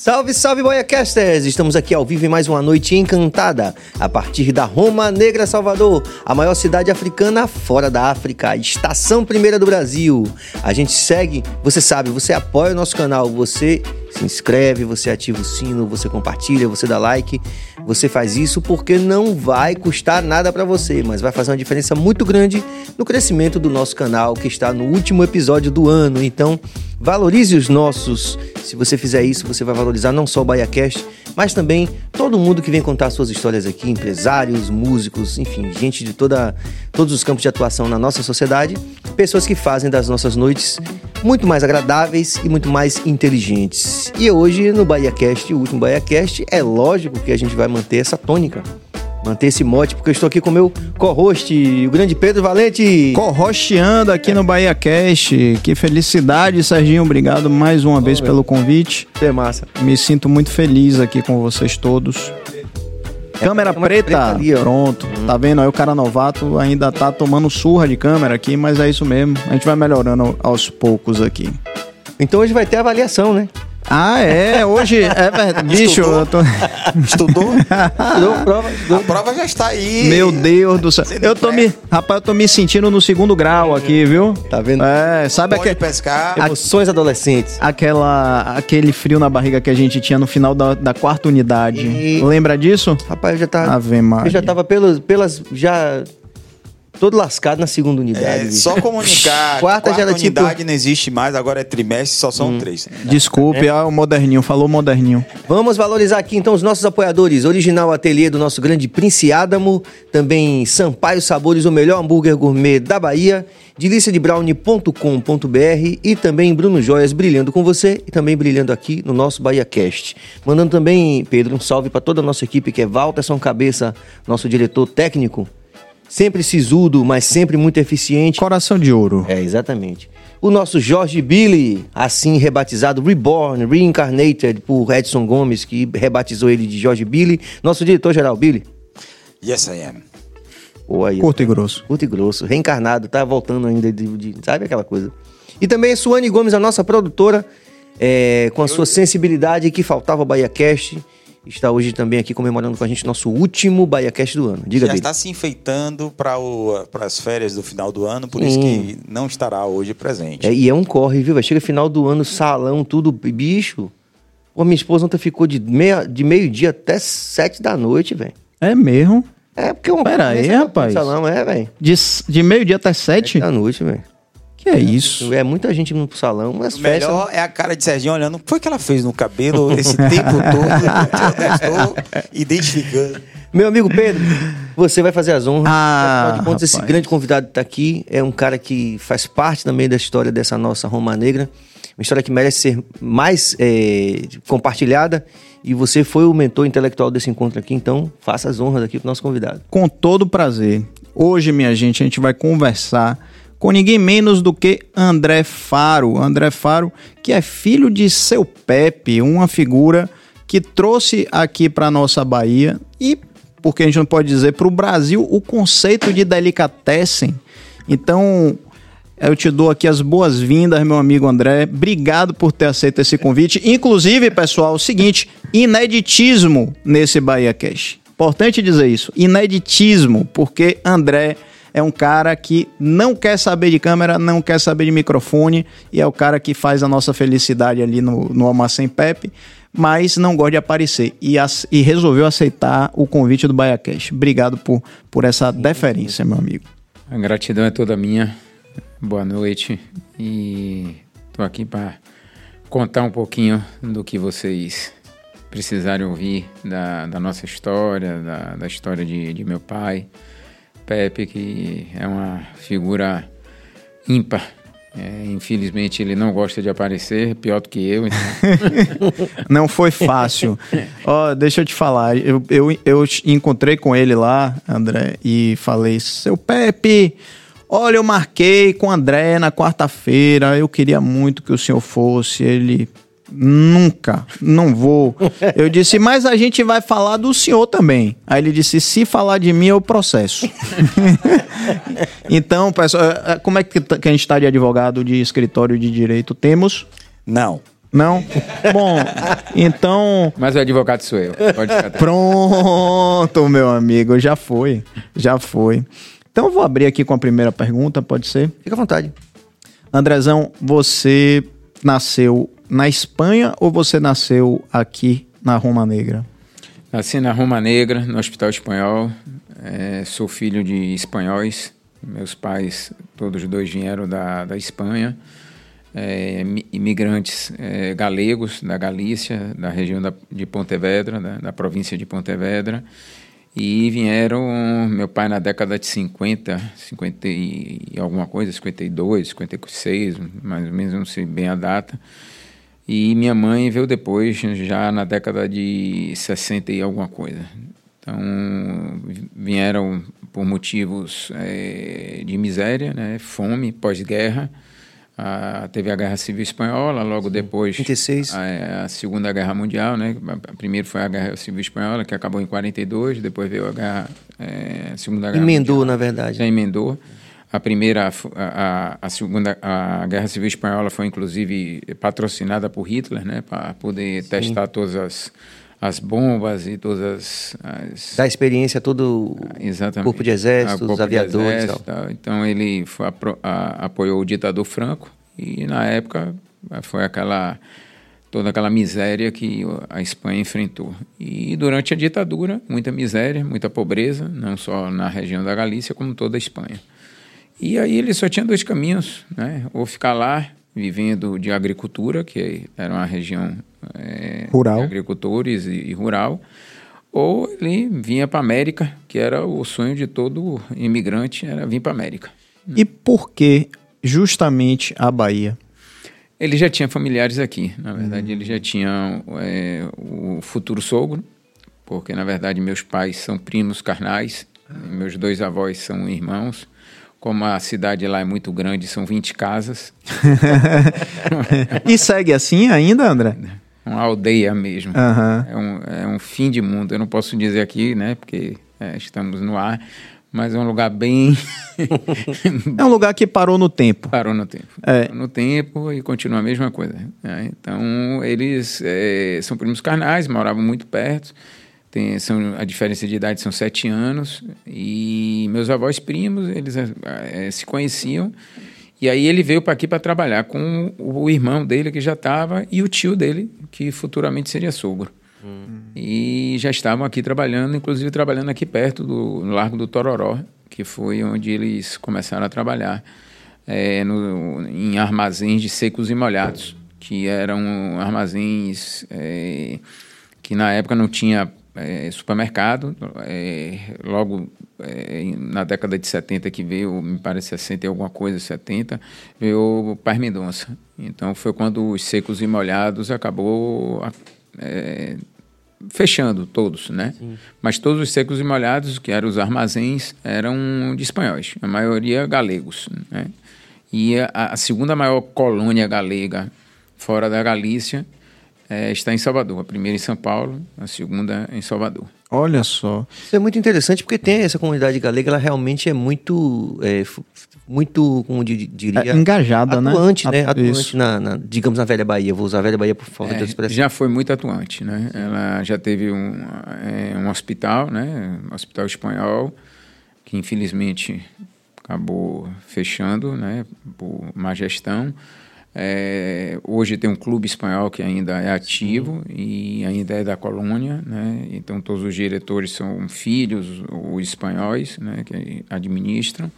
Salve, salve, Boiacasters! Estamos aqui ao vivo em mais uma noite encantada, a partir da Roma Negra, Salvador, a maior cidade africana fora da África, estação primeira do Brasil. A gente segue, você sabe, você apoia o nosso canal, você se inscreve, você ativa o sino, você compartilha, você dá like. Você faz isso porque não vai custar nada para você, mas vai fazer uma diferença muito grande no crescimento do nosso canal, que está no último episódio do ano. Então, valorize os nossos. Se você fizer isso, você vai valorizar não só o BaiaCast, mas também todo mundo que vem contar suas histórias aqui, empresários, músicos, enfim, gente de toda, todos os campos de atuação na nossa sociedade, pessoas que fazem das nossas noites muito mais agradáveis e muito mais inteligentes. E hoje no BahiaCast, o último BahiaCast, é lógico que a gente vai manter essa tônica. Manter esse mote, porque eu estou aqui com o meu co-host, o grande Pedro Valente. Corrocheando aqui no Bahia Cast. Que felicidade, Serginho. Obrigado mais uma vez pelo convite. É massa. Me sinto muito feliz aqui com vocês todos. Câmera, câmera preta, preta ali, pronto. Tá vendo? Aí o cara novato ainda tá tomando surra de câmera aqui, mas é isso mesmo. A gente vai melhorando aos poucos aqui. Então hoje vai ter avaliação, né? Ah, é? Hoje é verdade. Bicho, Estudou? eu tô... Estudou? Deu prova, deu- A prova já está aí. Meu Deus do céu. Eu tô me. Rapaz, eu tô me sentindo no segundo grau aqui, viu? Tá vendo? É, sabe Pode aque- pescar. Emoções adolescentes. aquela, aquele frio na barriga que a gente tinha no final da, da quarta unidade? E- Lembra disso? Rapaz, eu já tava. Ave Maria. Eu já tava pelas, pelas. Já. Todo lascado na segunda unidade. É, só comunicar. Quarta já era tipo- unidade não existe mais, agora é trimestre, só são três. Desculpe, ah, o moderninho, falou moderninho. Vamos valorizar aqui então os nossos apoiadores. Original Ateliê do nosso grande Prince Adamo, também Sampaio Sabores, o melhor hambúrguer gourmet da Bahia, deliciadebrownie.com.br e também Bruno Joias brilhando com você e também brilhando aqui no nosso Bahia Cast. Mandando também, Pedro, um salve para toda a nossa equipe que é Walterson Cabeça, nosso diretor técnico, sempre sisudo, mas sempre muito eficiente. Coração de ouro. É, exatamente. O nosso Jorge Billy, assim rebatizado Reborn, Reincarnated por Edson Gomes, que rebatizou ele de Jorge Billy. Nosso diretor-geral, Billy. Yes, I am. Pô, aí, Curto e grosso. Curto e grosso, reencarnado, tá voltando ainda de, de- sabe aquela coisa. E também Suane Gomes, a nossa produtora, é, com a sua sensibilidade que faltava ao Bahia Cast, está hoje também aqui comemorando com a gente nosso último Bahia Cast do ano. Diga, Já Billy. está se enfeitando para as férias do final do ano, por isso que não estará hoje presente. É, e é um corre, viu? Chega final do ano, salão, tudo, bicho. Pô, minha esposa ontem ficou de, meia, de meio-dia até sete da noite, velho. É mesmo? É, porque uma Pera aí, é rapaz. Salão, é, velho. De, de meio-dia até sete? Sete da noite, velho. Que é isso? É muita gente indo pro salão, mas O festas. melhor é a cara de Serginho olhando. O que foi que ela fez no cabelo esse tempo todo? Eu estou identificando. Meu amigo Pedro, você vai fazer as honras. Ah, Afinal de contas, esse grande convidado que tá aqui é um cara que faz parte também da história dessa nossa Roma Negra. Uma história que merece ser mais é, compartilhada. E você foi o mentor intelectual desse encontro aqui, então faça as honras aqui pro nosso convidado. Com todo prazer. Hoje, minha gente, a gente vai conversar com ninguém menos do que André Faro. André Faro, que é filho de seu Pepe, uma figura que trouxe aqui para nossa Bahia e, porque a gente não pode dizer, para o Brasil o conceito de delicatessen. Então, eu te dou aqui as boas-vindas, meu amigo André. Obrigado por ter aceito esse convite. Inclusive, pessoal, o seguinte: ineditismo nesse Bahia Cash. Importante dizer isso. Ineditismo, porque André é um cara que não quer saber de câmera, não quer saber de microfone e é o cara que faz a nossa felicidade ali no, no Almacém Pepe, mas não gosta de aparecer e, ac- e resolveu aceitar o convite do Bahia Cash. Obrigado por, por essa deferência, meu amigo. A gratidão é toda minha. Boa noite. E estou aqui para contar um pouquinho do que vocês precisarem ouvir da, da nossa história, da, da história de, de meu pai, Pepe, que é uma figura ímpar. É, infelizmente ele não gosta de aparecer, pior do que eu. Então, Não foi fácil. Ó, deixa eu te falar. Eu, eu, eu encontrei com ele lá, André, e falei: Seu Pepe, olha, eu marquei com o André na quarta-feira. Eu queria muito que o senhor fosse. Ele. Nunca, não vou. Eu disse, mas a gente vai falar do senhor também. Aí ele disse: se falar de mim, eu processo. então, pessoal, eh, como é que que a gente está de advogado de escritório de direito? Temos Não. Não? Bom, então. Mas o advogado sou eu. Pode ficar. Pronto, meu amigo, já foi. Já foi. Então eu vou abrir aqui com a primeira pergunta, pode ser? Fica à vontade. Andrezão, você nasceu na Espanha ou você nasceu aqui na Roma Negra? Nasci na Roma Negra, no Hospital Espanhol. É, sou filho de espanhóis. Meus pais, todos dois vieram da, da Espanha. É, mi- imigrantes é, galegos da Galícia, da região da, de Pontevedra, da, da província de Pontevedra. E vieram, meu pai na década de 50, 50 e alguma coisa, 52, 56, mais ou menos, não sei bem a data. E minha mãe veio depois, já na década de 60 e alguma coisa. Então, vi- vieram por motivos eh, de miséria, né? fome, pós-guerra. Ah, teve a Guerra Civil Espanhola, logo depois 36. a, a Segunda Guerra Mundial, né? Primeiro foi a Guerra Civil Espanhola, que acabou em 42, depois veio a Guerra, a Segunda Guerra Emendou, Mundial na verdade. já emendou. A primeira, a, a, segunda, a Guerra Civil Espanhola foi inclusive patrocinada por Hitler, né, para poder testar todas as, as bombas e todas as, Da experiência todo o Exatamente. corpo de exército, os corpo de aviadores e exército, tal. Então ele foi a- apoiou o ditador Franco e na época foi aquela toda aquela miséria que a Espanha enfrentou. E durante a ditadura, muita miséria, muita pobreza, não só na região da Galícia, como toda a Espanha. E aí ele só tinha dois caminhos, né? Ou ficar lá vivendo de agricultura, que era uma região eh, Rural. de agricultores e, e rural, ou ele vinha para América, que era o sonho de todo imigrante, era vir para América. E por que justamente a Bahia? Ele já tinha familiares aqui, na verdade ele já tinha é, o futuro sogro, porque na verdade meus pais são primos carnais, meus dois avós são irmãos. Como a cidade lá é muito grande, são 20 casas, e segue assim ainda, André? uma aldeia mesmo. Aham. É, um, é um fim de mundo. Eu não posso dizer aqui, né, porque é, estamos no ar, mas é um lugar bem. É um lugar que parou no tempo. Parou no tempo. É. Parou no tempo e continua a mesma coisa. né? Então, eles é, são primos carnais, moravam muito perto. Tem, são, a diferença de idade são sete anos. E meus avós primos, eles é, se conheciam. E aí ele veio para aqui para trabalhar com o irmão dele, que já estava, e o tio dele, que futuramente seria sogro. E já estavam aqui trabalhando, inclusive trabalhando aqui perto do no Largo do Tororó, que foi onde eles começaram a trabalhar é, no- em armazéns de secos e molhados, que eram armazéns é, que na época não tinha é, supermercado. é, logo é, na década de 70 que veio, me parece 60 e alguma coisa, 70, veio o Paz Mendonça. Então foi quando os secos e molhados acabou é, fechando todos, né? Mas todos os secos e molhados, que eram os armazéns, eram de espanhóis, a maioria galegos, né? E a, a segunda maior colônia galega fora da Galícia eh, está em Salvador. A primeira em São Paulo, a segunda em Salvador. Olha só. Isso é muito interessante porque tem essa comunidade galega, ela realmente é muito, é, muito, como di- diria, É, engajada, né? atuante, né? Atu- Atuante isso. na, na- digamos, na velha Bahia. Vou usar a velha Bahia por favor É, da expressão. já foi muito atuante, né? Ela já teve um, é, um hospital, né? Um hospital espanhol, que infelizmente acabou fechando, né? Por má gestão. É, hoje tem um clube espanhol que ainda é ativo e ainda é da colônia, né? Então todos os diretores são filhos ou espanhóis, né? Que administram.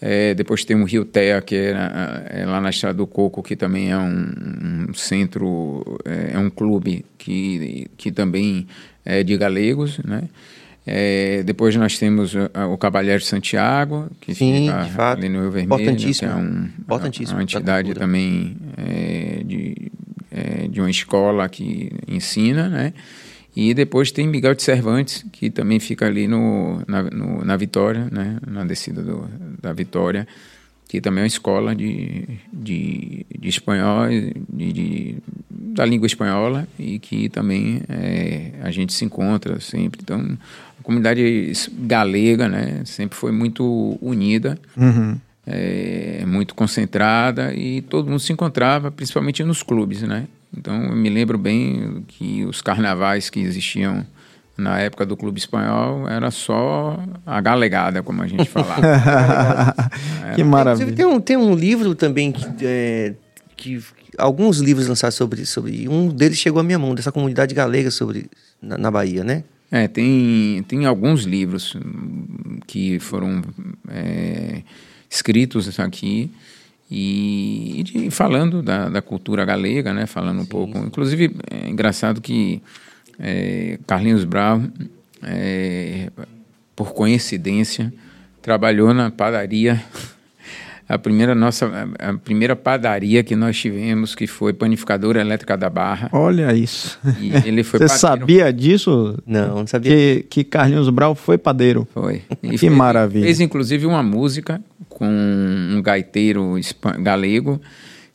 É, depois tem o Rio Terra, que é, é lá na Estrada do Coco, que também é um, um centro, é, é um clube que, que também é de galegos, né? É, depois nós temos o, o Cabalheiro de Santiago, que Sim, fica ali no Rio Vermelho, que é Importantíssimo. um, Importantíssimo uma entidade também é, de, é, de uma escola que ensina, né? E depois tem Miguel de Cervantes, que também fica ali no, na, no- na Vitória, né? na descida do- da Vitória, que também é uma escola de, de, de espanhol, de, de- da língua espanhola, e que também é, a gente se encontra sempre. Então, comunidade galega né? sempre foi muito unida, Uhum. é, muito concentrada, e todo mundo se encontrava, principalmente nos clubes, né? Então eu me lembro bem que os carnavais que existiam na época do Clube Espanhol era só a galegada, como a gente falava. que maravilha. tem um, tem um livro também que, é, que alguns livros lançados sobre sobre um deles chegou à minha mão dessa comunidade galega sobre na, na Bahia, né? É, tem, tem alguns livros que foram é, escritos aqui e, e de- falando da, da cultura galega, né? Falando um pouco. Inclusive, é engraçado que é, Carlinhos Brau, é, por coincidência, trabalhou na padaria. A primeira nossa, a primeira padaria que nós tivemos, que foi Panificadora Elétrica da Barra. Olha isso. E ele foi Você sabia disso? Não, não sabia. Que, que Carlinhos Brau foi padeiro. Foi. Que maravilha. Fez inclusive uma música com um gaiteiro galego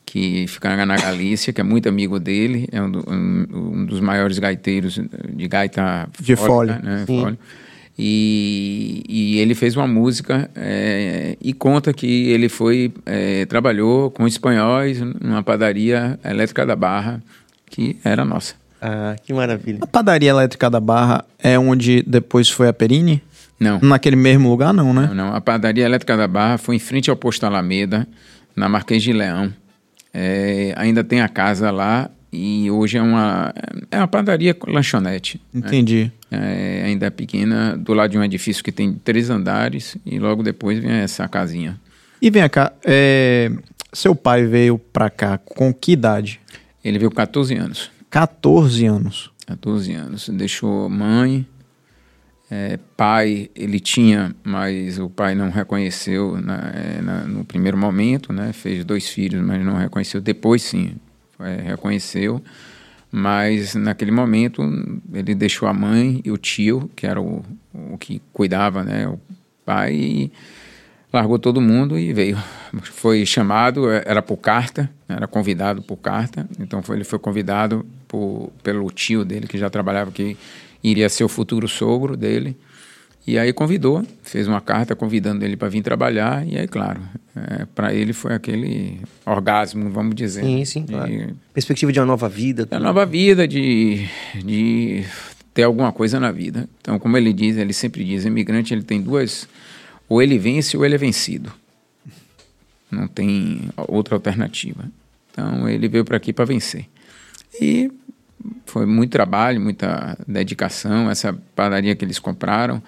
que fica na Galícia, que é muito amigo dele, é um, do- um- um dos maiores gaiteiros de gaita De fólica, fole. né? Fole. E, e ele fez uma música é, e conta que ele foi é, trabalhou com espanhóis numa padaria elétrica da Barra que era nossa. Ah, que maravilha. A padaria elétrica da Barra é onde depois foi a Perini? Não. Naquele mesmo lugar, não, né? Não, não. A padaria elétrica da Barra foi em frente ao posto Alameda, na Marquês de Leão. É, ainda tem a casa lá e hoje é uma, é uma padaria lanchonete. né? Entendi. É, ainda é pequena, do lado de um edifício que tem três andares e logo depois vem essa casinha. E vem cá, é, seu pai veio pra cá com que idade? Ele veio com 14 anos. 14 anos. 14 anos. Deixou mãe, é, pai, ele tinha, mas o pai não reconheceu na- é, na- no primeiro momento, né? Fez dois filhos, mas não reconheceu. Depois, sim, é, reconheceu. Mas naquele momento ele deixou a mãe e o tio, que era o, o que cuidava, né? O pai, e largou todo mundo e veio. Foi chamado, eh, era por carta, era convidado por carta. Então foi, ele foi convidado por, pelo tio dele, que já trabalhava, que iria ser o futuro sogro dele. E aí convidou, fez uma carta convidando ele para vir trabalhar. E aí, claro, para ele foi aquele orgasmo, vamos dizer. Sim, sim, De- claro. Perspectiva de uma nova vida. da nova vida, de, de ter alguma coisa na vida. Então, como ele diz, ele sempre diz, imigrante ele tem duas, ou ele vence ou ele é vencido. Não tem outra alternativa. Então, ele veio para aqui para vencer. E foi muito trabalho, muita dedicação. Essa padaria que eles compraram,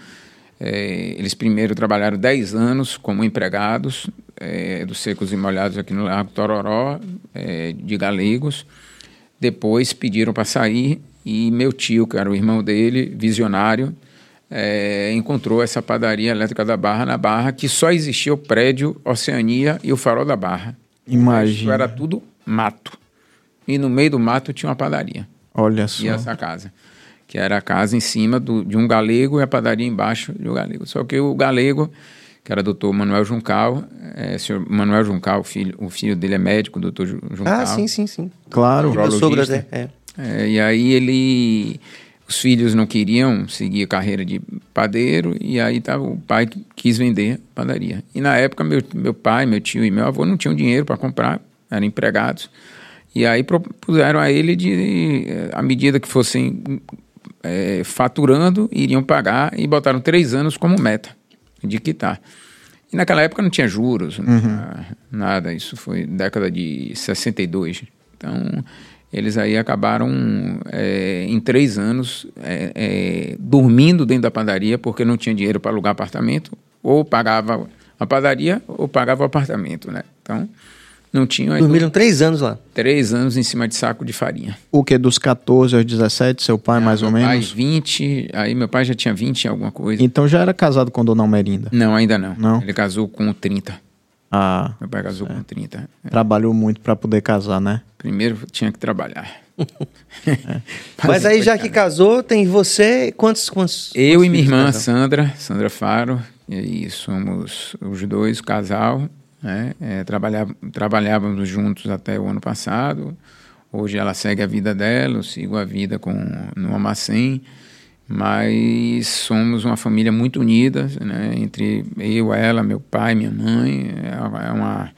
eh, eles primeiro trabalharam 10 anos como empregados eh, dos secos e molhados aqui no Lago Tororó, eh, de galegos. Depois pediram para sair e meu tio, que era o irmão dele, visionário, eh, encontrou essa padaria elétrica da Barra na Barra, que só existia o prédio Oceania e o Farol da Barra. Imagina. Era tudo mato. E no meio do mato tinha uma padaria. Olha só. E essa casa. Que era a casa em cima do, de um galego e a padaria embaixo de um galego. Só que o galego, que era doutor Manuel Juncal, é, senhor Manuel Juncal, o filho, o filho dele é médico, doutor Ju- Juncal. Ah, sim, sim, sim. Claro. Urologista. até. É. É, e aí ele. Os filhos não queriam seguir a carreira de padeiro, e aí tava, o pai que quis vender a padaria. E na época, meu, meu pai, meu tio e meu avô não tinham dinheiro para comprar, eram empregados. E aí propuseram a ele de, eh, à medida que fossem eh, faturando, iriam pagar e botaram três anos como meta de quitar. E naquela época não tinha juros, não tinha nada, isso foi década de 62. Então, eles aí acabaram eh, em três anos eh, eh, dormindo dentro da padaria porque não tinha dinheiro para alugar apartamento, ou pagava a padaria ou pagava o apartamento, né? Então, não tinha Dormiram três anos lá. três anos em cima de saco de farinha. O que? Dos 14 aos 17, seu pai, mais ou menos? 20, aí meu pai já tinha 20 e alguma coisa. Então já era casado com Dona Almerinda. Não, ainda não. Não? Ele casou com 30. Ah, Meu pai casou com 30. trabalhou muito pra poder casar, né? Primeiro tinha que trabalhar. Mas aí, já que casou, tem você. Quantos. quantos Eu quantos e minha irmã? Sandra, Sandra Faro, e aí somos os dois, casal, né? É, trabalhava- trabalhávamos juntos até o ano passado. Hoje ela segue a vida dela, eu sigo a vida com, no Amacém. Mas somos uma família muito unida, né? Entre eu, ela, meu pai, minha mãe. É uma,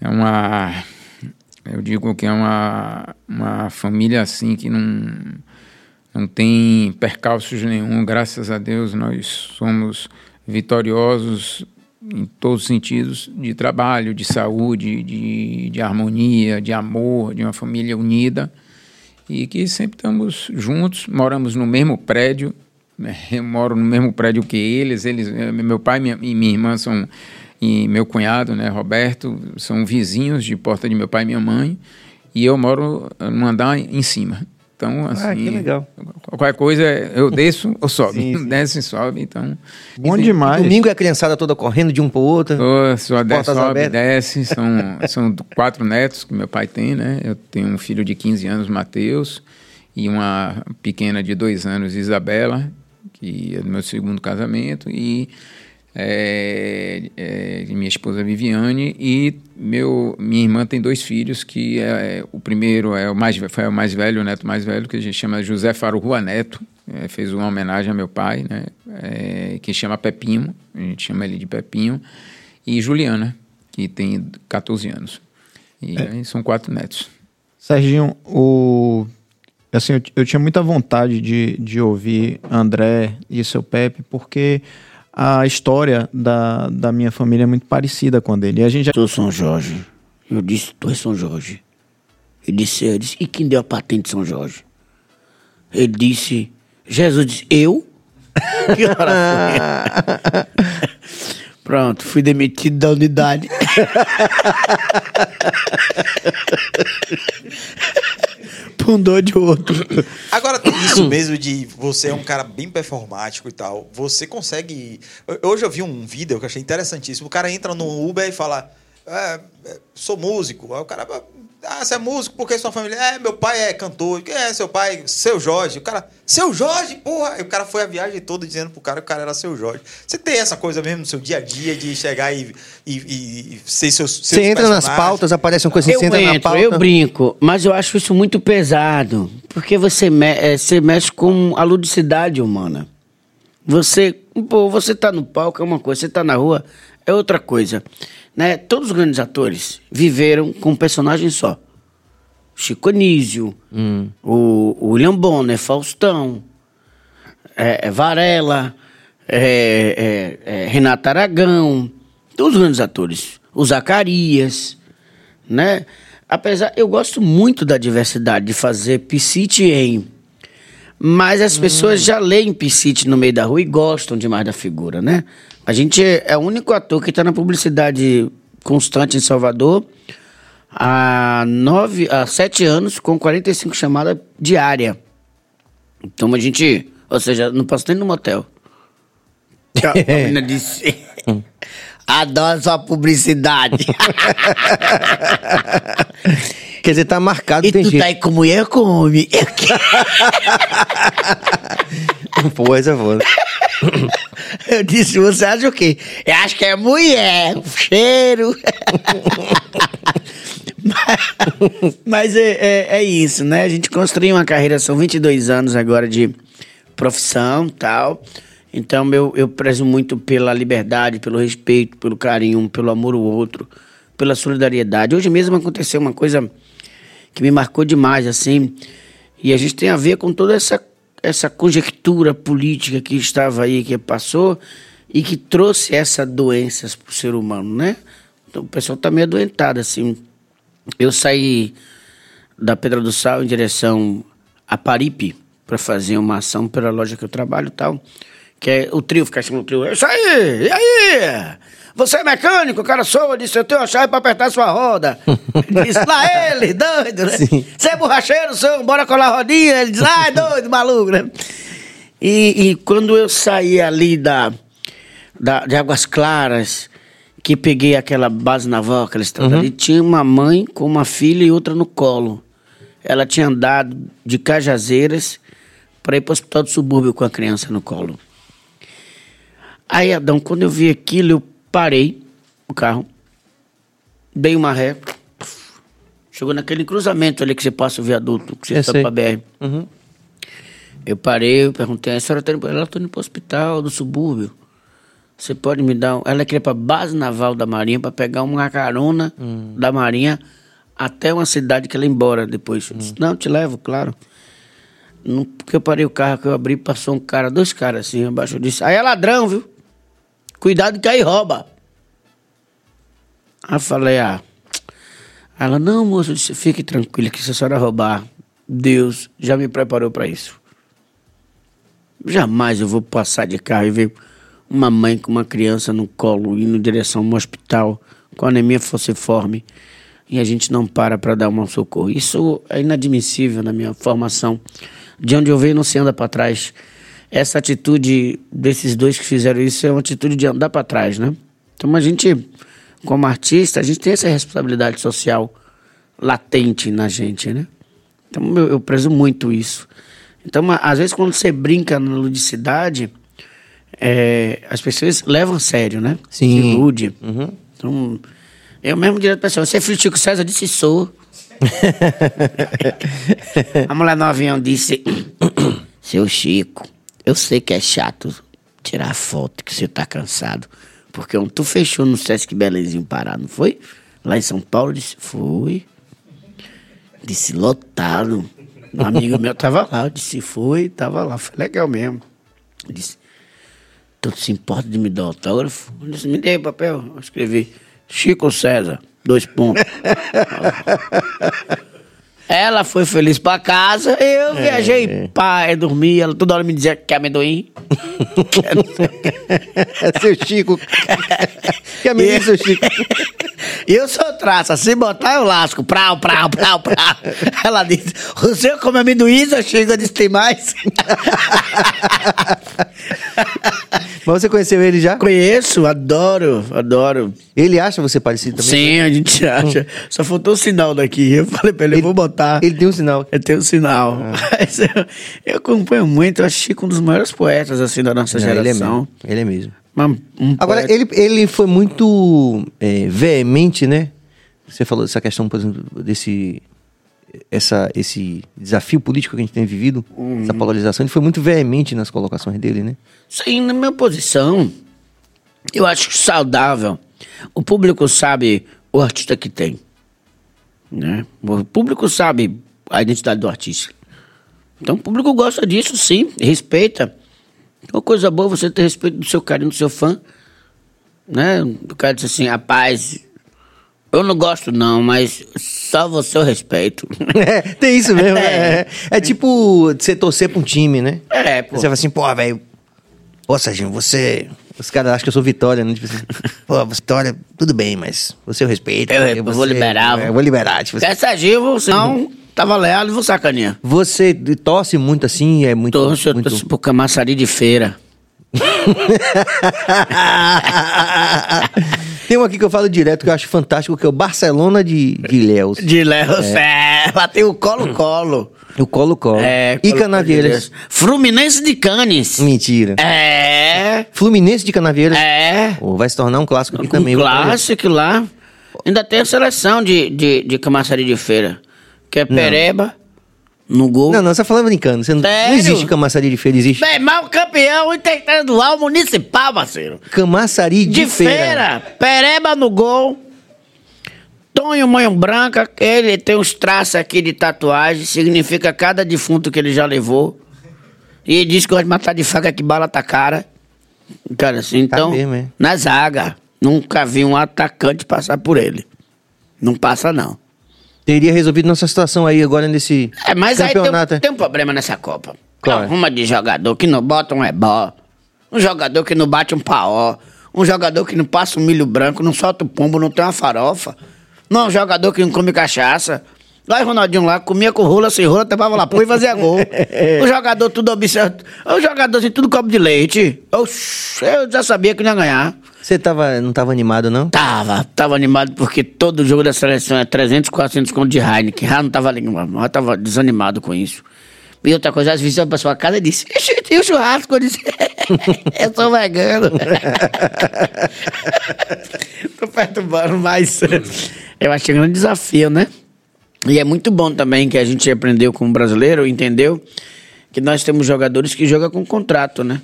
é uma, Eu digo que é uma, uma família assim que não, não tem percalços nenhum. Graças a Deus nós somos vitoriosos em todos os sentidos de trabalho, de saúde, de, de harmonia, de amor, de uma família unida e que sempre estamos juntos, moramos no mesmo prédio. né? Eu moro no mesmo prédio que eles. Eles, eh, meu pai minha, e minha irmã são e meu cunhado, né, Roberto, são vizinhos de porta de meu pai e minha mãe. E eu moro no andar em cima. Então, assim, Ah, que legal. qualquer coisa eu desço ou sobe, Sim, sim. desce e sobe. Então, Bom E demais. Domingo é a criançada toda correndo de um pro outro. Oh, só desce, sobe, abertas. desce. São, são quatro netos que meu pai tem, né? Eu tenho um filho de 15 anos, Matheus, e uma pequena de dois anos, Isabela, que é do meu segundo casamento, e é, é, minha esposa Viviane, e meu, minha irmã tem dois filhos, que é, o primeiro é o mais, foi o mais velho, o neto mais velho, que a gente chama José Faro Rua Neto, é, fez uma homenagem a meu pai, né? É, que chama Pepinho, a gente chama ele de Pepinho, e Juliana, que tem 14 anos. E aí são quatro netos. Serginho, o... assim, eu, eu tinha muita vontade de, de ouvir André e seu Pepe, porque a história da, da minha família é muito parecida com a dele. E a gente já Sou São Jorge. Eu disse, tu és São Jorge. Ele disse, eu disse, e quem deu a patente de São Jorge? Ele disse, Jesus disse, eu? Que hora foi? Pronto, fui demitido da unidade. Por um dor de outro. Agora tem isso mesmo de você é um cara bem performático e tal. Você consegue. Hoje eu vi um vídeo que eu achei interessantíssimo. O cara entra no Uber e fala: "É, é, sou músico. Aí o cara. Ah, você é músico porque sua família. É, meu pai é cantor. Quem é seu pai? Seu Jorge. O cara, seu Jorge, porra! E o cara foi a viagem toda dizendo pro cara que o cara era seu Jorge. Você tem essa coisa mesmo no seu dia a dia de chegar e, e, e- e ser seus. seus Você entra nas pautas, aparece uma coisa assim, Eu você entra na entro, pauta. eu brinco, mas eu acho isso muito pesado, porque você, me- eh, você mexe com a ludicidade humana. Você, pô, você tá no palco é uma coisa, você tá na rua é outra coisa, né? Todos os grandes atores viveram com um personagem só. Chico Anísio, o, o William Bonner, Faustão, é, é Varela, é, é, é, Renato Aragão, todos os grandes atores. O Zacarias, né? Apesar, eu gosto muito da diversidade de fazer piscite em. Mas as pessoas já leem piscite no meio da rua e gostam demais da figura, né? A gente é o único ator que está na publicidade constante em Salvador há, nove, há sete anos com 45 chamadas diária. Então a gente, ou seja, não posso nem no motel. A menina disse, adoro sua publicidade. Quer dizer, tá marcado, e tem tu jeito. tá aí com mulher, come. Eu que- Pô, essa é foda. Eu disse, você acha o quê? Eu acho que é mulher, o cheiro. mas mas é, é, é isso, né? A gente construiu uma carreira, são 22 anos agora de profissão tal. Então eu, eu prezo muito pela liberdade, pelo respeito, pelo carinho, pelo amor ao outro, pela solidariedade. Hoje mesmo aconteceu uma coisa que me marcou demais, assim, e a gente tem a ver com toda essa, essa conjectura política que estava aí, que passou, e que trouxe essas doenças para o ser humano, né? Então o pessoal está meio adoentado, assim. Eu saí da Pedra do Sal em direção a Paripe para fazer uma ação pela loja que eu trabalho e tal. Que é o trio, ficar chamando o trio. É isso aí! E aí? Você é mecânico? O cara sou, eu disse, eu tenho a chave para apertar sua roda. Ele disse, lá ele, doido, né? Sim. Você é borracheiro, senhor, bora colar a rodinha? Ele disse, ah, é doido, maluco, né? E, e quando eu saí ali da, da, de Águas Claras, que peguei aquela base naval, aquela estrada ali, tinha uma mãe com uma filha e outra no colo. Ela tinha andado de Cajazeiras para ir para o hospital do subúrbio com a criança no colo. Aí, Adão, quando eu vi aquilo, eu parei o carro, dei uma ré, chegou naquele cruzamento ali que você passa o viaduto, que você está para BR. Uhum. Eu parei, eu perguntei, a senhora está indo, ela está indo para o hospital do subúrbio. Você ppode me dar. um-" Ela queria para base naval da Marinha para pegar uma carona da Marinha até uma cidade que ela ia embora depois. Eu disse, não, te levo, claro. Não, porque eu parei o carro que eu abri, passou um cara, dois caras assim, abaixo. Eu disse, aí é ladrão, viu? Cuidado que aí rouba. Aí eu falei, ah. Ela, não, moço, disse, fique tranquila que se a senhora roubar, Deus já me preparou para isso. Jamais eu vou passar de carro e ver uma mãe com uma criança no colo indo em direção a um hospital com anemia falciforme e a gente não para para dar um socorro. Isso é inadmissível na minha formação. De onde eu venho não se anda para trás. Essa atitude desses dois que fizeram isso é uma atitude de andar para trás, né? Então a gente, como artista, a gente tem essa responsabilidade social latente na gente, né? Então eu, eu prezo muito isso. Então, às vezes, quando você brinca na ludicidade, é, as pessoas levam a sério, né? Sim. Se ilude. Então, eu mesmo direto pra pessoa, você é filho de Chico César? Eu disse, sou. a mulher no avião disse, seu Chico, eu sei que é chato tirar foto, que você tá cansado. Porque ontem tu fechou no Sesc Belenzinho Pará, não foi? Lá em São Paulo, disse, fui. Disse, lotado. Um amigo meu tava lá, eu disse, foi, tava lá, foi legal mesmo. Disse, tu se importa de me dar autógrafo? Eu disse, me dê papel. Eu escrevi, Chico César, dois pontos. Ela foi feliz pra casa, eu viajei, pai, dormi, ela toda hora me dizia que é amendoim. É seu Chico. que amigo, seu Chico. E eu sou traça, se botar eu lasco, prau, prau, prau, prau. Ela disse, o senhor come amendoim, seu Chico? Eu disse, tem mais? Mas você conheceu ele já? Conheço, adoro, adoro. Ele acha você parecido também? Sim, a gente acha. Só faltou o sinal daqui. Eu falei pra ele, eu vou botar. Ele tem um sinal. Eu tenho um sinal. Mas eu, eu acompanho muito, eu acho Chico um dos maiores poetas assim da nossa Não, ele é geração. mesmo. Ele é mesmo. Um Agora, poeta- ele, ele foi muito é, veemente, né? Você falou dessa questão, por exemplo, desse essa, esse desafio político que a gente tem vivido, Uhum. essa polarização, ele foi muito veemente nas colocações dele, né? Sim, na minha posição, eu acho saudável. O público sabe o artista que tem. Né? O público sabe a identidade do artista. Então o público gosta disso, sim, respeita. Uma coisa boa é você ter respeito do seu carinho, do seu fã. Né? O cara diz assim, rapaz, eu não gosto não, mas só você eu respeito. É, tem isso mesmo. É, é tipo você torcer pra um time, né? É, pô. Você fala assim, pô, velho. Pô, Serginho, você. Os caras acham que eu sou Vitória, né? Tipo assim, pô, Vitória, tudo bem, mas você eu respeito. Eu- eu vou você- liberar, é, Eu vou liberar. Tipo, assim. Essa Gil, senão tava leal e vou sacanear. você torce muito assim, é muito. Torço, eu muito... torço pro Camaçari de feira. Tem um aqui que eu falo direto que eu acho fantástico, que é o Barcelona de, de. De Léo é. Lá tem o Colo-Colo. O Colo-Colo. É, e Colo-Colo Canavieiras. Fluminense de Canes. Mentira. É. Fluminense de Canavieiras. É. Pô, vai se tornar um clássico aqui Um também. clássico lá. Ainda tem a seleção de, de, de Camaçari de feira. Que é Pereba, no gol. Não, não, você tá falando brincando. Você não, não existe camaçaria de feira, existe Bem, mal campeão interestadual municipal, parceiro. camaçari de, De feira. Pereba no gol. Tonho Manho Branca, ele tem uns traços aqui de tatuagem, significa cada defunto que ele já levou. E ele diz que gosta de matar de faca que bala tá cara. Cara, assim, então, mesmo, é. na zaga, nunca vi um atacante passar por ele. Não passa, não. Teria resolvido nossa situação aí agora nesse É, mas aí campeonato. tem, tem um problema nessa Copa. Qual é? Arruma de jogador que não bota um ebó, um jogador que não bate um paó, um jogador que não passa um milho branco, não solta o pombo, não tem uma farofa. Não, um jogador que não come cachaça. Lá o Ronaldinho lá, comia com rola, sem rola, tapava lá, pô e fazia gol. o jogador tudo observa. O jogador assim, tudo copo de leite. Oxi, eu já sabia que não ia ganhar. Você tava, não tava animado, não? Tava, tava animado porque todo jogo da seleção é 300, 400 conto de Heineken. Já não tava já tava desanimado com isso. E outra coisa, às vezes eu pra sua casa e disse, "Ixi, tem o churrasco, eu disse, eu sou vegano. Tô perturbando, mas eu achei um grande desafio, né? E é muito bom também que a gente aprendeu como brasileiro, entendeu? Que nós temos jogadores que jogam com contrato, né?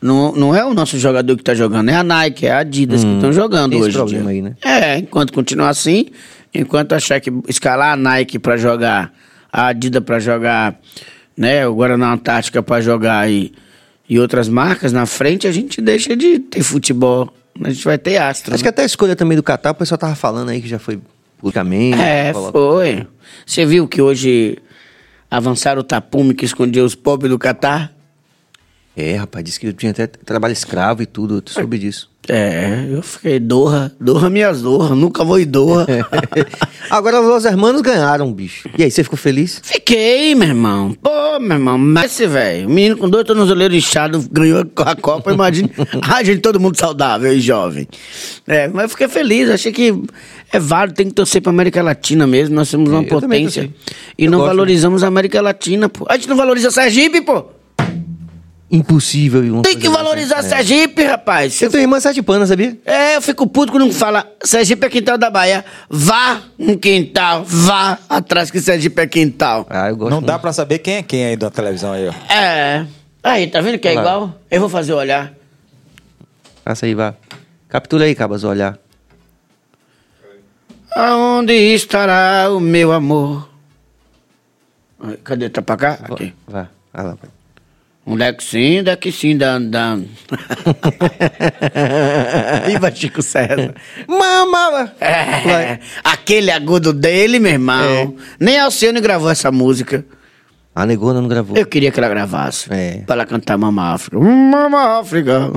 Não, não é o nosso jogador que tá jogando, é a Nike, é a Adidas que estão jogando tem esse hoje. em problema aí, né? É, enquanto continuar assim, Enquanto achar que escalar a Nike pra jogar, a Adidas pra jogar, né? O Guaraná Antártica pra jogar e, e outras marcas na frente, a gente deixa de ter futebol. A gente vai ter astro. Acho que até a escolha também do Catar, o pessoal tava falando aí que já foi publicamente. É, coloca- foi. Você viu que hoje avançaram o tapume que escondia os pobres do Catar? É, rapaz, disse que tinha até trabalho escravo e tudo, tu soube disso. É, eu fiquei Doha, Doha minhas Doha, nunca vou em Doha. Agora os hermanos ganharam, bicho. E aí, você ficou feliz? Fiquei, meu irmão. Pô, meu irmão, Messi, velho. Menino com dois tornozeleiros inchados ganhou a Copa, imagina. a gente, todo mundo saudável e jovem. É, mas eu fiquei feliz, achei que é válido, tem que torcer pra América Latina mesmo. Nós somos uma Eu também potência. E Eu não gosto, valorizamos a América Latina, pô. A gente não valoriza Sergipe, pô. Impossível. e Tem que valorizar É. Sergipe, rapaz. Você tem irmã sete panas, sabia? É, eu fico puto quando fala Sergipe é quintal da Bahia. Vá no quintal, vá atrás que Sergipe é quintal. Ah, eu gosto Não muito. dá pra saber quem é quem aí da televisão aí, ó. É. Aí, tá vendo que é igual? Eu vou fazer o olhar. Passa aí, vá. Captura aí, Cabas, o olhar. Aonde estará o meu amor? Cadê? Tá pra cá? Aqui. Vá, vai lá. pai. Um deck sim, deck sim, dan, dan. Viva Chico César. Mama! É, aquele agudo dele, meu irmão. É. Nem Alcione gravou essa música. A negona não gravou. Eu queria que ela gravasse. É. Pra ela cantar Mama África. Mama África.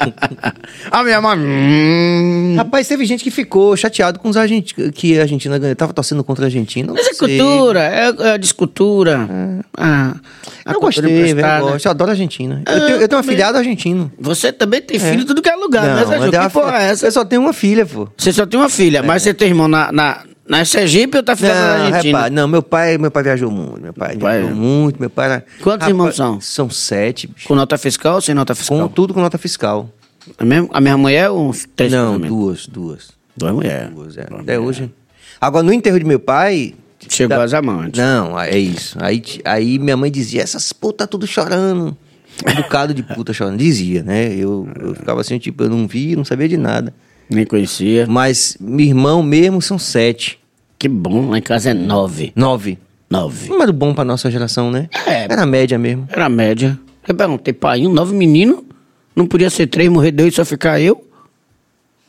a minha mãe. Hum. Rapaz, teve gente que ficou chateado com os argentinos, que a Argentina ganhou. Tava torcendo contra a Argentina. não Mas é cultura, é, é descultura. Ah, a Eu gostei, velho, eu gosto. Eu adoro a Argentina. Ah, eu, tenho, eu tenho um afilhado argentino. Você também tem filho em tudo que é lugar, né, mas Sérgio? tem Que uma porra é essa? Eu só tenho uma filha, pô. Você só tem uma filha, mas você tem irmão na, na, na Sergipe ou tá filha na Argentina? repara, não, meu pai, meu pai viajou muito. Meu pai Pai- viajou muito. Meu pai era. Quantos irmãos são? São sete, bicho. Com nota fiscal ou sem nota fiscal? Com tudo com nota fiscal. A, mesma, a minha mulher ou uns três não, duas, duas. Duas mulheres. Duas, é. Até hoje. Agora, no enterro de meu pai. Chegou as amantes. Não, é isso. Aí, ti- aí minha mãe dizia, essas putas tudo chorando. Um bocado de puta chorando. Dizia, né? Eu, eu ficava assim, tipo, eu não vi, não sabia de nada. Nem conhecia. Mas meu irmão mesmo são sete. Que bom, lá em casa é nove. Nove. Nove. Número bom pra nossa geração, né? É. Era a média mesmo. Era a média. Eu perguntei, pai, um nove menino? Não podia ser três, morrer dois e só ficar eu?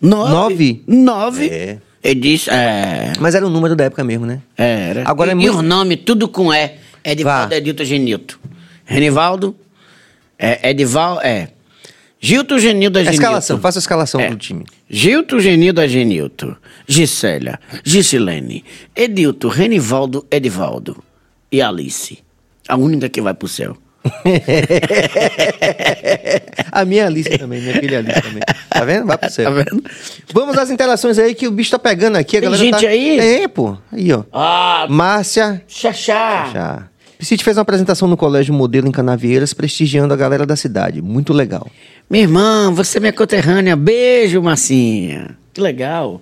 Nove? Nove? Nove? É. Ele disse, é... Mas era o número da época mesmo, né? Era. Agora e, é e muito- o nome, tudo com E. Edivaldo, Vá. Edilton, Genilton. Renivaldo, é, Edival, é... Gilton, Genildo, A Genilton. escalação, faça a escalação É. do time. Gilton, Genildo, Genilton. Gisélia, Gisilene, Edilton, Renivaldo, Edivaldo. E Alice. A única que vai pro céu. a minha Alice também, minha filha Alice também. Tá vendo? Vai pro céu. Tá vendo? Vamos às interações aí que o bicho tá pegando aqui. A Tem galera gente tá... aí? É, pô. Aí, ó. Ah, Márcia Xaxá. Já. Piscite fez uma apresentação no Colégio Modelo em Canavieiras, prestigiando a galera da cidade. Muito legal. Minha irmã, você é minha conterrânea. Beijo, Massinha. Que legal.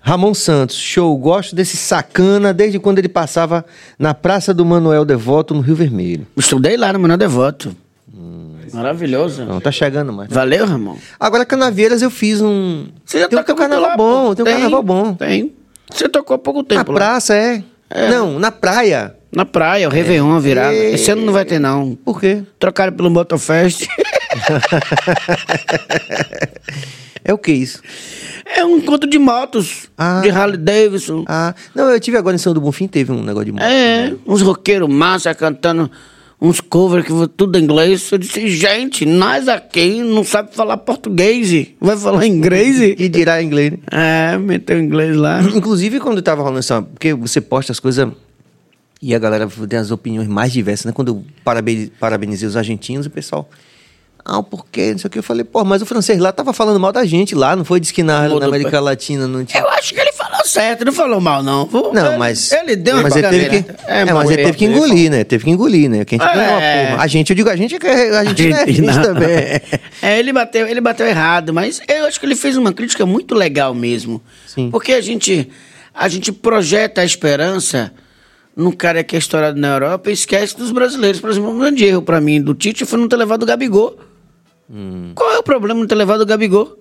Ramon Santos, show. Gosto desse sacana desde quando ele passava na Praça do Manuel Devoto, no Rio Vermelho. Estudei lá no Menor Devoto. Maravilhoso. Não, tá chegando mais. Valeu, Ramon. Agora, Canavieiras, eu fiz um. Você já tem, tá tem um carnaval bom, tem um carnaval bom. Tem. Você tocou há pouco tempo Na lá. praça, é. Não, na praia. Na praia, o Réveillon, a virada. É. Esse ano não vai ter, não. Por quê? Trocaram pelo Motofest. É o que isso? é um encontro de motos. Ah. De Harley Davidson. Ah, não, eu tive agora em São do Bonfim, teve um negócio de moto. É, uns roqueiros massa cantando uns covers que tudo em inglês. Eu disse, gente, nós aqui não sabe falar português. Vai falar inglês? E dirá inglês. né? é, meteu inglês lá. Inclusive, quando tava rolando essa. Porque você posta as coisas e a galera tem as opiniões mais diversas, né? Quando eu parabe- parabenizei os argentinos, o pessoal. Ah, por quê? Não sei o que. Eu falei, pô, mas o francês lá tava falando mal da gente lá, não foi? Diz que na, na América pra- Latina não tinha. Eu acho que ele falou certo, não falou mal, não. Não, Ele- mas. Ele deu uma mas ele teve que, caganeira. é, mas ele teve que engolir, né? Teve que engolir, né? Que a gente É. não é uma porra. A gente, eu digo, a gente é que é- a gente é artista também. É, ele bateu, ele bateu errado, mas eu acho que ele fez uma crítica muito legal mesmo. Sim. Porque a gente, a gente projeta a esperança num cara que é estourado na Europa e esquece dos brasileiros. Por exemplo, um grande erro pra mim do Tite foi não ter levado o Gabigol. Hum. Qual é o problema de não ter levado o Gabigol?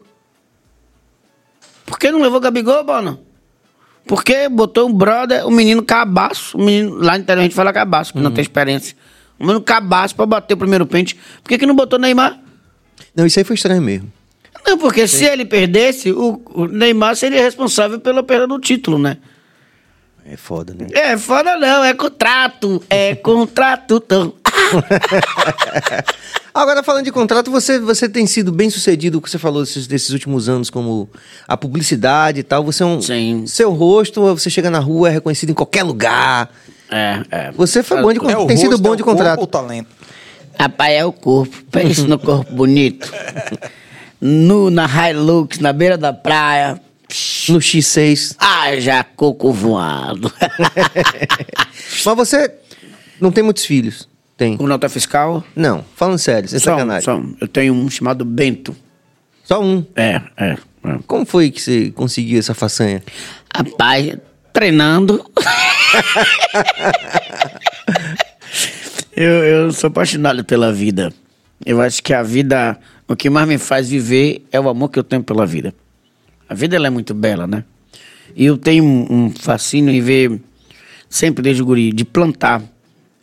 Por que não levou o Gabigol, Bono? Porque botou um brother, o menino cabaço, o menino, lá no interior a gente fala cabaço, que não tem experiência. O menino cabaço pra bater o primeiro pente. Por que, que não botou Neymar? Não, isso aí foi estranho mesmo. Não, porque se ele perdesse, o, o Neymar seria responsável pela perda do título, né? É foda, né? É, foda não, é contrato, é contrato. Tão. Agora, falando de contrato, você, você tem sido bem sucedido, o que você falou desses, desses últimos anos, como a publicidade e tal. Você é um. Sim. Seu rosto, você chega na rua, é reconhecido em qualquer lugar. É, é. Você foi bom de É contrato. o Tem sido bom é de o corpo contrato. o talento? Rapaz, é o corpo. Pense no corpo bonito. Nu na Hilux, na beira da praia. No X6. Ah, já coco voado. Mas você não tem muitos filhos? Tem. Com nota fiscal? Não, falando sério, sem Só um, sacanagem. só um. Eu tenho um chamado Bento. Só um. É, é. é. Como foi que você conseguiu essa façanha? Rapaz, treinando. eu, eu sou apaixonado pela vida. Eu acho que a vida, o que mais me faz viver é o amor que eu tenho pela vida. A vida ela é muito bela, né? E eu tenho um, fascínio em ver, sempre desde o guri, de plantar,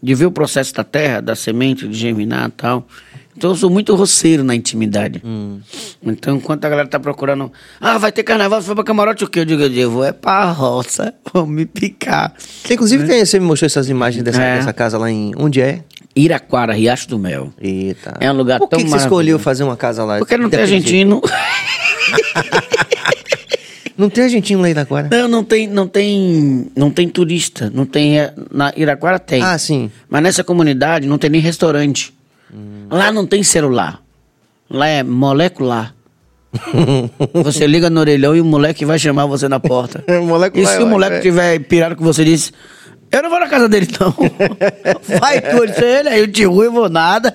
de ver o processo da terra, da semente, de germinar e tal. Então eu sou muito roceiro na intimidade. Então, enquanto a galera tá procurando, ah, vai ter carnaval, você foi pra camarote o quê? Eu digo, eu vou é pra roça, vou me picar. Inclusive, tem- você me mostrou essas imagens dessa, É. dessa casa lá em. Onde é? Iraquara, Riacho do Mel. Eita. É um lugar Por que tão que você escolheu fazer uma casa lá? Porque não tem argentino. Não tem argentino lá em Itaquara? Não, não tem, não tem, não tem turista. Não tem, é, na Iraquara tem. Ah, sim. Mas nessa comunidade não tem nem restaurante. Lá não tem celular. Lá é molecular. você liga no orelhão e o moleque vai chamar você na porta. Molecular, e se o moleque vai. tiver pirado com você diz, eu não vou na casa dele não. vai com ele, aí eu te ruim, vou nada.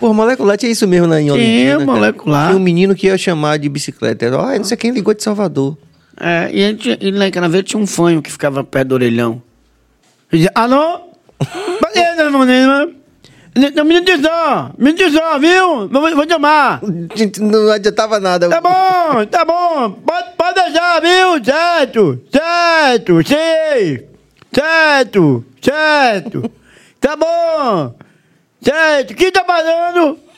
Pô, molecular tinha isso mesmo lá em Tinha, Olinda. cara. molecular. Tinha um menino que ia chamar de bicicleta. Era, Ah, não sei quem ligou de Salvador. É, e, a gente, e lá em tinha um fanho que ficava perto do orelhão. Ele dizia, alô? Não me diz não, me diz não, viu? Vou, vou chamar. Não adiantava nada. Tá bom, tá bom. Pode, pode deixar, viu? Certo, certo, sei. Certo, certo. Tá bom. Certo. Quem tá falando?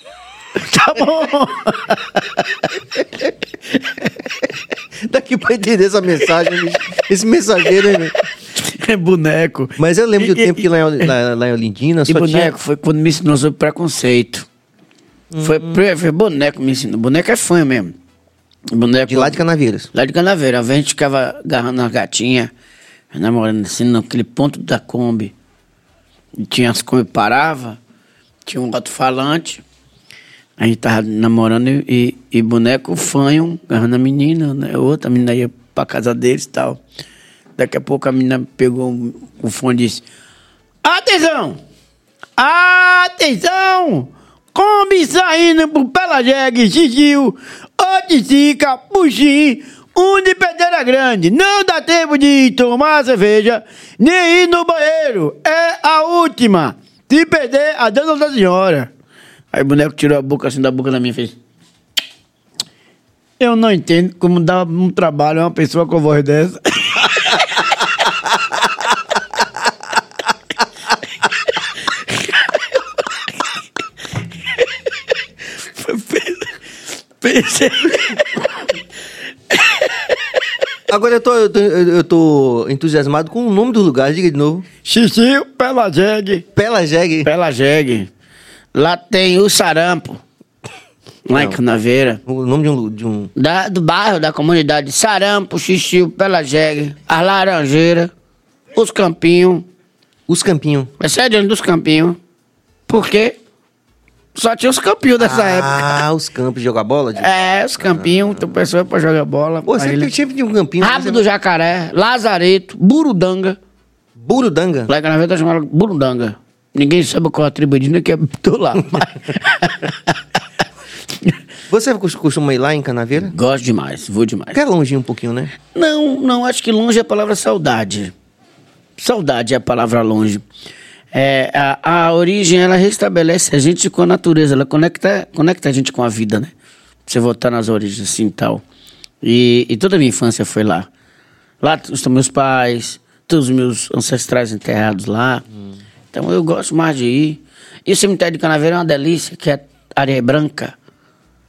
Tá bom. Daqui pra entender essa mensagem, bicho. esse mensageiro, hein? É boneco. Mas eu lembro do tempo e- que lá em, lá, lá em Olindina E boneco tinha... foi quando me ensinou sobre preconceito. Foi, pre- foi boneco me ensinou. Boneco é fã mesmo. Boneco, De lá de Canaveiras. Lá de Canaveira. A gente ficava agarrando as gatinhas, namorando assim, naquele ponto da Kombi. E tinha as Kombi parava, tinha um alto-falante. A gente tava namorando e, e, e boneco fanho, agarrando a menina, né? Outra menina ia pra casa deles e tal. Daqui a pouco a menina pegou o- fone e disse: Atenção! Atenção! Kombi saindo pro Pelajegue, Xixil, Otica, Puxim, um de pedreira grande. Não dá tempo de tomar cerveja, nem ir no banheiro. É a última. Se perder, a dona da senhora. Aí o boneco tirou a boca assim da boca da minha e fez. Eu não entendo como dá um trabalho a uma pessoa com voz dessa. Pensei. Agora eu tô, eu tô, eu tô entusiasmado com o nome do lugar. Diga de novo. Xixi, Pelajegue. Pelajegue. Pelajegue. Lá tem o sarampo. Lá em. Canaveira. O nome de um... De um... Da, do bairro, da comunidade. Sarampo, Xixi, Pelajegue. As Laranjeiras. Os Campinhos. Os Campinhos. É sério, dos Campinhos. Por quê? Só tinha os Campinhos dessa época. Ah, os campos de jogar bola? De... É, os Campinhos. Tem pessoa pra jogar bola. Pô, sempre, ele- sempre tinha um campinho. Rabo do Jacaré. Lazareto. Burudanga. Burudanga. Lá em Canaveira tá chamado Burundanga. Ninguém sabe qual a tribo indígena que é tô lá. mas- Você cos- costuma ir lá em Canaveira? Gosto demais, vou demais. Que é longinho um pouquinho, né? Não, não, acho que longe é a palavra saudade. Saudade é a palavra longe. É, a, a origem, ela restabelece a gente com a natureza, ela conecta, conecta a gente com a vida, né? Você voltar nas origens assim e tal. E, e toda a minha infância foi lá. Lá estão meus pais, todos os meus ancestrais enterrados lá. Então eu gosto mais de ir. E o cemitério de Canaveiro é uma delícia, que é areia branca.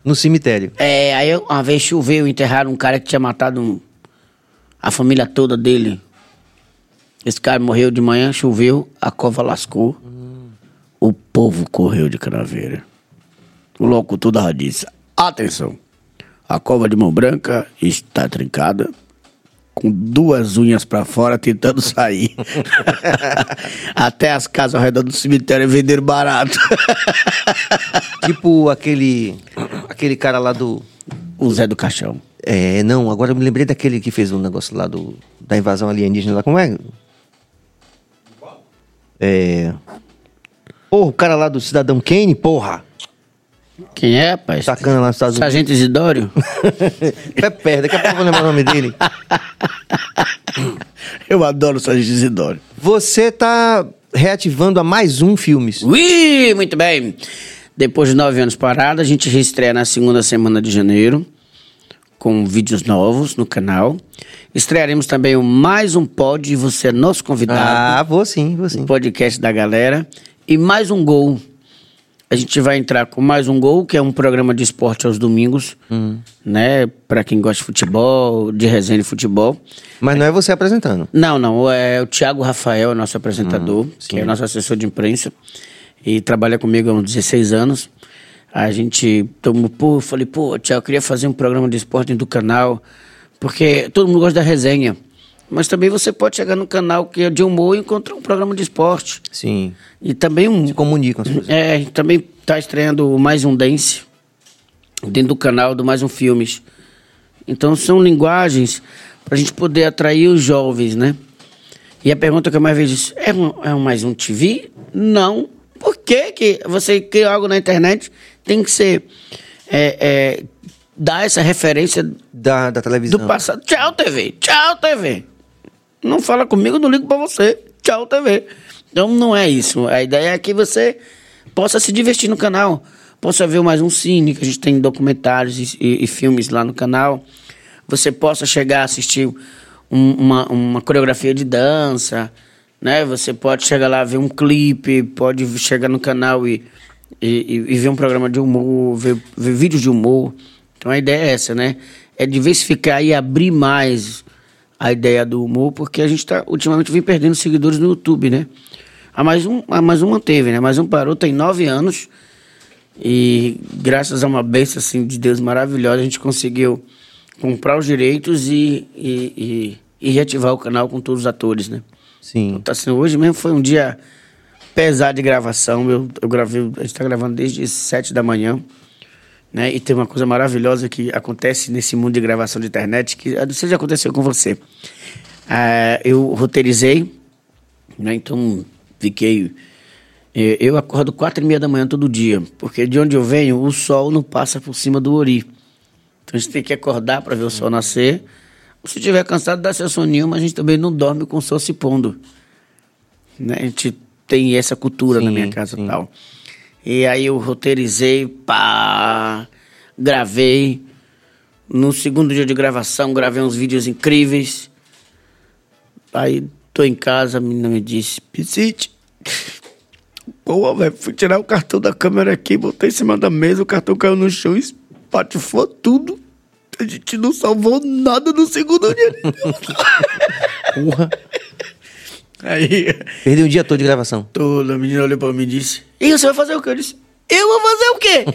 No cemitério. É, aí eu- uma vez choveu, enterraram um cara que tinha matado um- a família toda dele. Esse cara morreu de manhã, choveu, a cova lascou. O povo correu de canaveira. O locutor da rádio disse: Atenção, a cova de mão branca está trincada, com duas unhas pra fora tentando sair. Até as casas ao redor do cemitério venderam barato. Tipo aquele. Aquele cara lá do. o Zé do Caixão. É, não, agora eu me lembrei daquele que fez um negócio lá do. Da invasão alienígena lá. Como é? É. Porra, o cara lá do Cidadão Kane, porra. Quem é, pai? Sacana lá nos Estados Unidos. Sargento Isidório? Pé perto, daqui a pouco eu vou lembrar o nome dele. Eu adoro o Sargento Isidório. Você tá reativando a mais um filmes. Ui, muito bem. Depois de nove anos parado, a gente reestreia na segunda semana de janeiro, com vídeos novos no canal. Estrearemos também o Mais Um Pod, você é nosso convidado. Ah, vou sim, vou sim. o podcast da galera. E mais um gol. A gente vai entrar com mais um gol, que é um programa de esporte aos domingos, né? Pra quem gosta de futebol, de resenha de futebol. Mas não é você apresentando. Não, não. É o Thiago Rafael, é nosso apresentador, que é nosso assessor de imprensa. E trabalha comigo há uns 16 anos. A gente tomou, pô, falei, pô, Thiago, eu queria fazer um programa de esporte do canal, porque todo mundo gosta da resenha. Mas também você pode chegar no canal que é de humor e encontrar um programa de esporte. Sim. E também um. Se comunicam as coisas. É, a gente também tá estreando o mais um Dance dentro do canal do Mais Um Filmes. Então são linguagens pra gente poder atrair os jovens, né? E a pergunta que eu mais vejo é, um, é um mais um TV? Não. Por que, que você cria algo na internet tem que ser. É, é, dar essa referência Da, da televisão. do passado. Tchau, TV. Tchau, TV. Não fala comigo, não ligo pra você. Tchau, TV. Então não é isso. A ideia é que você possa se divertir no canal. Possa ver mais um cine, que a gente tem documentários e, e- filmes lá no canal. Você possa chegar a assistir um- uma, uma coreografia de dança, né? Você pode chegar lá ver um clipe, pode chegar no canal e, e, e- e ver um programa de humor, ver, ver vídeos de humor. Então a ideia é essa, né? É diversificar e abrir mais a ideia do humor, porque a gente tá, ultimamente vem perdendo seguidores no YouTube, né? A mais um, a mais um manteve, né? Mais um parou, tem nove anos. E graças a uma bênção assim, de Deus maravilhosa, a gente conseguiu comprar os direitos e, e, e, e reativar o canal com todos os atores, né? Sim. Tá sendo, hoje mesmo foi um dia pesado de gravação. Eu, eu gravei, a gente tá gravando desde sete da manhã. Né? E tem uma coisa maravilhosa que acontece nesse mundo de gravação de internet, que eu não sei se já aconteceu com você. Ah, eu roteirizei, né? então fiquei. eh, Eu acordo quatro e meia da manhã todo dia, porque de onde eu venho, o sol não passa por cima do ori. Então a gente tem que acordar para ver o sol nascer. Se estiver cansado, dá seu soninho, mas a gente também não dorme com o sol se pondo. Né? A gente tem essa cultura na Sim, minha casa sim. e tal. E aí eu roteirizei, pá, gravei. No segundo dia de gravação, gravei uns vídeos incríveis. Aí tô em casa, a menina me disse, Piscite, pô, velho, fui tirar o cartão da câmera aqui, botei em cima da mesa, o cartão caiu no chão espatifou tudo. A gente não salvou nada no segundo dia. Porra. Aí, Perdeu um dia todo de gravação. toda a menina olhou pra mim e disse, e você vai fazer o quê? Eu disse, eu vou fazer o quê?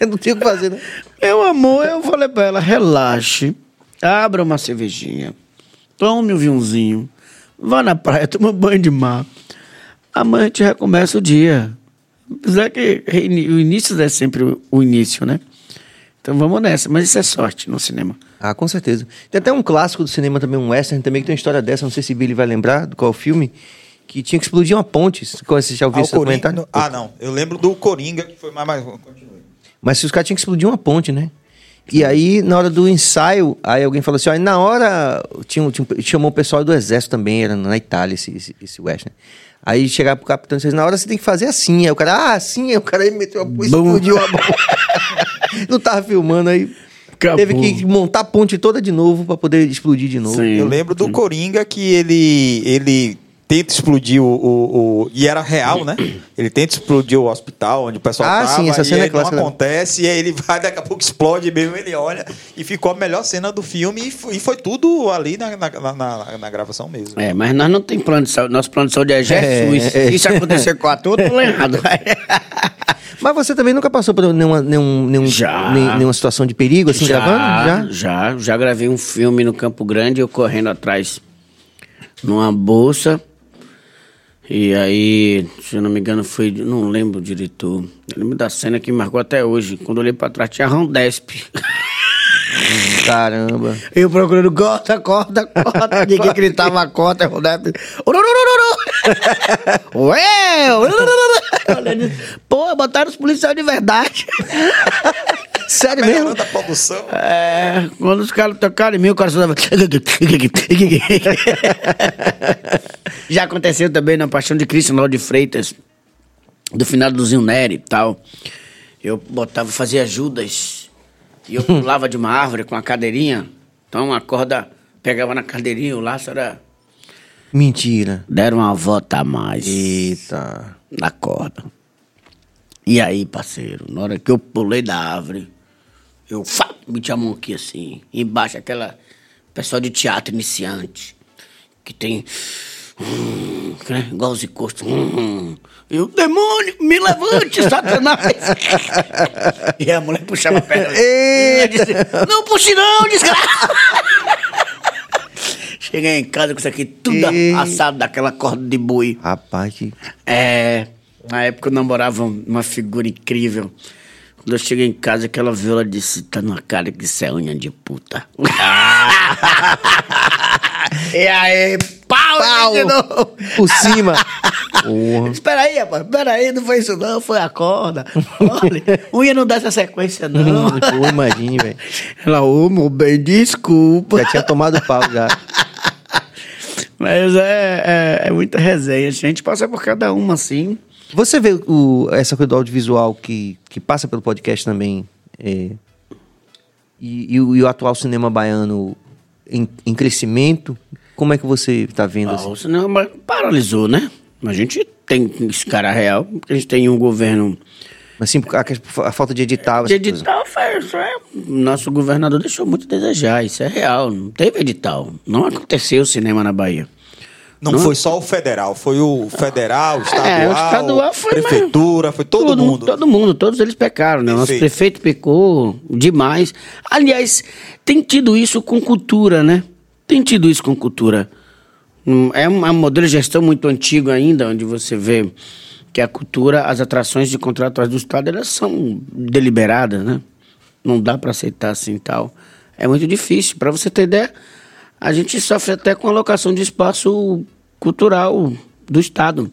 Eu não tinha o que fazer, né? Meu amor, eu falei pra ela, relaxe, abra uma cervejinha, tome um vinhozinho, vá na praia, toma banho de mar. Amanhã a gente recomeça o dia. Apesar que o início é sempre o- o início, né? Então vamos nessa, mas isso é sorte no cinema. Ah, com certeza. Tem até um clássico do cinema também, um western também, que tem uma história dessa, não sei se Billy vai lembrar do qual filme, que tinha que explodir uma ponte. Você já ouviu Ah, esse documentário? Ah, não. Eu lembro do Coringa, que foi mais. mais... Continue. Mas se os caras tinham que explodir uma ponte, né? E aí, na hora do ensaio, aí alguém falou assim, ó, na hora, tinha, tinha, chamou o pessoal do exército também, era na Itália esse, esse, esse western. Aí chegava pro capitão e disse, na hora você tem que fazer assim. Aí o cara, ah, assim, aí o cara aí meteu a explodiu a bomba. Não tava filmando aí. Acabou. Teve que montar a ponte toda de novo pra poder explodir de novo. Sim. Eu lembro do Coringa que ele, ele tenta explodir o, o, o- E era real, né? Ele tenta explodir o hospital onde o pessoal Ah, tava. sim, essa e cena é aí não acontece, e aí ele vai, daqui a pouco explode mesmo, ele olha. E ficou a melhor cena do filme. E foi, e foi tudo ali na, na, na- na- na gravação mesmo. É, mas nós não tem plano de saúde. Nosso plano de saúde é Jesus. É, é. Isso acontecer com o ator, eu tô errado. Mas você também nunca passou por nenhuma, nenhum, nenhum, Já. nem- nenhuma situação de perigo, assim, gravando? Já? Já, já gravei um filme no Campo Grande, eu correndo atrás numa bolsa. E aí, se eu não me engano, foi. Não lembro o diretor. Eu lembro da cena que marcou até hoje. Quando eu olhei pra trás, tinha Rondesp. Caramba. Eu procurando corta, corta, corta. Ninguém gritava corta. Ururururu. Ué! Pô, botaram os policiais de verdade. Sério mesmo? Melhorando a produção. É, quando os caras tocaram em mim, o cara só dava. Já aconteceu também na Paixão de Cristo, lá de Freitas, do final do Zilneri e tal. Eu botava, fazia Judas, e eu pulava de uma árvore com a cadeirinha. Então a corda pegava na cadeirinha, o laço era. Mentira. Deram uma volta a mais Eita. na corda. E aí, parceiro, na hora que eu pulei da árvore, eu fá, meti a mão aqui assim, embaixo, aquela pessoal de teatro iniciante, que tem. Hum, né, igual os encostos. Hum, eu, demônio, me levante, Satanás! e a mulher puxava a perna. Disse, não puxe não, desgraça! Cheguei em casa com isso aqui tudo E- assado daquela corda de boi. Rapaz, que... É, na época eu namorava uma figura incrível. Quando eu cheguei em casa, aquela viola disse: tá na cara que isso é unha de puta. e aí, pau, Pau! de novo. Por cima. Espera aí, rapaz, espera aí, não foi isso não, foi a corda. Olha, unha não dá essa sequência não. Pô, imagine, velho. Ela, ô, meu bem, desculpa. Já tinha tomado pau já. Mas é, é, é muita resenha, a gente passa por cada uma assim. Você vê o, essa coisa do audiovisual que, que passa pelo podcast também é, e, e o, e o atual cinema baiano em, em crescimento? Como é que você está vendo? Ah, assim? o cinema paralisou, né? A gente tem esse cara real, porque a gente tem um governo Assim, a, a falta de edital. de edital. Foi, isso é- nosso governador deixou muito a desejar, isso é real. Não teve edital. Não aconteceu cinema na Bahia. Não, foi só o federal, foi o federal, o estadual, É, o estadual foi prefeitura, foi todo Tudo, mundo. Todo mundo, todos eles pecaram, né? Nosso prefeito pecou demais. Aliás, tem tido isso com cultura, né? Tem tido isso com cultura. Hum, É um é um modelo de gestão muito antigo ainda, onde você vê que a cultura, as atrações de contratuais do Estado, elas são deliberadas, né? Não dá para aceitar assim tal. É muito difícil. Para você ter ideia, a gente sofre até com a alocação de espaço cultural do Estado.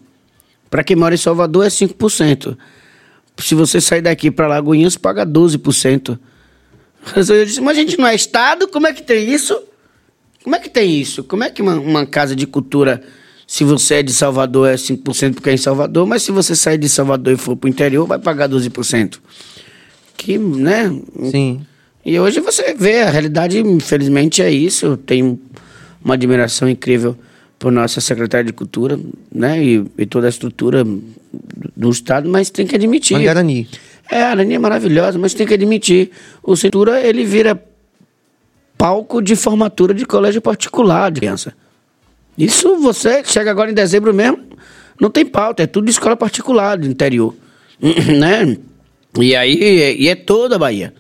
Para quem mora em Salvador é 5%. Se você sair daqui para Lagoinhas, paga 12%. Eu disse, mas a gente não é Estado? Como é que tem isso? Como é que tem isso? Como é que uma, uma casa de cultura, se você é de Salvador, é 5% porque é em Salvador, mas se você sair de Salvador e for para o interior, vai pagar 12%? Que, né? Sim. E hoje você vê, a realidade, infelizmente, é isso. Eu tenho uma admiração incrível por nossa secretária de Cultura, né? E, e toda a estrutura do, do Estado, mas tem que admitir. Mangarani. É, a Arani é maravilhosa, mas tem que admitir. O Cintura, ele vira palco de formatura de colégio particular de criança. Isso você chega agora em dezembro mesmo, não tem pauta, é tudo de escola particular do interior. né? E aí, e é toda a Bahia.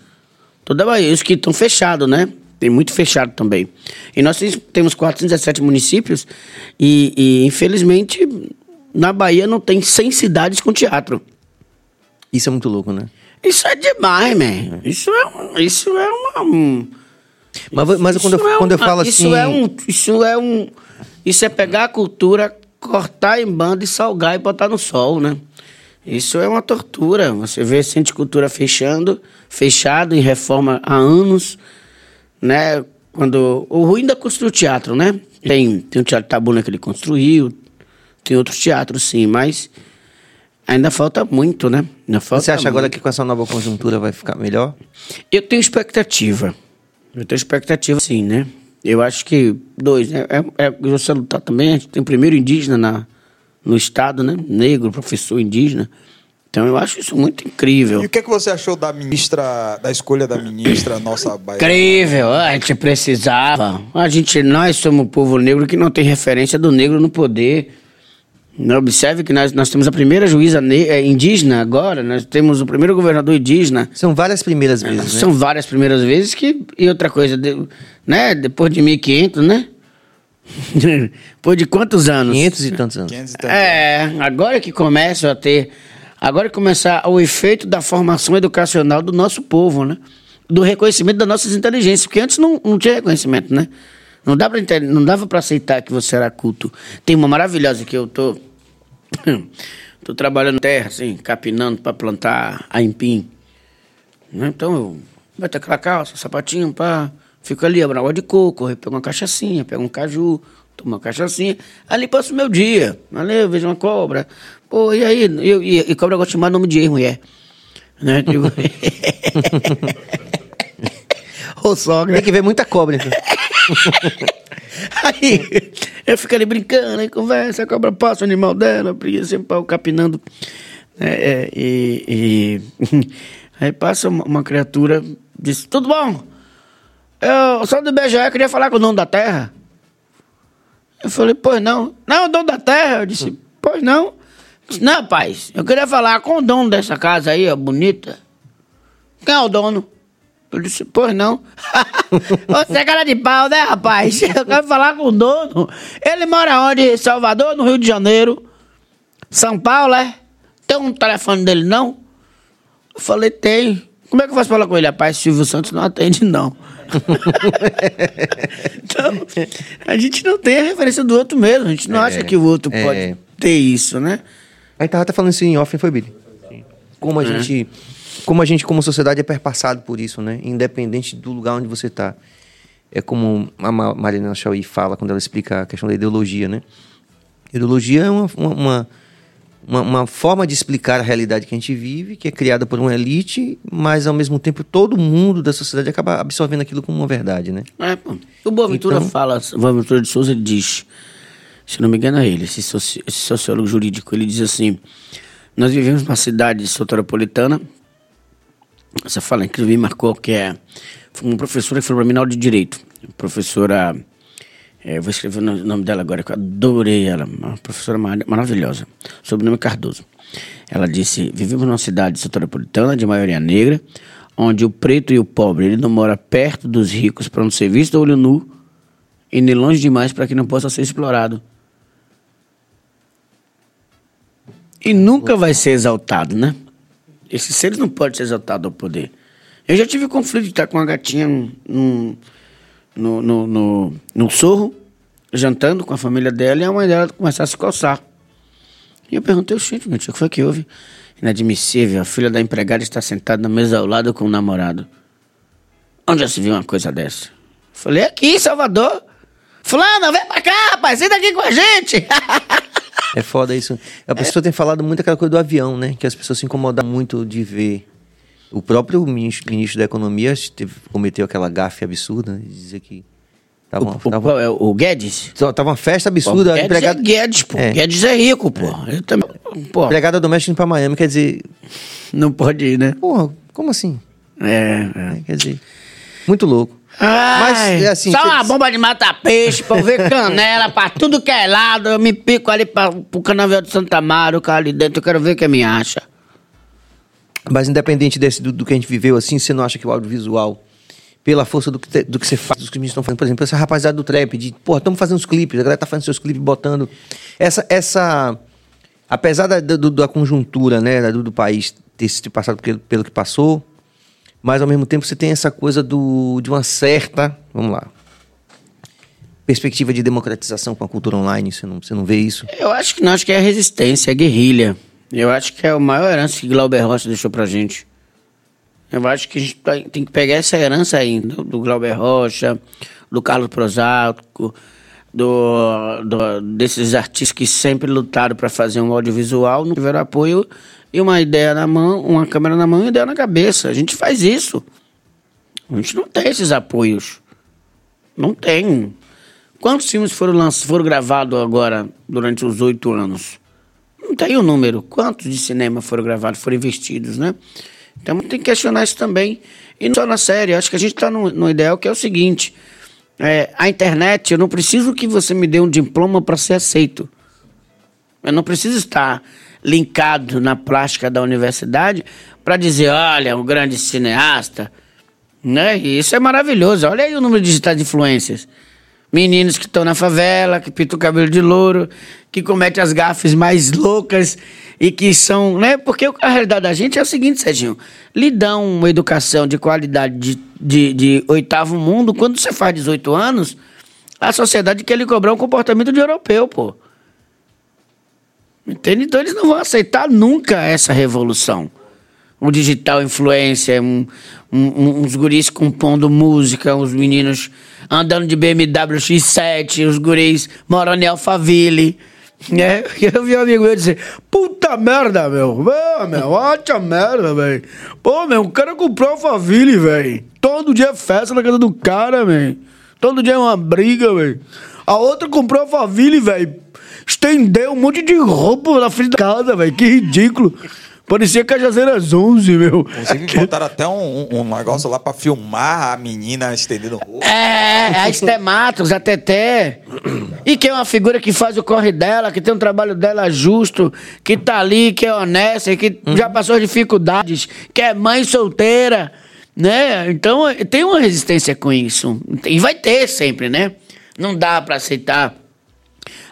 Toda a Bahia. Os que estão fechados, né? Tem muito fechado também. E nós temos- temos 417 municípios e, e, infelizmente, na Bahia não tem 100 cidades com teatro. Isso é muito louco, né? Isso é demais, man. Isso é, isso é uma... um- Mas, mas quando, eu, é quando eu falo isso assim. É um, isso é um... Isso é pegar a cultura, cortar em banda e salgar e botar no sol, né? Isso é uma tortura. Você vê Centro de Cultura fechando, fechado em reforma há anos, né? Quando... O ruim da construir o teatro, né? Tem, tem o Teatro Tabuna que ele construiu, tem outros teatros, sim, mas... Ainda falta muito, né? Ainda falta Você acha agora muito. que com essa nova conjuntura vai ficar melhor? Eu tenho expectativa. Eu tenho expectativa, sim, né? Eu acho que dois, né? É, é, você lutar também, a gente tem o primeiro indígena na, no estado, né? Negro, professor indígena. Então eu acho isso muito incrível. E o que, é que você achou da ministra, da escolha da ministra, nossa Bahia? Incrível, a gente precisava. A gente, nós somos o povo negro que não tem referência do negro no poder. Não, Observe que nós, nós temos a primeira juíza eh, indígena agora, nós temos o primeiro governador indígena. São várias primeiras vezes, né? São várias primeiras vezes que. E outra coisa, de- né? Depois de 1500, né? Depois de quantos anos? 500 e tantos anos. 500 e tanto. É, agora que começa a ter. Agora que começar o efeito da formação educacional do nosso povo, né? Do reconhecimento das nossas inteligências. Porque antes não, não tinha reconhecimento, né? Não, dá pra, não dava para aceitar que você era culto. Tem uma maravilhosa que eu tô. tô trabalhando terra, assim, capinando para plantar aipim. Né? Então eu meto aquela calça, sapatinho, pá. Fico ali, abro água de coco, pego uma cachaçinha, pego um caju, tomo uma cachaçinha. Ali passo o meu dia. Ali eu vejo uma cobra. Pô, e aí? Eu, e, e cobra gosta de chamar nome de ex, mulher. Né? Tipo... Ô, sogra. Tem que ver muita cobra, então. Aí eu fico ali brincando, aí conversa, a cobra passa o animal dela, briga sempre pau capinando. É, é, e, e- aí passa uma, uma criatura, diz, tudo bom? Eu sou do IBGE, eu queria falar com o dono da terra. Eu falei, pois não. Não, o dono da terra. Eu disse, pois não. Disse, não, rapaz, eu queria falar com o dono dessa casa aí, ó, bonita. Quem é o dono? Eu disse, pois não. Você é cara de pau, né, rapaz? Eu quero falar com o dono. Ele mora onde? Salvador, no Rio de Janeiro? São Paulo, é? Tem um telefone dele, não? Eu falei, tem. Como é que eu faço falar com ele? Rapaz, Silvio Santos não atende, não. Então, a gente não tem a referência do outro mesmo. A gente não acha que o outro é. pode ter isso, né? Aí tava até falando isso em off, foi, Billy? Como a gente... Como a gente, como sociedade, é perpassado por isso, né? Independente do lugar onde você tá. É como a Ma- Marina Chauí fala quando ela explica a questão da ideologia, né? Ideologia é uma, uma, uma, uma- uma forma de explicar a realidade que a gente vive, que é criada por uma elite, mas ao mesmo tempo todo mundo da sociedade acaba absorvendo aquilo como uma verdade, né? É, pô. O Boaventura Então- fala, o Boaventura de Souza ele diz, se não me engano é ele, esse, soci- esse sociólogo jurídico, ele diz assim, nós vivemos numa cidade soteropolitana, essa fala incrível me marcou, que é foi uma professora que falou para mim na aula de Direito, professora, é, vou escrever o no- nome dela agora, que eu adorei ela, uma professora mar- maravilhosa, sobrenome Cardoso. Ela disse, vivemos numa cidade soteropolitana de maioria negra, onde o preto e o pobre, ele não mora perto dos ricos para não ser visto a olho nu e nem longe demais para que não possa ser explorado. E nunca vai ser exaltado, né? Esses seres não podem ser exaltados ao poder. Eu já tive conflito de estar com uma gatinha num, no, no, no, no sorro, jantando com a família dela, e a mãe dela começar a se coçar. E eu perguntei, gente, o que foi que houve? Inadmissível, a filha da empregada está sentada na mesa ao lado com o namorado. Onde já se viu uma coisa dessa? Falei, aqui em Salvador. Fulano, vem pra cá, rapaz, senta aqui com a gente. É foda isso. A pessoa tem falado muito aquela coisa do avião, né? Que as pessoas se incomodam muito de ver. O próprio ministro, ministro da Economia teve- cometeu aquela gafe absurda né? de dizer que tava, o, uma- o, tava, qual é? o Guedes? tava uma festa absurda. a Guedes empregada, é Guedes, pô. É. Guedes é rico, pô. Ele também, pô, empregada doméstica indo pra Miami, quer dizer, não pode ir, né? porra, como assim? É, é. É, quer dizer, muito louco. Ai, é assim, Só uma bomba de matar peixe, pra ver canela, pra tudo que é lado. Eu me pico ali pra, pro canavial de Santa Mara, o cara ali dentro, eu quero ver o que me acha. Mas independente desse, do, do que a gente viveu assim, você não acha que o audiovisual, pela força do que, te- do que você faz, dos que estão fazendo, por exemplo, essa rapaziada do trap, de, porra, estamos fazendo os clipes, a galera tá fazendo seus clipes, botando. Essa, essa apesar da, do- da conjuntura, né, do, do país ter se passado pelo, pelo que passou, mas ao mesmo tempo você tem essa coisa do, de uma certa, vamos lá, perspectiva de democratização com a cultura online, você não, você não vê isso? Eu acho que não, acho que é a resistência, é a guerrilha. Eu acho que é o maior herança que Glauber Rocha deixou pra gente. Eu acho que a gente tem que pegar essa herança aí, do, Glauber Rocha, do Carlos Prosato, do, do- desses artistas que sempre lutaram para fazer um audiovisual, não tiveram apoio e uma ideia na mão, uma câmera na mão e ideia na cabeça. A gente faz isso. A gente não tem esses apoios. Não tem. Quantos filmes foram, foram gravados agora durante os oito anos? Não tem o número. Quantos de cinema foram gravados, foram investidos, né? Então tem que questionar isso também. E não só na série. Acho que a gente está no, no ideal que é o seguinte: é, a internet, eu não preciso que você me dê um diploma para ser aceito. Eu não preciso estar linkado na plástica da universidade para dizer, olha, um grande cineasta. Né? E isso é maravilhoso. Olha aí o número digital de influências. Meninos que estão na favela, que pintam o cabelo de louro, que cometem as gafes mais loucas e que são. Né? Porque a realidade da gente é o seguinte, Serginho: lhe dão uma educação de qualidade de, de, de oitavo mundo, quando você faz 18 anos, a sociedade quer lhe cobrar um comportamento de europeu, pô. Entende? Então eles não vão aceitar nunca essa revolução. O digital influência, um, um- uns guris compondo música, uns meninos andando de BMW X7, os guris morando em Alphaville. Né? Eu vi um amigo meu dizer, puta merda, meu. Meu, meu, ótima merda, velho. Pô, meu, o cara comprou Alphaville, velho. Todo dia é festa na casa do cara, velho. Todo dia é uma briga, velho. A outra comprou Alphaville, velho. Estendeu um monte de roupa na frente da casa, velho. Que ridículo. Parecia Cajazeiras 11, meu. Inclusive, botaram até um, um- um negócio lá pra filmar a menina estendendo roupa. É, a Estematos, a Teté. E que é uma figura que faz o corre dela, que tem um trabalho dela justo, que tá ali, que é honesta, que já passou as dificuldades, que é mãe solteira, né? Então tem uma resistência com isso. E vai ter sempre, né? Não dá pra aceitar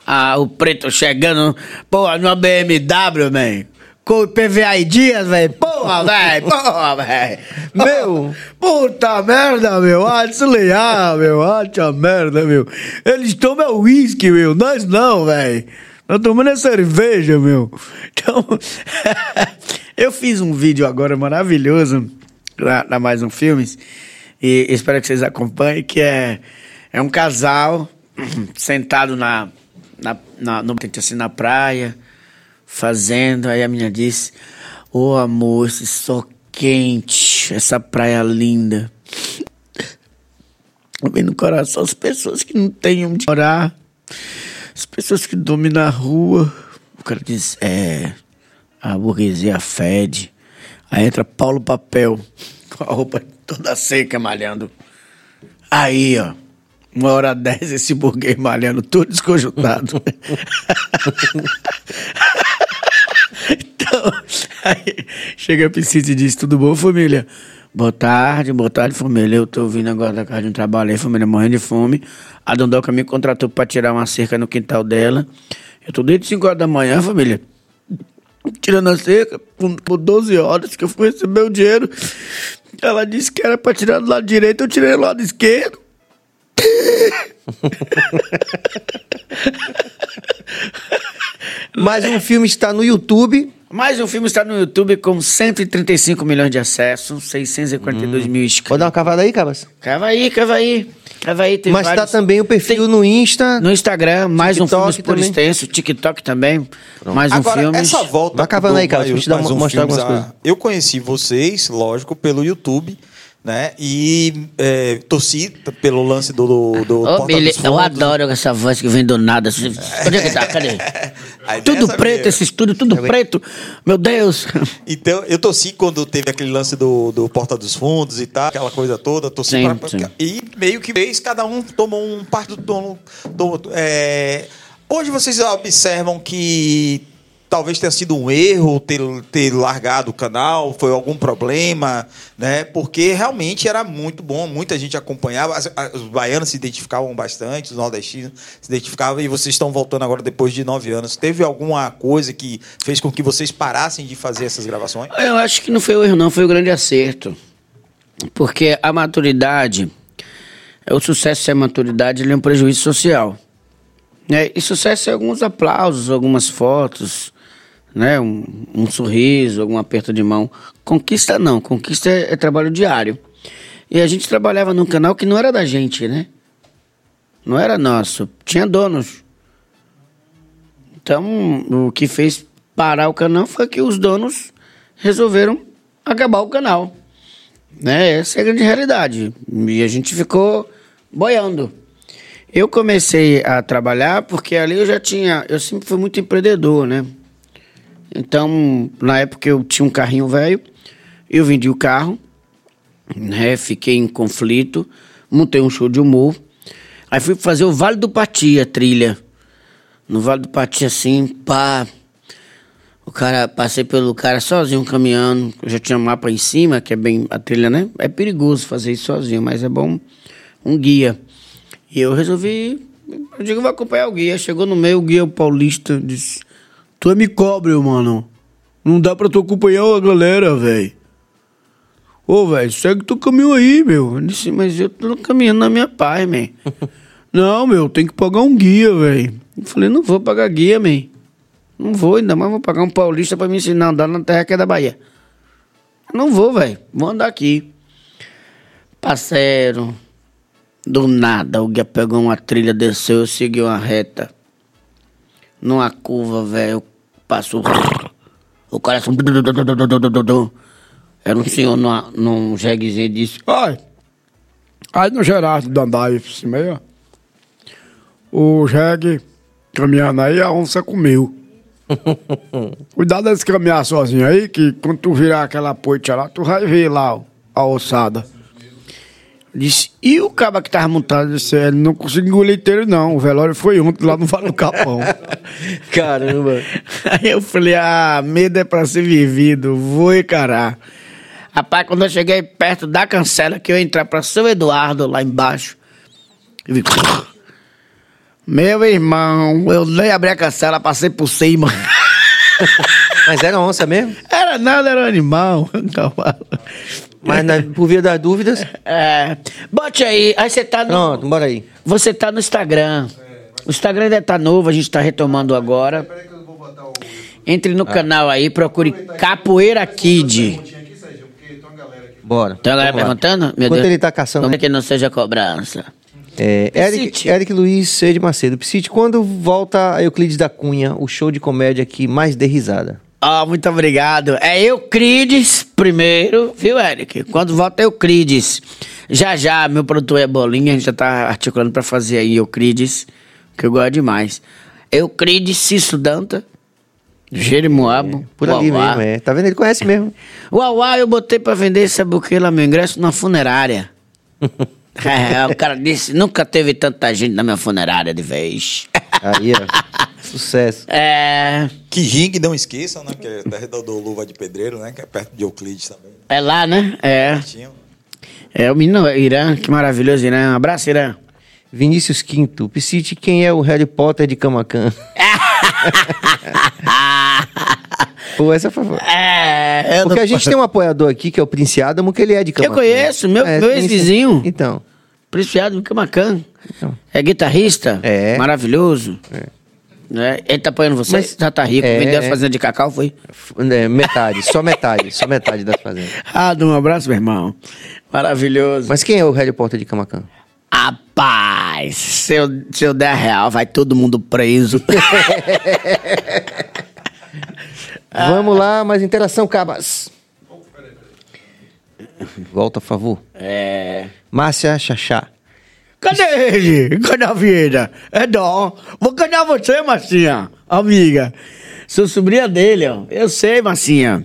ah, o preto chegando, pô, numa BMW, man. Com o PVA e Dias, velho. Porra, velho. Porra, velho. Meu. Puta merda, meu. Ah, desleal, meu. Ah, tia merda, meu. Eles tomam uísque, meu. Nós não, velho. Nós tomando é cerveja, meu. Então, eu fiz um vídeo agora maravilhoso lá na Mais Um Filmes. E espero que vocês acompanhem, que é, é um casal sentado na, na, na, no, assim, na praia, fazendo. Aí a menina disse: Ô amor, esse sol quente, essa praia linda. Vem no coração as pessoas que não têm onde morar, as pessoas que dormem na rua. O cara diz: É, a burguesia fede. Aí entra Paulo Papel, com a roupa toda seca, malhando. Aí, ó. Uma hora dez, esse burguês malhando, todo desconjuntado. chega a Piscite e diz: Tudo bom, família? Boa tarde, boa tarde, família. Eu tô vindo agora da casa de um trabalho aí, família, morrendo de fome. A Dondoca me contratou pra tirar uma cerca no quintal dela. Eu tô desde 5 horas da manhã, família. Tirando a cerca por, por 12 horas que eu fui receber o dinheiro. Ela disse que era pra tirar do lado direito, eu tirei do lado esquerdo. Mais um filme está no YouTube. Mais um filme está no YouTube com 135 milhões de acessos, 642 mil inscritos. Pode dar uma cavada aí, Cabas? Cava aí, cava aí. Cava aí, tem Mas tá vários- também o perfil Tem- no Insta. No Instagram, mais um TikTok filme por extenso, TikTok também, mais um Agora, filme. essa volta. Vai cavando do aí, Mais- deixa eu te dar Mais uma- um mostrar algumas ah, coisas. Eu conheci vocês, lógico, pelo YouTube, né? E é, torci pelo lance do, do, do Ô, Porta Billy, eu adoro essa voz que vem do nada. Onde é que tá? Cadê? É Tudo preto, mesmo. esse estúdio, tudo preto. Meu Deus. Então, eu torci quando teve aquele lance do, do Porta dos Fundos e tal, aquela coisa toda, torci Sim, pra, sim. E meio que fez, cada um tomou um parte do tono. do- é, hoje vocês observam que talvez tenha sido um erro ter, ter largado o canal, foi algum problema, né? Porque realmente era muito bom, muita gente acompanhava, as- as- os baianos se identificavam bastante, os nordestinos se identificavam, e vocês estão voltando agora depois de nove anos. Teve alguma coisa que fez com que vocês parassem de fazer essas gravações? Eu acho que não foi o erro, não, foi o grande acerto. Porque a maturidade, o sucesso sem a maturidade, ele é um prejuízo social. Né? E sucesso é alguns aplausos, algumas fotos, né? um, um sorriso, algum aperto de mão. Conquista não, conquista é, é trabalho diário. E a gente trabalhava num canal que não era da gente, né? Não era nosso. Tinha donos. Então, o que fez parar o canal foi que os donos resolveram acabar o canal. Né? Essa é a grande realidade. E a gente ficou boiando. Eu comecei a trabalhar porque ali eu já tinha. Eu sempre fui muito empreendedor, né? Então, na época eu tinha um carrinho velho, eu vendi o carro, né? Fiquei em conflito, montei um show de humor. Aí fui fazer o Vale do Pati, a trilha. No Vale do Pati, assim, pá. O cara, passei pelo cara sozinho caminhando. Eu já tinha mapa em cima, que é bem a trilha, né? É perigoso fazer isso sozinho, mas é bom um guia. E eu resolvi, eu digo, vou acompanhar o guia. Chegou no meio, o guia paulista disse: Tu é me cobre, mano. Não dá pra tu acompanhar a galera, velho. Ô, velho, segue teu caminho aí, meu. Eu disse, mas eu tô caminhando na minha paz, man. não, meu, tem que pagar um guia, velho. Eu falei, não vou pagar guia, man. Não vou, ainda mais vou pagar um paulista pra me ensinar a andar na terra que é da Bahia. Não vou, velho. Vou andar aqui. Parceiro, do nada, o guia pegou uma trilha, desceu, eu segui uma reta. Numa curva, velho, passou. O cara assim. Era um senhor numa, num jeguezinho e disse: Ai, aí no Gerardo do Andai, cima aí, ó. O jegue caminhando aí, a onça comeu. Cuidado desse caminhar sozinho aí, que quando tu virar aquela poita lá, tu vai ver lá ó, a ossada. Disse, e o caba que tava montado? Disse, ele não conseguiu engolir inteiro, não. O velório foi ontem lá no Vale do Capão. Caramba. Aí eu falei, ah, medo é pra ser vivido, vou encarar. Rapaz, quando eu cheguei perto da cancela, que eu ia entrar pra São Eduardo, lá embaixo, eu vi... Meu irmão, eu nem abri a cancela, passei por cima. Mas era onça mesmo? Era nada, era um animal, cavalo. Mas na- por via das dúvidas. É, bote aí, aí você tá no... Pronto, bora aí. Você tá no Instagram. O Instagram ainda tá novo, a gente tá retomando agora. Entre no canal aí, procure Capoeira Kid. Bora. Tem a galera perguntando? Meu Enquanto Deus. ele tá caçando. Como é que não seja cobrança? É, Eric. Eric Luiz Ceide Macedo. Psite, quando volta a Euclides da Cunha, o show de comédia que mais dê risada? Ah, muito obrigado. É Eucrides primeiro, viu, Eric? Quando volta é Eucrides. Já já, meu produtor é Bolinha, a gente já tá articulando pra fazer aí Eucrides, que eu gosto demais. Eucrides Cício Danta, Jeremoabo, Por ali Uauá. mesmo, é. Tá vendo? Ele conhece mesmo. Uauá eu botei pra vender, sabe o que lá, meu ingresso na funerária. é, o cara disse, nunca teve tanta gente na minha funerária de vez. Aí, ó. Sucesso. É, Que ringue, não esqueçam, né? Que é terra do Luva de Pedreiro, né? Que é perto de Euclides também. é lá, né? É. É o menino Irã, que maravilhoso, Irã. Um abraço, Irã. Vinícius Quinto. Psite, quem é o Harry Potter de Camacan? Pô, essa foi. É, eu Porque não- a gente tem um apoiador aqui, que é o Prince Adamo, que ele é de Eu Camacan. conheço, meu, meu tem- ex-vizinho. Então. Preciado do Camacan. Então. É guitarrista. É. Maravilhoso. Né? Ele tá apoiando você? Mas- Já tá rico. É, Vendeu as é. fazendas de cacau, foi? é, metade, só metade, só metade das fazendas. Ah, dá um abraço, meu irmão. Maravilhoso. Mas quem é o Harry Potter de Camacan? Rapaz, se eu, se eu der real, vai todo mundo preso. Vamos lá, mais interação, Cabas. Volta, a favor. é. Márcia Chachá. Cadê ele? Cadê a vida? É dó. Vou ganhar você, Marcinha. Amiga. Sou sobrinha dele, ó. Eu sei, Marcinha.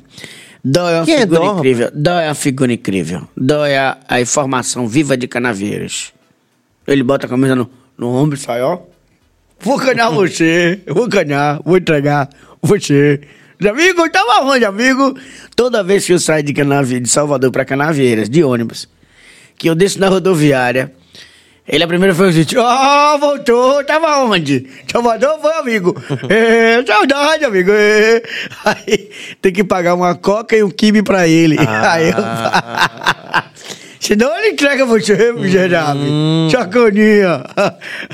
Dó é uma Quem é figura Dó, incrível. Dó é uma figura incrível. Dó é a, a informação viva de Canaveiras. Ele bota a camisa no, no ombro e sai, ó. Vou ganhar você. Vou ganhar. Vou entregar você. Amigo, tava onde, amigo? Toda vez que eu saio de, Canave... de Salvador pra Canaveiras, de ônibus, que eu desço na rodoviária, ele a primeira foi assim, ó, voltou, tava onde? Salvador foi, amigo. É, saudade, amigo. É. Aí tem que pagar uma coca e um quibe pra ele. Aí eu... Senão ele entrega você, miserável. Chaconinha.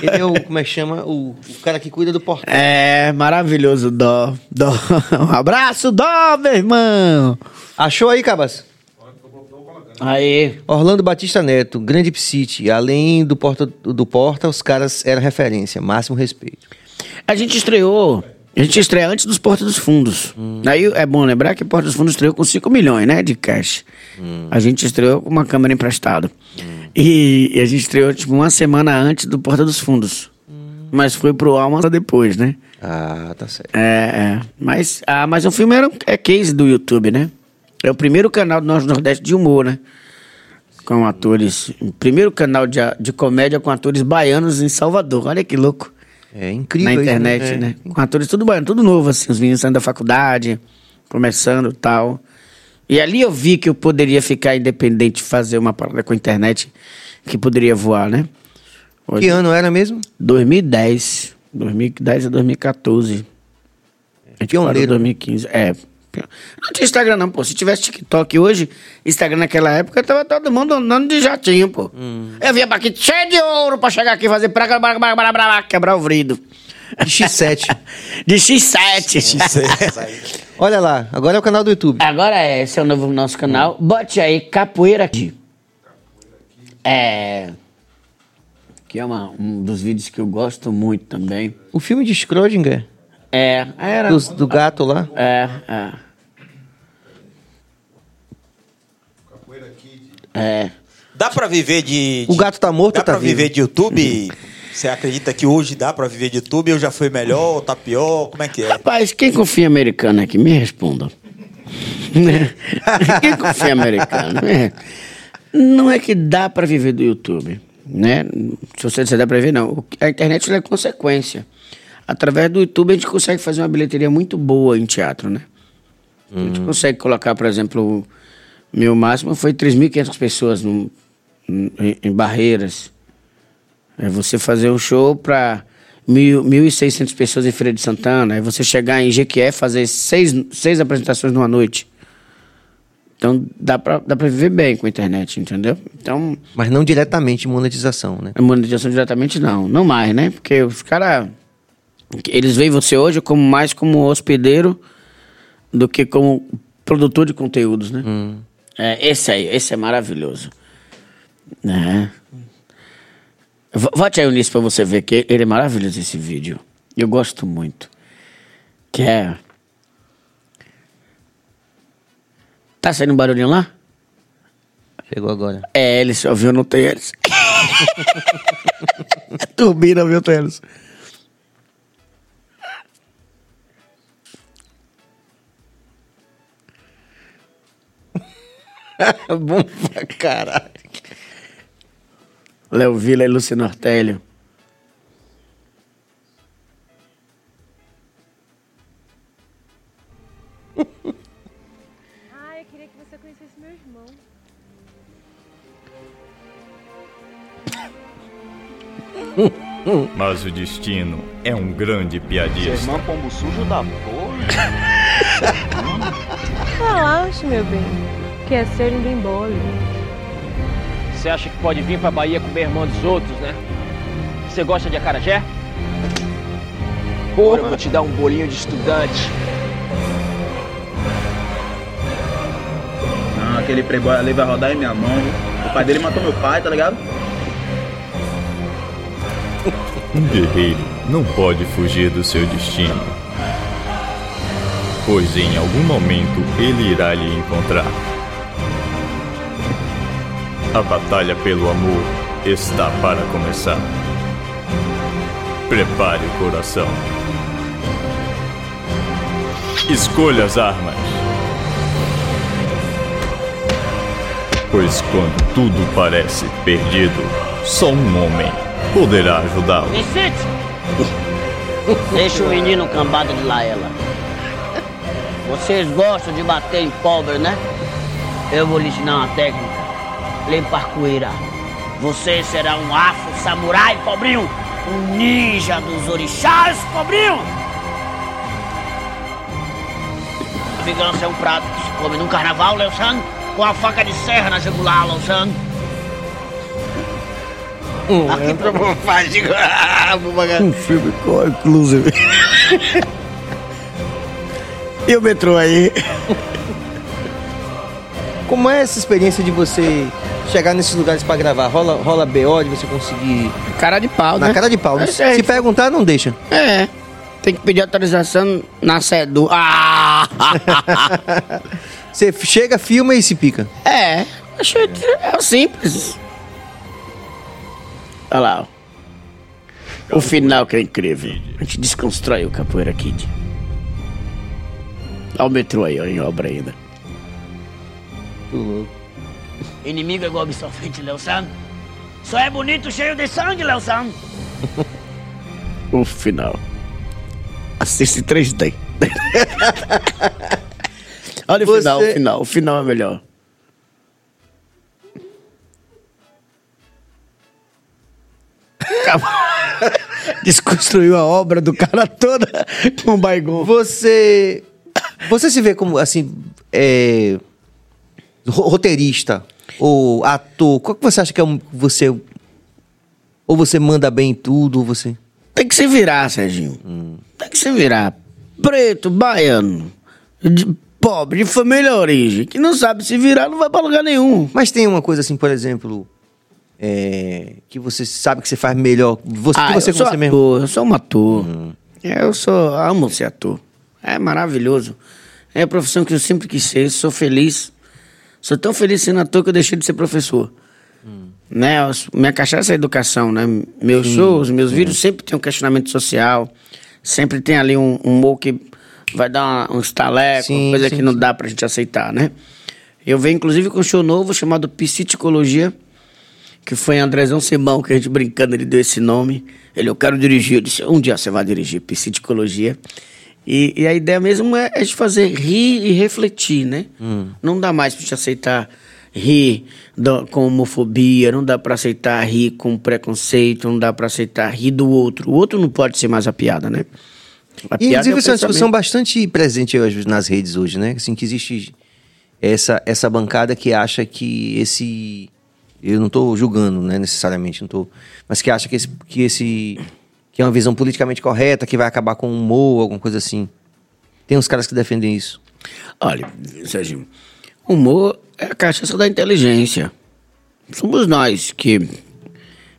Ele é o, como é que chama? O, o cara que cuida do portão. É, maravilhoso, Dó. Dó. Um abraço, Dó, meu irmão. Achou aí, Cabas? Aí. Orlando Batista Neto, grande Psite. Além do Porta, do Porta, os caras eram referência. Máximo respeito. A gente estreou. A gente estreia antes dos Porta dos Fundos. Aí é bom lembrar que Porta dos Fundos estreou com 5 milhões, né? De cash. A gente estreou com uma câmera emprestada. E, e a gente estreou, tipo, uma semana antes do Porta dos Fundos. Mas foi pro Alma depois, né? Ah, tá certo. É, é. Mas, ah, mas o filme era, é case do YouTube, né? É o primeiro canal do Norte Nordeste de humor, né? Com atores. Primeiro canal de, de comédia com atores baianos em Salvador. Olha que louco. É incrível Na isso, internet, É. né? Com atores tudo baiano, tudo novo, assim. Os meninos saindo da faculdade, começando e tal. E ali eu vi que eu poderia ficar independente, fazer uma parada com a internet que poderia voar, né? Que ano era mesmo? 2010. 2010 a 2014. A gente parou em Pioneiro. 2015. É. Não tinha Instagram, não, pô. Se tivesse TikTok hoje, Instagram naquela época, tava todo mundo andando de jatinho, pô. Eu via pra aqui cheio de ouro pra chegar aqui e fazer blá, blá, blá, blá, quebrar o vrido. De X7. De X7. Olha lá, agora é o canal do YouTube. Agora é, esse é o novo nosso canal. Bote aí Capoeira aqui. É. Que é uma- um dos vídeos que eu gosto muito também. O filme de Schrödinger, É, era. dos- do gato lá. É, é. É. Dá pra viver de. O de- gato tá morto Dá tá pra viver vivo? de YouTube? Você acredita que hoje dá pra viver de YouTube? Ou já foi melhor, ou tá pior? Como é que é? Rapaz, quem confia em americano aqui, me responda. Né? quem confia em americano? É. Não é que dá pra viver do YouTube, né? Se você disser dá pra viver, não. O A internet ela é consequência. Através do YouTube a gente consegue fazer uma bilheteria muito boa em teatro, né? A gente consegue colocar, por exemplo, o meu máximo foi 3.500 pessoas num- em, em Barreiras. É você fazer um show para 1.600 pessoas em Feira de Santana. Aí você chegar em Jequié fazer seis, seis apresentações numa noite. Então dá pra, dá pra viver bem com a internet, entendeu? Então, Mas não diretamente monetização, né? monetização diretamente não. Não mais, né? Porque os caras. Eles veem você hoje como mais como hospedeiro do que como produtor de conteúdos, né? É, esse aí, esse é maravilhoso. Né? Vote aí nisso pra você ver que ele é maravilhoso esse vídeo. Eu gosto muito. Que é. Tá saindo um barulhinho lá? Chegou agora. É hélice, viu? Não tem hélice. é turbina, viu? Tem Bom pra caralho. Léo Vila e Luciano Ortélio. Ah, eu queria que você conhecesse meu irmão. Mas o destino é um grande piadista. pombo sujo da porra. Relaxa, meu bem. Que é seu ninguém bole. Você acha que pode vir pra Bahia comer irmão dos outros, né? Você gosta de acarajé? Porra, eu vou te dar um bolinho de estudante. Não, aquele playboy ali vai rodar em minha mão. viu? O pai dele matou meu pai, tá ligado? Um guerreiro não pode fugir do seu destino. Pois em algum momento ele irá lhe encontrar. A batalha pelo amor está para começar. Prepare o coração. Escolha as armas. Pois quando tudo parece perdido, só um homem poderá ajudá-lo. Vicente! Deixa o menino cambada de lá, ela. Vocês gostam de bater em pobre, né? Eu vou lhe ensinar uma técnica. Limpar poeira. Você será um afro-samurai, pobrinho. Um ninja dos orixás, pobrinho. A vingança é um prato que se come num carnaval, Leosan, com a faca de serra na jugular, Leosan. Aqui pra bobagem. Um filme com inclusive. e o metrô aí? Como é essa experiência de você chegar nesses lugares pra gravar? Rola, rola BO de você conseguir. Cara de pau, Na né? cara de pau. né? É sério. Se perguntar, não deixa. É. Tem que pedir autorização na CEDU. Ah! Você chega, filma e se pica. é. Acho é simples. Olha lá. ó. O final que é incrível. A gente desconstrói o Capoeira Kid. Olha o metrô aí, ó, em obra ainda. Inimigo é igual absorvente, Léo San. Só é bonito cheio de sangue, Léo San. o final. Assiste 3D. Olha o Você- final, o final. O final é melhor. Acabou. Desconstruiu a obra do cara toda com o Baigon. Você. Você se vê como, assim. É, ro- roteirista ou ator. Qual que você acha que é um, você. Ou você manda bem em tudo, ou você. Tem que se virar, Serginho. Tem que se virar. Preto, baiano, de- pobre, de família origem, que não sabe se virar, não vai pra lugar nenhum. Mas tem uma coisa assim, por exemplo. é, que você sabe que você faz melhor. Você, Ah, que você eu sou você ator, mesmo. eu sou um ator. Eu sou, amo ser ator. É maravilhoso. É a profissão que eu sempre quis ser, sou feliz. Sou tão feliz sendo ator que eu deixei de ser professor. Né? eu- Minha cachaça é educação, né? Meus shows, meus vídeos sempre tem um questionamento social. Sempre tem ali um um humor que vai dar uma- um estaleco, Sim, coisa sim, que não sim. dá pra gente aceitar, né? Eu venho, inclusive, com um show novo chamado Psicologia que foi Andrezão Simão, que a gente brincando, ele deu esse nome. Ele, eu quero dirigir. Eu disse, um dia você vai dirigir psicologia. E, e a ideia mesmo é, é de fazer rir e refletir, né? Não dá mais pra gente aceitar rir do- com homofobia, não dá pra aceitar rir com preconceito, não dá pra aceitar rir do outro. O outro não pode ser mais a piada, né? A E, piada inclusive, é isso é uma discussão bastante presente hoje nas redes hoje, né? Assim, que existe essa, essa bancada que acha que esse. Eu não estou julgando, né, necessariamente, não tô, mas que acha que esse, que esse. Que é uma visão politicamente correta, que vai acabar com o humor, alguma coisa assim. Tem uns caras que defendem isso. Olha, Serginho, humor é a cachaça da inteligência. Somos nós que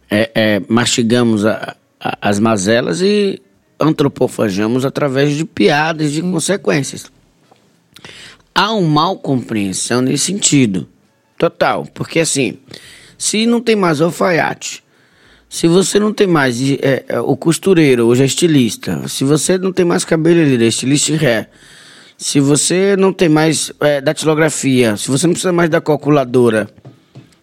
é, é, mastigamos a- a- as mazelas e antropofagamos através de piadas de consequências. Há uma mal compreensão nesse sentido. Total. Porque assim, se não tem mais alfaiate, se você não tem mais é, é, o costureiro, hoje é estilista, se você não tem mais cabeleireiro, é estilista em ré, se você não tem mais é, datilografia, se você não precisa mais da calculadora,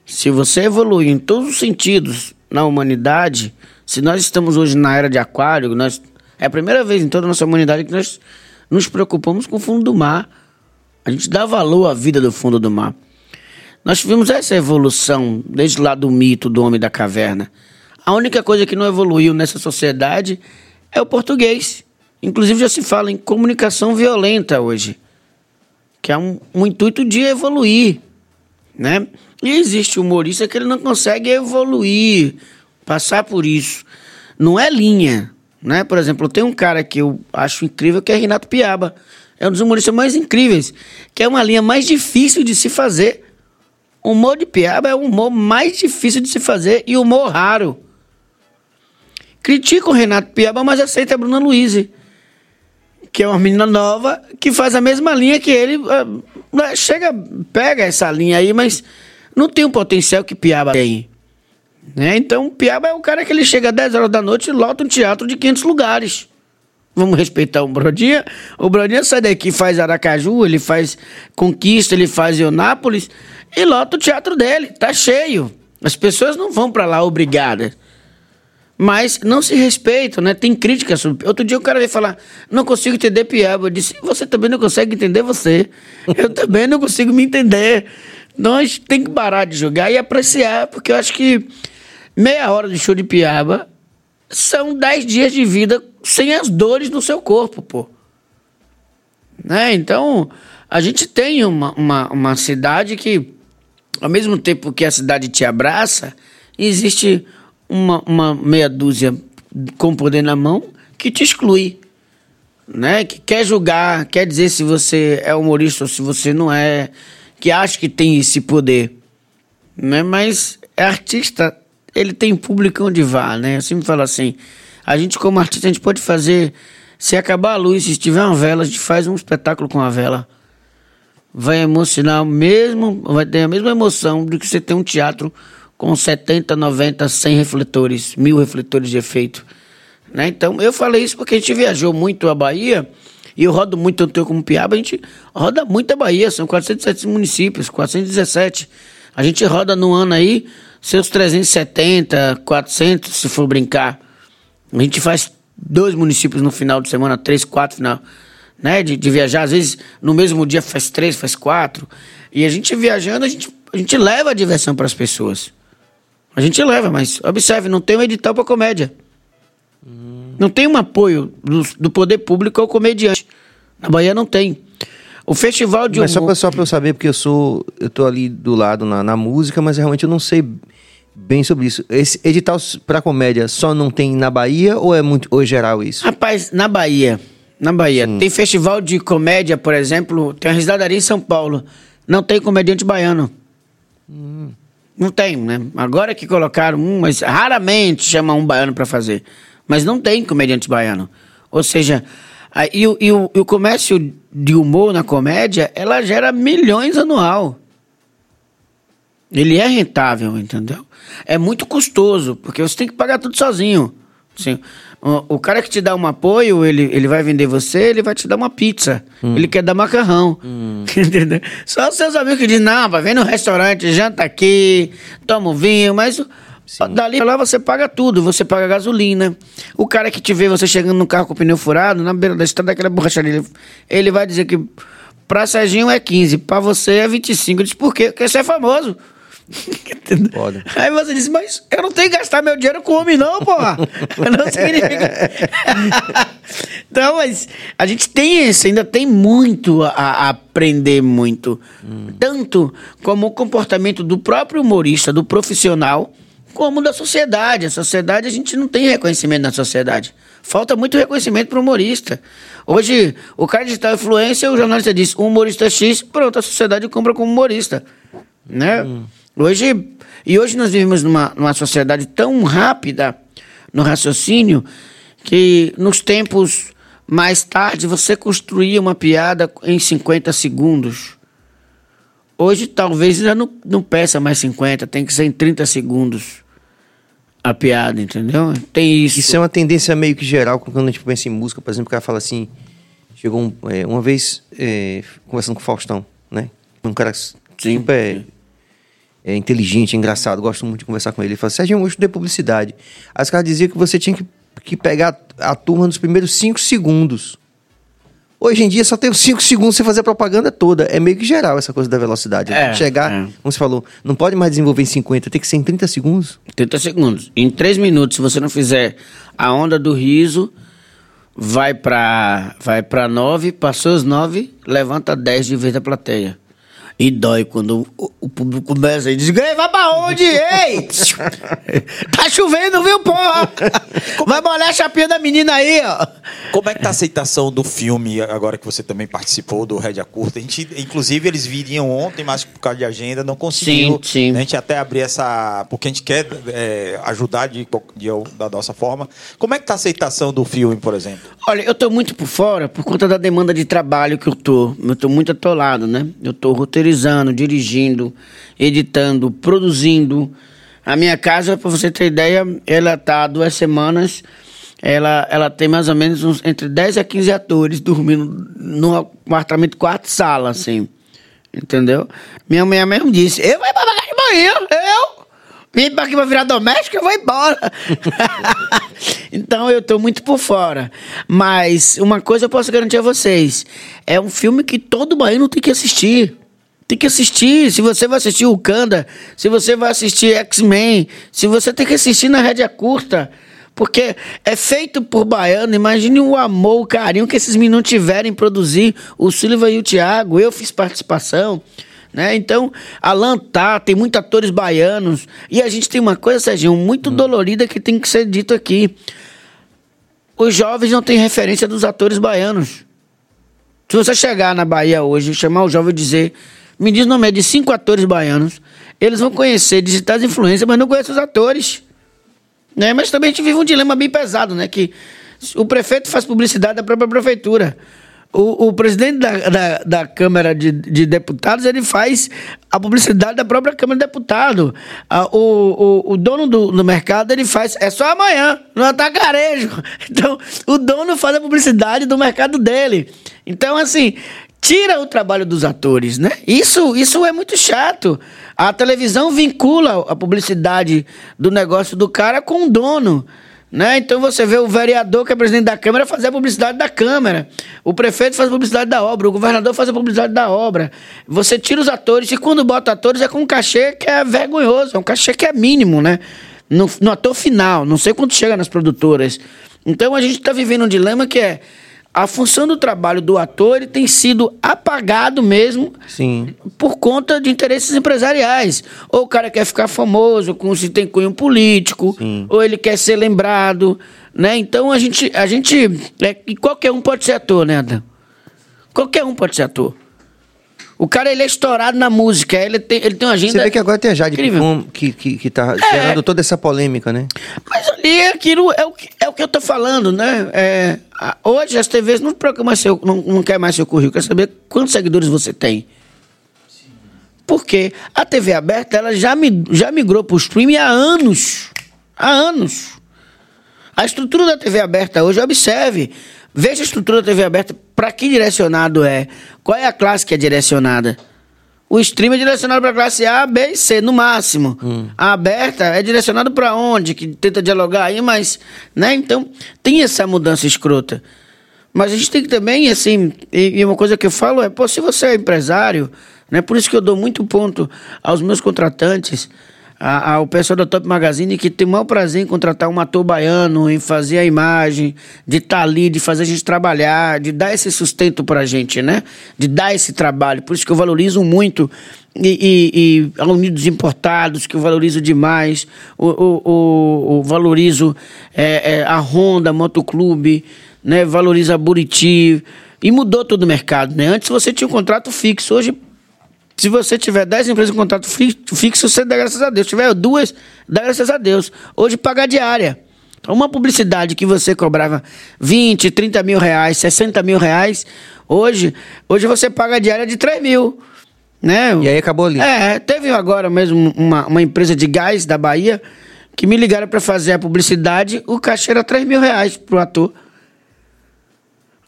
se você evolui em todos os sentidos na humanidade, se nós estamos hoje na era de aquário, nós, é a primeira vez em toda a nossa humanidade que nós nos preocupamos com o fundo do mar. A gente dá valor à vida do fundo do mar. Nós tivemos essa evolução desde lá do mito do homem da caverna. A única coisa que não evoluiu nessa sociedade é o português. Inclusive já se fala em comunicação violenta hoje, que é um, um intuito de evoluir, né? E existe humorista que ele não consegue evoluir, passar por isso. Não é linha, né? Por exemplo, tem um cara que eu acho incrível que é Renato Piaba. É um dos humoristas mais incríveis, que é uma linha mais difícil de se fazer. O humor de piaba é o humor mais difícil de se fazer e humor raro. Critica o Renato Piaba, mas aceita a Bruna Luiz, que é uma menina nova que faz a mesma linha que ele. ah, Chega, pega essa linha aí, mas não tem o potencial que Piaba tem. Né? Então, Piaba é o cara que ele chega às 10 horas da noite e lota um teatro de 500 lugares. Vamos respeitar o Brodinha. O Brodinha sai daqui, faz Aracaju, ele faz Conquista, ele faz Eunápolis e lota o teatro dele. Tá cheio. As pessoas não vão pra lá obrigadas. Mas não se respeitam, né? Tem críticas sobre. Outro dia o cara veio falar: não consigo entender Piaba. Eu disse: você também não consegue entender você. Eu também não consigo me entender. Nós tem que parar de jogar e apreciar, porque eu acho que meia hora de show de Piaba são dez dias de vida sem as dores no seu corpo, pô. Né? Então, a gente tem uma, uma, uma cidade que, ao mesmo tempo que a cidade te abraça, existe uma, uma meia dúzia com poder na mão que te exclui. Né? Que quer julgar, quer dizer se você é humorista ou se você não é, que acha que tem esse poder. Né? Mas é artista, ele tem público onde vá, né? Eu sempre falo assim, a gente como artista, a gente pode fazer... Se acabar a luz, se tiver uma vela, a gente faz um espetáculo com a vela. Vai emocionar mesmo, vai ter a mesma emoção do que você ter um teatro com 70, 90, 100 refletores, mil refletores de efeito. Né? Então, eu falei isso porque a gente viajou muito a Bahia, e eu rodo muito, eu tenho como piaba, a gente roda muito a Bahia, são 407 municípios, 417. A gente roda no ano aí seus 370, 400, se for brincar. A gente faz dois municípios no final de semana, três, quatro final, né? De, de viajar, às vezes no mesmo dia faz três, faz quatro. E a gente viajando, a gente, a gente leva a diversão para as pessoas. A gente leva, mas observe, não tem um edital para comédia. Não tem um apoio do, do poder público ao comediante. Na Bahia não tem. O festival de Mas só humor... só pra eu saber, porque eu sou. Eu tô ali do lado na, na música, mas realmente eu não sei bem sobre isso. Esse edital pra comédia só não tem na Bahia ou é muito ou é geral isso? Rapaz, na Bahia, na Bahia, tem festival de comédia, por exemplo, tem a Risadaria em São Paulo. Não tem comediante baiano. Não tem, né? Agora que colocaram um, mas raramente chama um baiano pra fazer. Mas não tem comediante baiano. Ou seja, a- e, o, e o- e o comércio de humor na comédia, ela gera milhões anual. Ele é rentável, entendeu? É muito custoso, porque você tem que pagar tudo sozinho. Assim, o, cara que te dá um apoio, ele, ele vai vender você, ele vai te dar uma pizza. Ele quer dar macarrão. Entendeu? Só os seus amigos que dizem, não, vai vem no restaurante, janta aqui, toma um vinho, mas o- dali pra lá você paga tudo, você paga gasolina. O cara que te vê você chegando no carro com o pneu furado, na beira da estrada, daquela borracharia, ele, ele vai dizer que pra Serginho é 15, pra você é 25. Eu disse, por quê? Porque você é famoso. Foda. Aí você disse, mas eu não tenho que gastar meu dinheiro com homem, não, porra. Não significa. então, mas a gente tem isso, ainda tem muito a, a aprender muito. Tanto como o comportamento do próprio humorista, do profissional, como da sociedade. A sociedade, a gente não tem reconhecimento na sociedade. Falta muito reconhecimento para o humorista. Hoje, o cara digital influência, o jornalista diz, um humorista X, pronto, a sociedade compra como humorista. Né? Hoje, e hoje nós vivemos numa, numa sociedade tão rápida no raciocínio que nos tempos mais tarde você construía uma piada em 50 segundos. Hoje talvez já não, não peça mais 50, tem que ser em 30 segundos a piada, entendeu? Tem isso. Isso é uma tendência meio que geral quando a gente pensa em música, por exemplo, o cara fala assim. Chegou um, é, uma vez é, conversando com o Faustão, né? Um cara super é, inteligente, engraçado, gosto muito de conversar com ele. Ele falou: Sérgio, eu estudei publicidade. Aí os caras diziam que você tinha que, que pegar a turma nos primeiros cinco segundos. Hoje em dia só tem os 5 segundos você fazer a propaganda toda. É meio que geral essa coisa da velocidade. né? É, Chegar, é. como você falou, não pode mais desenvolver em 50, tem que ser em 30 segundos. 30 segundos. Em 3 minutos, se você não fizer a onda do riso, vai pra, vai pra 9, passou os 9, levanta 10 de vez da plateia. E dói quando o, o público começa e diz: "Ei, vai pra onde? Ei! tá chovendo, viu, porra? Vai molhar a chapinha da menina aí, ó. Como é que tá a aceitação do filme, agora que você também participou do Rédia Curta? A gente, inclusive, eles viriam ontem, mas por causa de agenda não conseguiu. Sim, sim. A gente até abrir essa... Porque a gente quer é, ajudar de, de- da nossa forma. Como é que tá a aceitação do filme, por exemplo? Olha, eu tô muito por fora por conta da demanda de trabalho que eu tô. Eu tô muito atolado, né? Eu tô roteirizando, dirigindo, editando, produzindo. A minha casa, pra você ter ideia, ela tá há duas semanas. Ela, ela tem mais ou menos uns, entre 10 a 15 atores dormindo num apartamento quarto sala, assim. Entendeu? Minha mulher mesmo disse: Eu vou pra casa de banheiro, eu! Vim pra aqui pra virar doméstico, eu vou embora. então eu tô muito por fora. Mas uma coisa eu posso garantir a vocês: é um filme que todo baiano tem que assistir. Tem que assistir. Se você vai assistir o Kanda, se você vai assistir X-Men, se você tem que assistir na rédea curta. Porque é feito por baiano. Imagine o amor, o carinho que esses meninos tiverem em produzir. O Silva e o Thiago. Eu fiz participação. Né? Então, Alan tá, tem muitos atores baianos. E a gente tem uma coisa, Serginho, muito dolorida que tem que ser dito aqui. Os jovens não têm referência dos atores baianos. Se você chegar na Bahia hoje, chamar o jovem e dizer me diz o nome de cinco atores baianos. Eles vão conhecer digitais influências, mas não conhecem os atores. Né? Mas também a gente vive um dilema bem pesado, né? Que o prefeito faz publicidade da própria prefeitura. O, o presidente da, da, da Câmara de, de Deputados ele faz a publicidade da própria Câmara de Deputados. O, o, o dono do, do mercado ele faz. É só amanhã, no atacarejo. Então, o dono faz a publicidade do mercado dele. Então, assim, tira o trabalho dos atores, né? Isso, isso é muito chato. A televisão vincula a publicidade do negócio do cara com o dono. Né? Então você vê o vereador, que é presidente da Câmara, fazer a publicidade da Câmara. O prefeito faz a publicidade da obra, o governador faz a publicidade da obra. Você tira os atores, e quando bota atores é com um cachê que é vergonhoso, é um cachê que é mínimo, né? No, no ator final, não sei quanto chega nas produtoras. Então a gente está vivendo um dilema que é a função do trabalho do ator ele tem sido apagado mesmo Sim. por conta de interesses empresariais. Ou o cara quer ficar famoso, com se tem cunho político, Sim. ou ele quer ser lembrado, né? Então a gente, a gente, é, e qualquer um pode ser ator, né, Adam? Qualquer um pode ser ator. O cara ele é estourado na música, ele tem, ele tem uma agenda. Você vê que agora tem a Jade. Picon que, que, que tá É. gerando toda essa polêmica, né? Mas ali aquilo é o que, é o que eu tô falando, né? É, a- hoje as TVs não mais seu, não, não quer mais seu currículo, quer saber quantos seguidores você tem. Porque a TV aberta ela já, mi- já migrou para o streaming há anos. Há anos. A estrutura da TV aberta hoje, observe. Veja a estrutura da TV aberta, para que direcionado é? Qual é a classe que é direcionada? O stream é direcionado para a classe A, B e C, no máximo. A aberta é direcionado para onde? Que tenta dialogar aí, mas. Né? Então, tem essa mudança escrota. Mas a gente tem que também, assim, e, e uma coisa que eu falo é, pô, se você é empresário, né? Por isso que eu dou muito ponto aos meus contratantes, a- ao pessoal da Top Magazine, que tem o maior prazer em contratar um ator baiano, em fazer a imagem, de estar ali, de fazer a gente trabalhar, de dar esse sustento pra gente, né? De dar esse trabalho. Por isso que eu valorizo muito e, e, e a Unidos Importados, que eu valorizo demais, o, o, o- o valorizo é, é, a Honda Motoclube, né? Valoriza a Buriti. E mudou todo o mercado, né? Antes você tinha um contrato fixo, hoje se você tiver 10 empresas com contrato fi- fixo, você dá graças a Deus. Se tiver duas, dá graças a Deus. Hoje paga diária. Então, uma publicidade que você cobrava 20, 30 mil reais, 60 mil reais, hoje, hoje você paga diária de 3 mil. Né? E aí acabou ali. É, teve agora mesmo uma, uma empresa de gás da Bahia que me ligaram para fazer a publicidade, o cachê era 3 mil reais pro ator.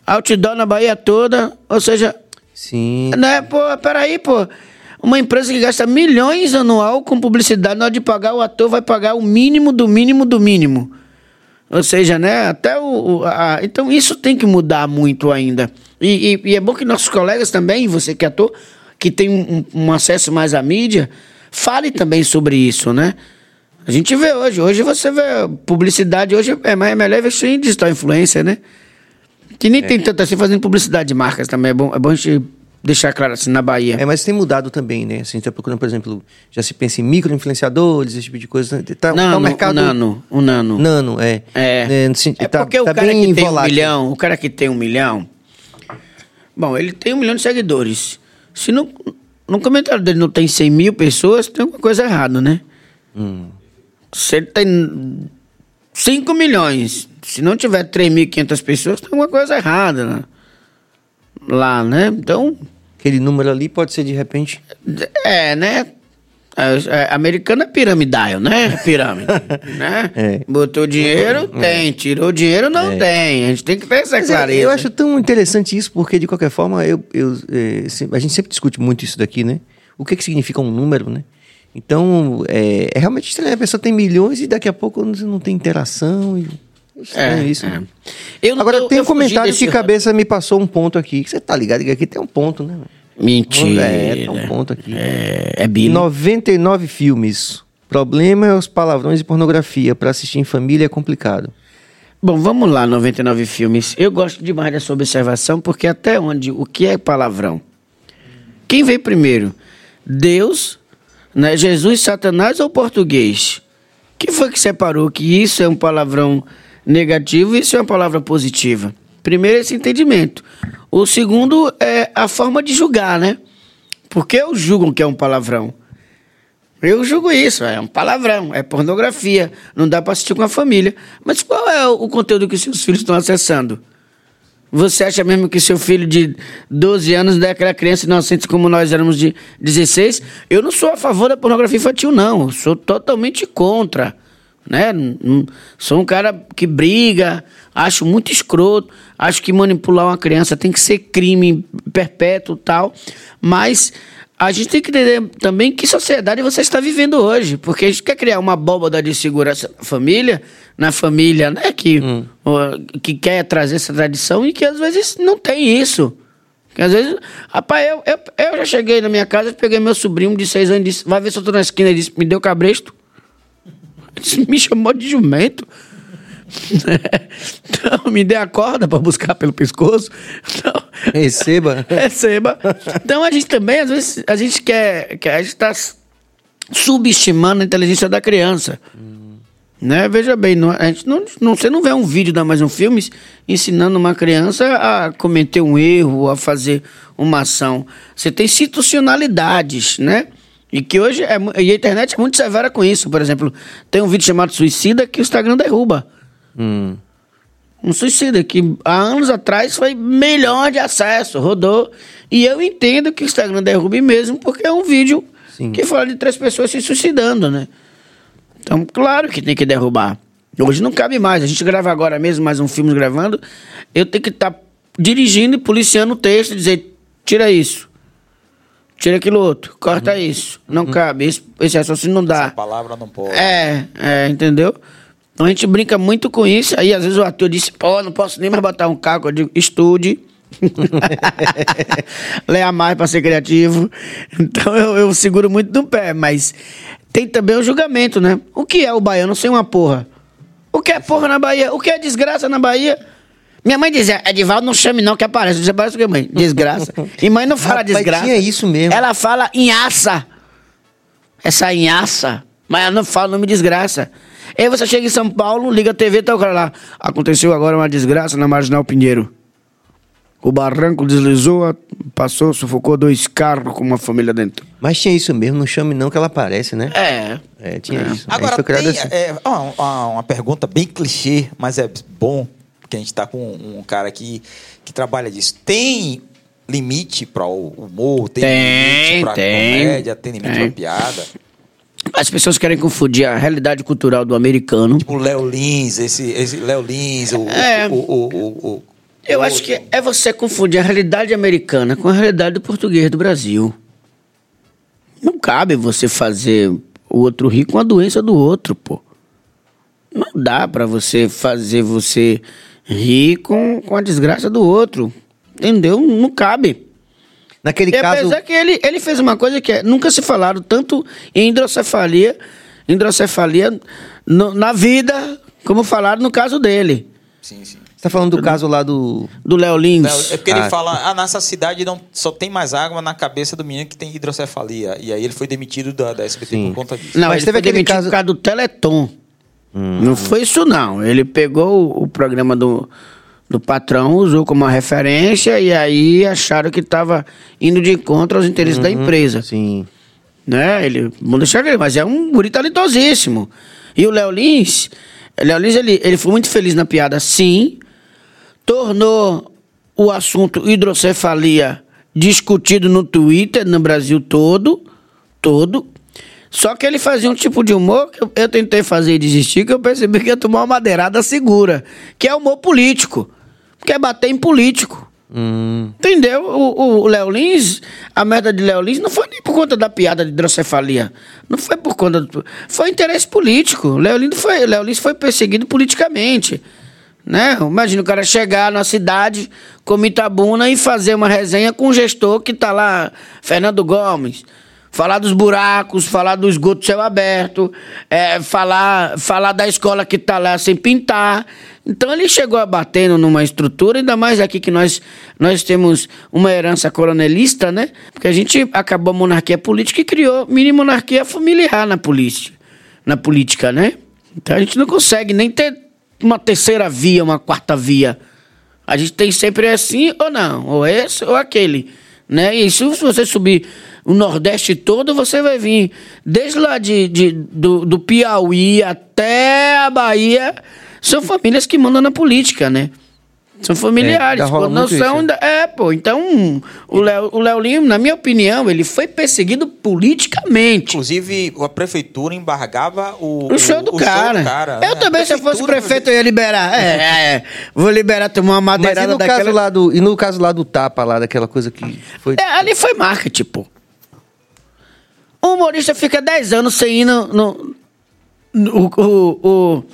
Outdoor na Bahia toda, ou seja, Sim. né, pô, peraí, pô. Uma empresa que gasta milhões anual com publicidade, na hora de pagar, o ator vai pagar o mínimo do mínimo do mínimo. Ou seja, né, até o... a- então isso tem que mudar muito ainda. E, e- e é bom que nossos colegas também, você que é ator, que tem um, um acesso mais à mídia, fale também sobre isso, né? A gente vê hoje, hoje você vê publicidade, hoje é mais é melhor investir em digital influencer, né? Que nem tem tanto assim fazendo publicidade de marcas também. É bom, é bom a gente deixar claro assim na Bahia. É, mas tem mudado também, né? Assim, tá procurando, por exemplo, já se pensa em micro-influenciadores, esse tipo de coisa. Tá, tá Nano, um mercado... o nano, o nano. Nano, é. É. assim, É tá- porque tá o cara bem que tem um milhão, o cara que tem um milhão, bom, ele tem um milhão de seguidores. Se no, no comentário dele não tem 100 mil pessoas, tem alguma coisa errada, né? Hum. Se ele tem 5 milhões, se não tiver 3.500 pessoas, tem alguma coisa errada né? lá, né? Então, Aquele número ali pode ser, de repente... é, né? É, é, americano é piramidal, né? Pirâmide, né? É. Botou dinheiro, tem. Tirou dinheiro, não tem. A gente tem que ter essa Mas é, clareza. eu acho tão interessante isso, porque de qualquer forma, eu, eu, é, se- a gente sempre discute muito isso daqui, né? O que, que significa um número, né? Então, é, é realmente estranho. A pessoa tem milhões e daqui a pouco não, não tem interação. E... É estranho isso. né? Eu Agora, eu- tem eu um comentário que cabeça me passou um ponto aqui. Você tá ligado que aqui tem um ponto, né? Mentira. É, tem um ponto aqui. É, é Billy. 99 filmes. Problema é os palavrões e pornografia. Pra assistir em família é complicado. Bom, vamos lá, 99 filmes. Eu gosto demais dessa observação, porque até onde, o que é palavrão? Quem veio primeiro? Deus, né? Jesus, Satanás ou português? Quem foi que separou que isso é um palavrão negativo e isso é uma palavra positiva? Primeiro, esse entendimento. O segundo é a forma de julgar, né? Por que eu julgam que é um palavrão? Eu julgo isso, é um palavrão, é pornografia, não dá para assistir com a família. Mas qual é o conteúdo que seus filhos estão acessando? Você acha mesmo que seu filho de 12 anos não é aquela criança inocente como nós éramos de 16? Eu não sou a favor da pornografia infantil, não. Eu sou totalmente contra. Né? Sou um cara que briga, acho muito escroto, acho que manipular uma criança tem que ser crime perpétuo tal. Mas a gente tem que entender também que sociedade você está vivendo hoje. Porque a gente quer criar uma abóbada de segurança na família, na família, né? Que, ó, que quer trazer essa tradição e que às vezes não tem isso. Que às vezes, rapaz, eu, eu, eu já cheguei na minha casa, peguei meu sobrinho de seis anos e disse: Vai ver se eu tô na esquina. Ele disse: Me deu cabresto. Me chamou de jumento. Então, me dê a corda para buscar pelo pescoço. Então, Receba. receba. Então a gente também, às vezes, a gente quer. quer a gente está subestimando a inteligência da criança. Né? Veja bem, não, a gente não, não, você não vê um vídeo da Mais Um Filmes ensinando uma criança a cometer um erro, a fazer uma ação. Você tem institucionalidades, né? E que hoje é, e a internet é muito severa com isso. Por exemplo, tem um vídeo chamado Suicida que o Instagram derruba. Hum. Um suicida que há anos atrás foi milhões de acessos, rodou. E eu entendo que o Instagram derrube mesmo, porque é um vídeo que fala de três pessoas se suicidando, né? Então, claro que tem que derrubar. Hoje não cabe mais. A gente grava agora mesmo mais um filme gravando. Eu tenho que estar dirigindo e policiando o texto e dizer: tira isso. Tira aquilo outro. Corta isso. Não cabe. Esse, esse raciocínio não dá. A palavra não pode. É, é, entendeu? Então a gente brinca muito com isso. Aí às vezes o ator disse, pô, não posso nem mais botar um caco. Eu digo, estude. Leia mais pra ser criativo. Então eu, eu seguro muito no pé, mas tem também o julgamento, né? O que é o baiano sem uma porra? O que é porra na Bahia? O que é desgraça na Bahia? Minha mãe dizia, Edivaldo, não chame não que aparece. Dizia, aparece o que, mãe? Desgraça. E mãe não fala Rapaz, desgraça. tinha isso mesmo. Ela fala inhaça. Essa inhaça. Mas ela não fala nome desgraça. Aí você chega em São Paulo, liga a TV, tá o cara lá. Aconteceu agora uma desgraça na Marginal Pinheiro. O barranco deslizou, passou, sufocou dois carros com uma família dentro. Mas tinha isso mesmo, não chame não que ela aparece, né? É. É, tinha isso. A gente Agora, tem assim. é, uma, uma- pergunta bem clichê, mas é bom, porque a gente tá com um cara aqui que trabalha disso. Tem limite para o humor? Tem, Tem, limite para tem, comédia? Tem limite tem. para piada? As pessoas querem confundir a realidade cultural do americano. O Léo Lins, esse, esse Léo Lins, o, É. o, o, o- Eu acho que é você confundir a realidade americana com a realidade do português do Brasil. Não cabe você fazer o outro rir com a doença do outro, pô. Não dá pra você fazer você rir com, com a desgraça do outro. Entendeu? Não cabe. Naquele e caso. apesar que ele, ele fez uma coisa que é, nunca se falaram tanto em hidrocefalia, hidrocefalia no- na vida, como falaram no caso dele. Sim, sim. Você tá falando do caso lá do. Do Léo Lins. É porque ele Ah. fala, ah, nessa cidade não, só tem mais água na cabeça do menino que tem hidrocefalia. E aí ele foi demitido da, da SBT Sim. por conta disso. Não, Mas ele teve foi aquele demitido caso- por causa do Teleton. Não foi isso, não. Ele pegou o, o programa do, do patrão, usou como uma referência e aí acharam que estava indo de encontro aos interesses da empresa. Sim. Né? Ele, vamos deixar ele, mas é um guri talentosíssimo. E o Léo Lins, Léo Lins, ele, ele foi muito feliz na piada, sim. Tornou o assunto hidrocefalia discutido no Twitter, no Brasil todo, todo. Só que ele fazia um tipo de humor que eu, eu tentei fazer e desistir, que eu percebi que ia tomar uma madeirada segura, que é humor político, que é bater em político. Entendeu? O, Léo Lins, a merda de Léo Lins não foi nem por conta da piada de hidrocefalia. Não foi por conta do. Foi interesse político. Léo Lins foi, Léo Lins foi perseguido politicamente. Né? Imagina o cara chegar na cidade com Itabuna e fazer uma resenha com o gestor que tá lá, Fernando Gomes. Falar dos buracos, falar do esgoto céu aberto, é, falar, falar da escola que tá lá sem pintar. Então ele chegou batendo numa estrutura, ainda mais aqui que nós, nós temos uma herança coronelista, né? Porque a gente acabou a monarquia política e criou mini monarquia familiar na polícia, na política, né? Então a gente não consegue nem ter uma terceira via, uma quarta via. A gente tem sempre assim ou não, ou esse ou aquele, né? E se você subir o Nordeste todo, você vai vir desde lá de, de- do, do Piauí até a Bahia. São famílias que mandam na política, né? São familiares. É, já rola pô, não são isso, da- é, pô. Então, o Léo, o Léo Lima, na minha opinião, ele foi perseguido politicamente. Inclusive, a prefeitura embargava o, O show do o cara. né? Eu também, se eu fosse prefeito, eu ia liberar. É, é, é. Vou liberar, tomar uma Mas e madeirada no, daquela. caso lá do, e no caso lá do tapa, lá daquela coisa que foi. É, ali foi marketing, pô. O humorista fica 10 anos sem ir no. no, no- o, o,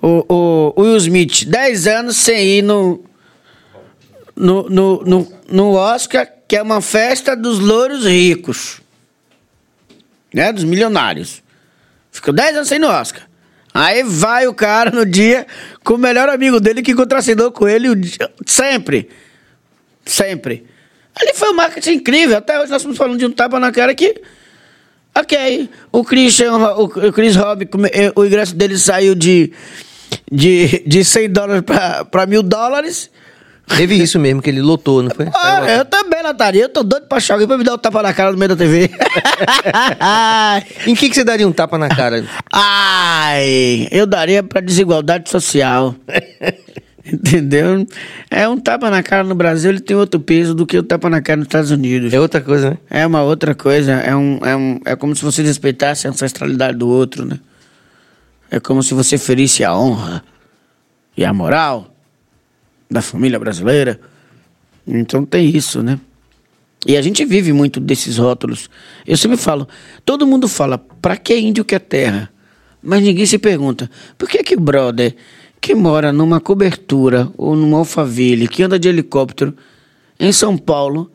o, o, Will Smith, 10 anos sem ir no, no, no, no, no Oscar, que é uma festa dos louros ricos. Né? Dos milionários. Ficou 10 anos sem ir no Oscar. Aí vai o cara no dia com o melhor amigo dele que contracenou com ele dia- sempre. Sempre. Ali foi um marketing incrível. Até hoje nós estamos falando de um tapa na cara que. Ok. O Christian, o o Chris Robb, eh, o ingresso dele saiu de, de, de 100 dólares para mil dólares. Teve isso mesmo, que ele lotou, não foi? Ah, eu também lotaria. Eu tô doido pra achar alguém pra me dar um tapa na cara no meio da TV. em que, que você daria um tapa na cara? Ai, eu daria pra desigualdade social. Entendeu? É um tapa na cara no Brasil, ele tem outro peso do que o tapa na cara nos Estados Unidos. É outra coisa, né? É uma outra coisa. É, um, é, um, é como se você respeitasse a ancestralidade do outro, né? É como se você ferisse a honra e a moral da família brasileira. Então tem isso, né? E a gente vive muito desses rótulos. Eu sempre falo, todo mundo fala, pra que índio quer terra? Mas ninguém se pergunta, por que que o brother que mora numa cobertura ou numa alfaville, que anda de helicóptero em São Paulo,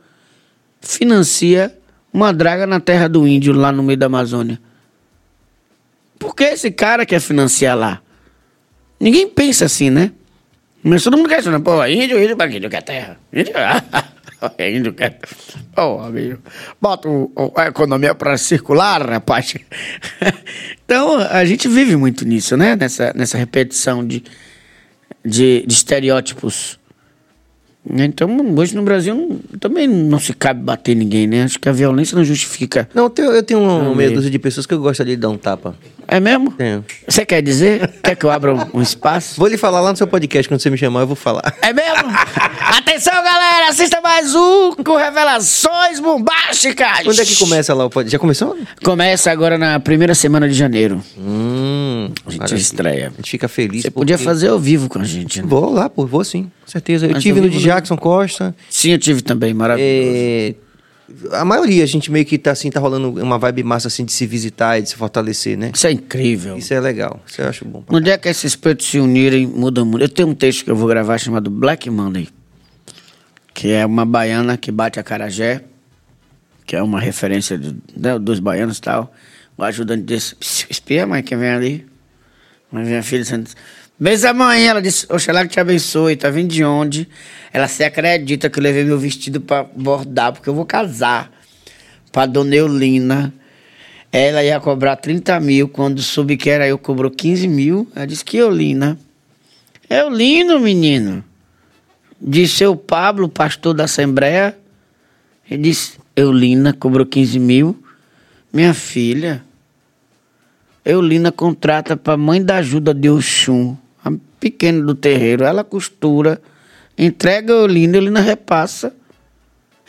financia uma draga na terra do índio lá no meio da Amazônia? Por que esse cara quer financiar lá? Ninguém pensa assim, né? Mas todo mundo quer isso, né? Pô, índio, índio, pra índio quer terra? Índio, índio quer... Pô, amigo, bota o- a economia para circular, rapaz. então, a gente vive muito nisso, né? Nessa, nessa repetição de, de, de estereótipos. Então, hoje no Brasil também não se cabe bater ninguém, né? Acho que a violência não justifica. Não, eu tenho, eu tenho meio. dúzia de pessoas que eu gostaria de dar um tapa. É mesmo? Tenho. Você quer dizer? Quer que eu abra um, um espaço? Vou lhe falar lá no seu podcast, quando você me chamar, eu vou falar. É mesmo? Atenção, galera! Assista mais um com revelações bombásticas! Quando é que começa lá o podcast? Já começou? Começa agora na primeira semana de janeiro. Hum, A gente maravilha. estreia. A gente fica feliz. Você podia porque- fazer ao vivo com a gente, né? Vou lá, pô, vou sim, com certeza. Eu Mas tive no de não- Jackson Costa. Sim, eu tive também, maravilhoso. É, a maioria, a gente meio que tá assim, tá rolando uma vibe massa assim de se visitar e de se fortalecer, né? Isso é incrível. Isso é legal, isso eu acho bom. No dia que esses pretos se unirem, muda muito. Eu tenho um texto que eu vou gravar chamado Black Monday, que é uma baiana que bate a carajé, que é uma referência do- né, dos baianos e tal. O ajudante disse, "Psiu, espia, mãe, quem vem ali? Mas minha filha dizendo, Beijo mãe, ela disse, Oxalá que te abençoe, tá vindo de onde? Ela se acredita que eu levei meu vestido pra bordar, porque eu vou casar. Pra dona Eulina. Ela ia cobrar 30 mil, quando soube que era eu, cobrou 15 mil. Ela disse que Eulina. Eulino, menino. Disse seu Pablo, pastor da Assembleia. Ele disse, Eulina cobrou 15 mil. Minha filha, Eulina contrata para mãe da ajuda de Oxum, a pequena do terreiro. Ela costura, entrega a Eulina, Eulina repassa.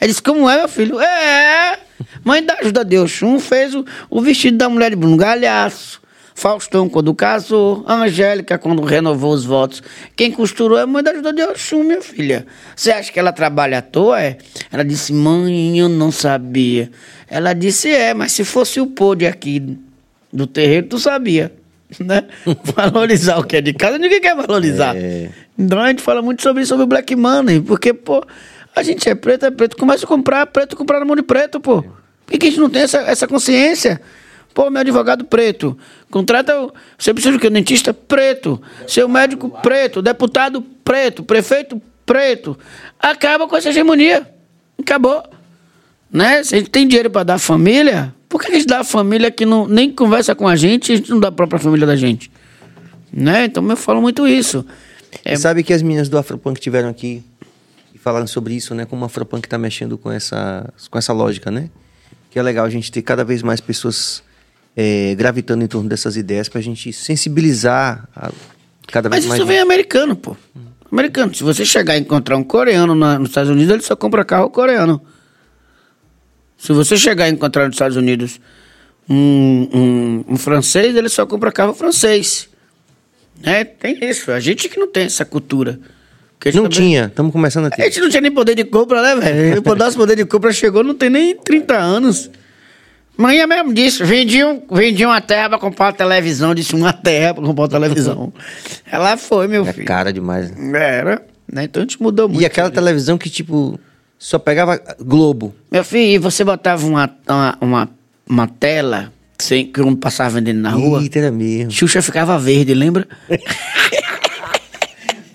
Ele disse, como é, meu filho? É, mãe da ajuda de Oxum fez o, o vestido da mulher de Bruno Galhaço. Faustão quando casou, Angélica quando renovou os votos. Quem costurou é a mãe da ajuda de Oxum, minha filha. Você acha que ela trabalha à toa? É? Ela disse, mãe, eu não sabia. Ela disse, é, mas se fosse o pôde aqui do terreiro, tu sabia. Né? Valorizar o que é de casa, ninguém quer valorizar. Então a gente fala muito sobre isso, sobre o Black Money, porque, pô, a gente é preto, é preto, começa a comprar, preto comprar na mão de preto, pô. Por que, que a gente não tem essa, essa consciência? Pô, meu advogado preto. Contrata. o- Você precisa do quê? Dentista preto. Seu médico preto. Deputado preto. Prefeito preto. Acaba com essa hegemonia. Acabou. Né? Se a gente tem dinheiro para dar família, por que a gente dá à família que não, nem conversa com a gente e a gente não dá a própria família da gente? Né? Então eu falo muito isso. É, sabe que as meninas do Afropunk tiveram aqui e falaram sobre isso, né? Como o Afropunk tá mexendo com essa, com essa lógica, né? que é legal a gente ter cada vez mais pessoas é, gravitando em torno dessas ideias pra gente sensibilizar a- cada vez Mas mais. isso vem americano, pô. Americano. Se você chegar e encontrar um coreano na- nos Estados Unidos, ele só compra carro coreano. Se você chegar e encontrar nos Estados Unidos um, um- um francês, ele só compra carro francês. É, tem isso. A gente que não tem essa cultura. Não também- tinha, estamos começando a A gente não tinha nem poder de compra, né, velho? O nosso poder de compra chegou, não tem nem 30 anos. Manhã mesmo disse, vendi, um, vendi uma terra pra comprar uma televisão. Disse, uma terra pra comprar uma televisão. Ela foi, meu É filho. cara demais. né? Era, né? Então a gente mudou muito. E aquela televisão que, tipo, só pegava Globo. Meu filho, e você botava uma, uma, uma, uma tela sem, que eu passava vendendo na rua. Eita, era mesmo. Xuxa ficava verde, lembra?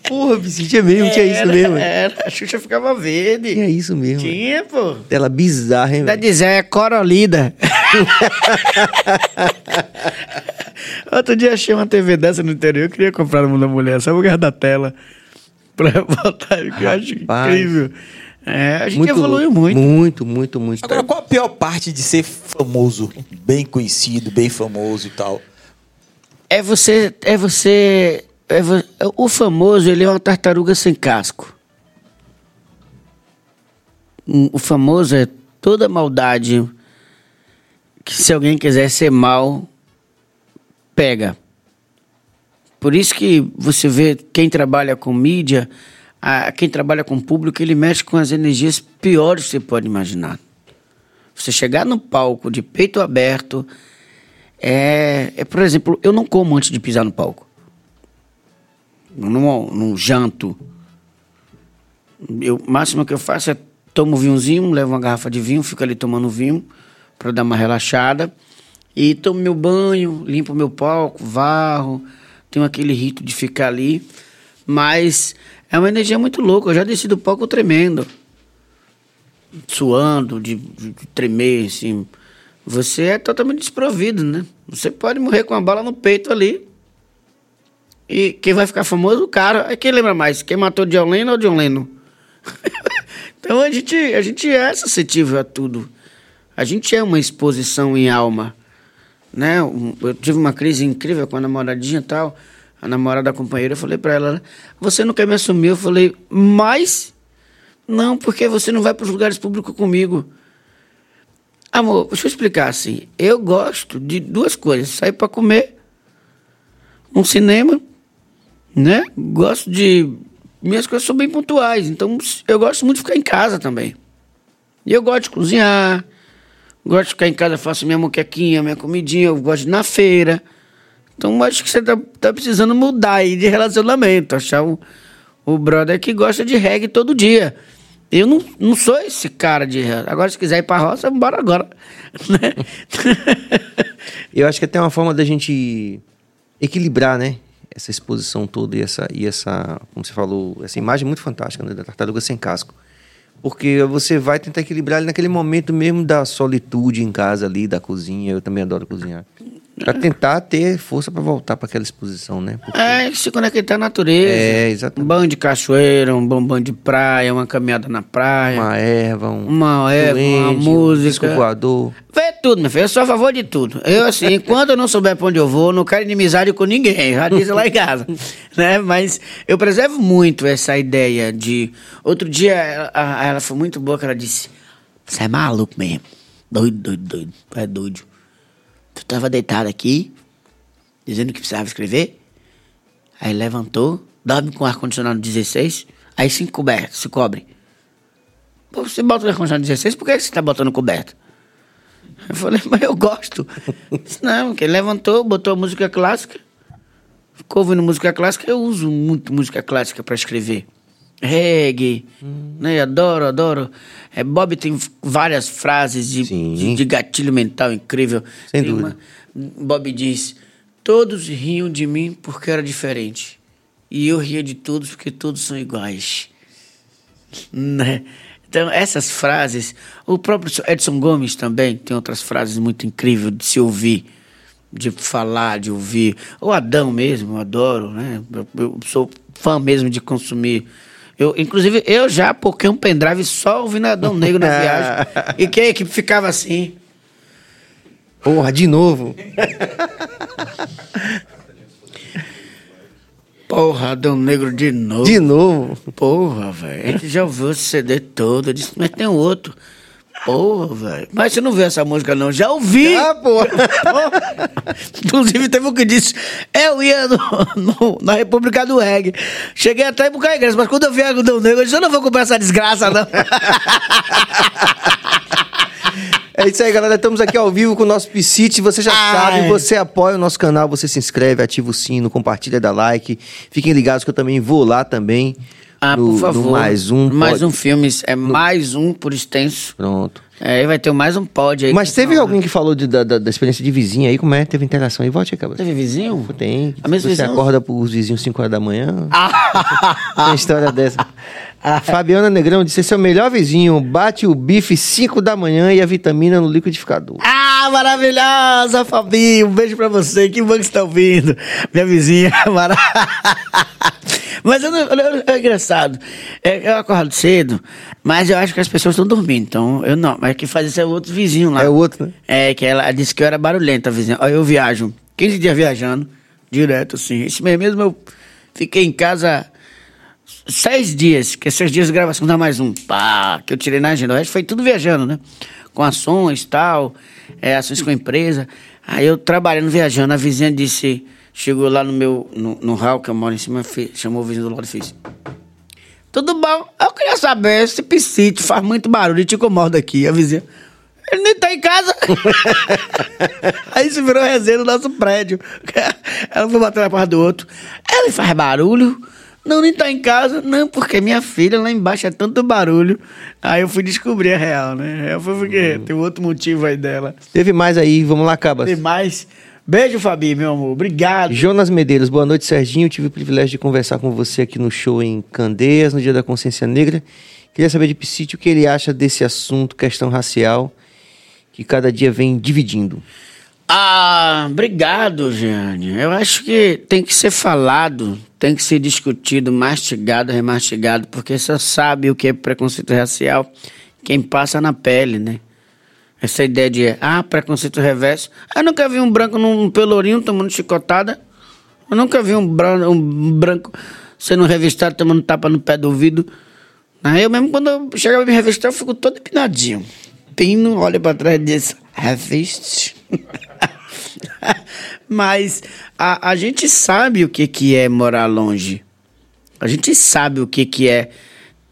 Porra, Vicente, é mesmo, tinha isso Era, mesmo. Era, a Xuxa ficava verde. Tinha isso mesmo. Tinha, pô. Tela bizarra, hein, velho? dizer, é corolida. Outro dia achei uma TV dessa no interior, eu queria comprar uma da mulher, só por causa da tela. Pra botar, que eu acho incrível. É, a gente Muito evoluiu muito. Muito, muito, muito. Agora, qual a pior parte de ser famoso, bem conhecido, bem famoso e tal? É você. É você. É vo- o famoso, ele é uma tartaruga sem casco. Hum, O famoso é toda maldade que se alguém quiser ser mal, pega. Por isso que você vê quem trabalha com mídia, a- quem trabalha com público, ele mexe com as energias piores que você pode imaginar. Você chegar no palco de peito aberto, é, é, por exemplo, eu não como antes de pisar no palco. Eu não, não janto. Eu, o máximo que eu faço é tomo um vinhozinho, levo uma garrafa de vinho, fico ali tomando vinho para dar uma relaxada. E tomo meu banho, limpo meu palco, varro. Tenho aquele rito de ficar ali. Mas é uma energia muito louca. Eu já desci do palco tremendo. Suando, de, de tremer, assim. Você é totalmente desprovido, né? Você pode morrer com uma bala no peito ali. E quem vai ficar famoso? O cara. Aí quem lembra mais? Quem matou John Lennon ou John Lennon? então a gente, a gente é suscetível a tudo. A gente é uma exposição em alma. Né? Eu tive uma crise incrível com a namoradinha e tal. A namorada da companheira, eu falei pra ela: Você não quer me assumir? Eu falei: Mas. Não, porque você não vai para os lugares públicos comigo. Amor, deixa eu explicar assim. Eu gosto de duas coisas: sair para comer, um cinema, né? Gosto de. Minhas coisas são bem pontuais, então eu gosto muito de ficar em casa também. E eu gosto de cozinhar, gosto de ficar em casa, faço minha moquequinha, minha comidinha, eu gosto de ir na feira. Então acho que você tá, tá precisando mudar aí de relacionamento, achar o, o brother que gosta de reggae todo dia. Eu não, não sou esse cara de. Agora, se quiser ir pra roça, bora agora. né? Eu acho que até uma forma da gente equilibrar, né? Essa exposição toda e essa, e essa, como você falou, essa imagem muito fantástica, né? Da tartaruga sem casco. Porque você vai tentar equilibrar ali naquele momento mesmo da solitude em casa ali, da cozinha. Eu também adoro cozinhar. Pra tentar ter força pra voltar pra aquela exposição, né? Porque- É, se conectar à natureza. É, exatamente. Um banho de cachoeira, um bom banho de praia, uma caminhada na praia. Uma erva, um Uma erva, uma música. Um voador. Vê tudo, meu filho. Eu sou a favor de tudo. Eu, assim, enquanto eu não souber pra onde eu vou, não quero inimizade com ninguém. Já disse lá em casa. né? Mas eu preservo muito essa ideia de. Outro dia, ela, ela foi muito boa, que ela disse: Você é maluco mesmo. Doido, doido, doido. É doido. Tu tava deitado aqui, dizendo que precisava escrever. Aí levantou, dorme com ar-condicionado 16, aí se encoberto, se cobre. Pô, você bota o ar-condicionado 16, por que você tá botando coberto? Eu falei, mas eu gosto. Não, que levantou, botou música clássica. Ficou ouvindo música clássica. Eu uso muito música clássica para escrever. Reggae, né? Adoro, adoro. É, Bob tem várias frases de, de, de gatilho mental incrível. Sem Tem dúvida. uma- Bob diz: Todos riam de mim porque era diferente. E eu ria de todos porque todos são iguais. Né? Então, essas frases. O próprio Edson Gomes também tem outras frases muito incríveis de se ouvir, de falar, de ouvir. O Adão mesmo, eu adoro, né? Eu sou fã mesmo de consumir. Eu, inclusive, eu já poquei um pendrive só ouvindo Adão Negro na viagem. e que a equipe ficava assim. Porra, de novo. Porra, Adão Negro de novo. De novo. Porra, velho. A gente já ouviu esse CD todo. Eu disse, mas tem outro. Porra, velho. Mas você não viu essa música, não? Já ouvi! Ah, porra. Inclusive, teve um que disse: Eu ia no- no- na República do Reggae. Cheguei até em buscar a igreja, mas quando eu vi a Adão Negro, eu disse: Eu não vou comprar essa desgraça, não. É isso aí, galera. Estamos aqui ao vivo com o nosso Piscite. Você já sabe, você apoia o nosso canal, você se inscreve, ativa o sino, compartilha, dá like. Fiquem ligados que eu também vou lá também. Ah, no, por favor. no mais um. Mais um filme. É mais um por extenso. Pronto. É, aí vai ter mais um pod aí. Mas teve alguém que falou de- da, da- experiência de vizinho aí, como é? Teve interação aí? Volte aí, cabra. Teve vizinho? Tem. A mesma você vizinho? acorda pros vizinhos 5 horas da manhã. Ah. Tem história dessa. Fabiana Negrão disse: esse é melhor vizinho. Bate o bife 5 da manhã e a vitamina no liquidificador. Ah, maravilhosa, Fabinho. Um beijo pra você. Que bom que você tá ouvindo. Minha vizinha. Mas eu não, eu- é engraçado. É, eu acordo cedo, mas eu acho que as pessoas estão dormindo. Então, eu não. Mas quem faz isso é o outro vizinho lá. É o outro, né? É, que ela disse que eu era barulhenta, a vizinha. Ó, eu viajo 15 dias viajando, direto, assim. Esse mês mesmo eu fiquei em casa seis dias, que seis dias de gravação dá mais um. Pá, que eu tirei na agenda. O resto foi tudo viajando, né? Com ações tal, é, ações com a empresa. Aí eu trabalhando, viajando, a vizinha disse, chegou lá no meu, no, no hall que eu moro em cima, fez- chamou o vizinho do lado e fez. Tudo bom? Eu queria saber, esse piscite faz muito barulho e te incomoda aqui. A vizinha, ele nem tá em casa. Aí isso virou resenha no nosso prédio. Ela foi bater na porta do outro. Ele faz barulho? Não, nem tá em casa. Não, porque minha filha lá embaixo é tanto barulho. Aí eu fui descobrir a real, né? Eu fui porque tem outro motivo aí dela. Teve mais aí, vamos lá, Cabas. Tem mais. Beijo, Fabi, meu amor. Obrigado. Jonas Medeiros, boa noite, Serginho. Tive o privilégio de conversar com você aqui no show em Candeias, no Dia da Consciência Negra. Queria saber de Piscite o que ele acha desse assunto, questão racial, que cada dia vem dividindo. Ah, obrigado, Jeane. Eu acho que tem que ser falado, tem que ser discutido, mastigado, remastigado, porque só sabe o que é preconceito racial quem passa na pele, né? Essa ideia de, ah, preconceito reverso. Eu nunca vi um branco num pelourinho tomando chicotada. Eu nunca vi um, bran um branco sendo revistado tomando tapa no pé do ouvido. Aí eu mesmo, quando eu chegava a me revistar, eu fico todo empinadinho. Pino, olha pra trás e diz, reviste. Mas a, a gente sabe o que, que é morar longe. A gente sabe o que, que é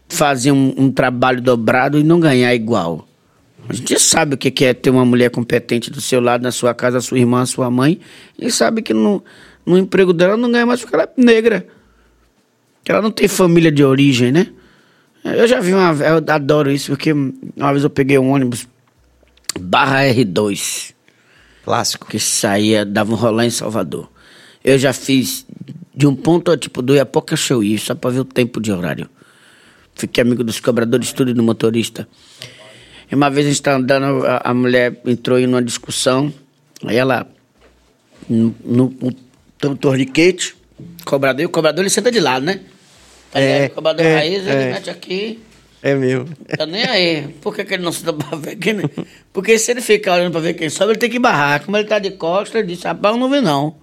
fazer um, um trabalho dobrado e não ganhar igual. A gente sabe o que, que é ter uma mulher competente do seu lado, na sua casa, sua irmã, sua mãe, e sabe que no, no emprego dela não ganha mais porque ela é negra. Que ela não tem família de origem, né? Eu já vi uma. Eu adoro isso, porque uma vez eu peguei um ônibus barra R2. Clássico. Que saía, dava um rolê em Salvador. Eu já fiz de um ponto tipo do Iapoca Show isso, só pra ver o tempo de horário. Fiquei amigo dos cobradores, tudo do motorista. E uma vez a gente tá andando, a, a mulher entrou em uma discussão, aí ela, no, no, no, torniquete, cobrador, e o cobrador ele senta de lado, né? Tá É, o cobrador é, raiz, ele é. mete aqui, É mesmo. Tá nem aí. Por que, que ele não se dá pra ver quem. Porque se ele ficar olhando pra ver quem sobe, ele tem que barrar. Como ele tá de costas, ele disse: rapaz, eu não vi não.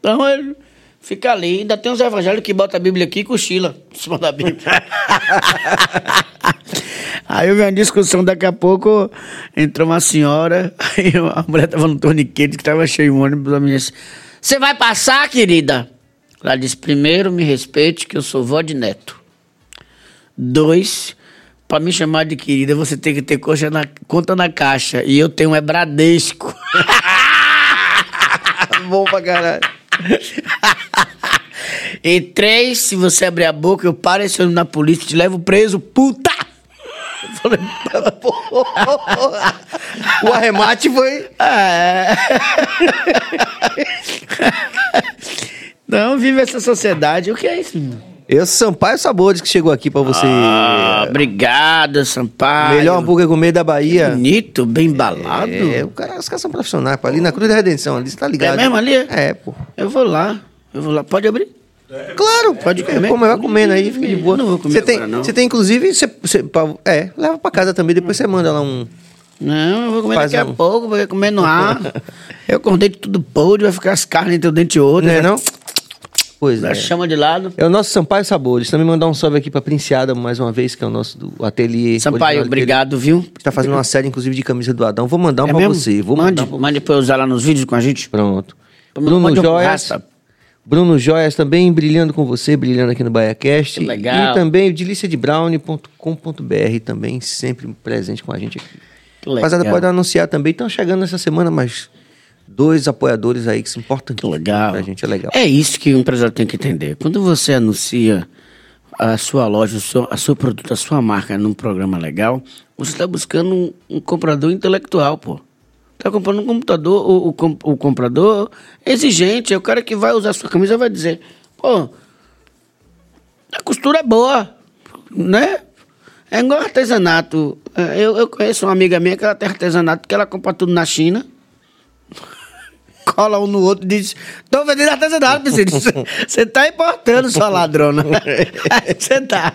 Então ele fica ali. Ainda tem uns evangélicos que botam a Bíblia aqui e cochila em cima da Bíblia. aí vi uma discussão, daqui a pouco entrou uma senhora, aí a mulher tava no torniquete que tava cheio de ônibus. A menina disse: Você vai passar, querida? Ela disse: Primeiro, me respeite, que eu sou vó de neto. Dois, pra me chamar de querida, você tem que ter coxa na, conta na caixa. E eu tenho é Bradesco. Bom pra caralho. e três, se você abrir a boca, eu paro esse homem na polícia te levo preso, puta! Falei, o arremate foi. É. Não, vive essa sociedade. O que é isso? Eu, Sampaio Sabores, que chegou aqui pra você. Ah, obrigado, Sampaio. Melhor hambúrguer gourmet da Bahia. Bonito, bem embalado. É, o cara, os caras são profissionais, pô. Ali na Cruz da Redenção, ali, você tá ligado? É mesmo ali? É, pô. Eu vou lá. Eu vou lá. Pode abrir? Claro, Pode comer. Como vai comendo aí, fica de boa. Não vou comer Você tem, agora, não. você tem inclusive, você, você- é, leva pra casa também, depois você manda lá um, Não, eu vou comer Faz daqui um- a pouco, vou comer no ar. eu com o dente tudo podre, vai ficar as carnes entre um dente e outro. Não é não? Pois é. chama de lado. É o nosso Sampaio Sabores. Também mandar um salve aqui pra Princiada mais uma vez, que é o nosso do ateliê. Sampaio, original obrigado, viu? dele. Está fazendo uma série, inclusive, de camisa do Adão. Vou mandar um É pra mesmo? você. Vou mande, mandar pra... mande pra eu usar lá nos vídeos com a gente. Pronto. Bruno um Joias. Bruno Joias também brilhando com você, brilhando aqui no BaiaCast. Que legal. E também o deliciadebrownie.com.br também sempre presente com a gente aqui. Que legal. Rapaziada, pode anunciar também. Estão chegando essa semana mais dois apoiadores aí que são importantes. Legal. Pra gente é legal. É isso que o empresário tem que entender. Quando você anuncia a sua loja, o seu, a seu produto, a sua marca num programa legal, você está buscando um, um comprador intelectual, pô. Tá comprando um computador, o, o, o comprador exigente, é o cara que vai usar a sua camisa vai dizer, pô, a costura é boa, né? É igual artesanato. É, Eu, eu conheço uma amiga minha que ela tem artesanato, que ela compra tudo na China cola um no outro e diz: tô vendendo artesanato, Priscila. Você tá importando, sua ladrona. Você tá.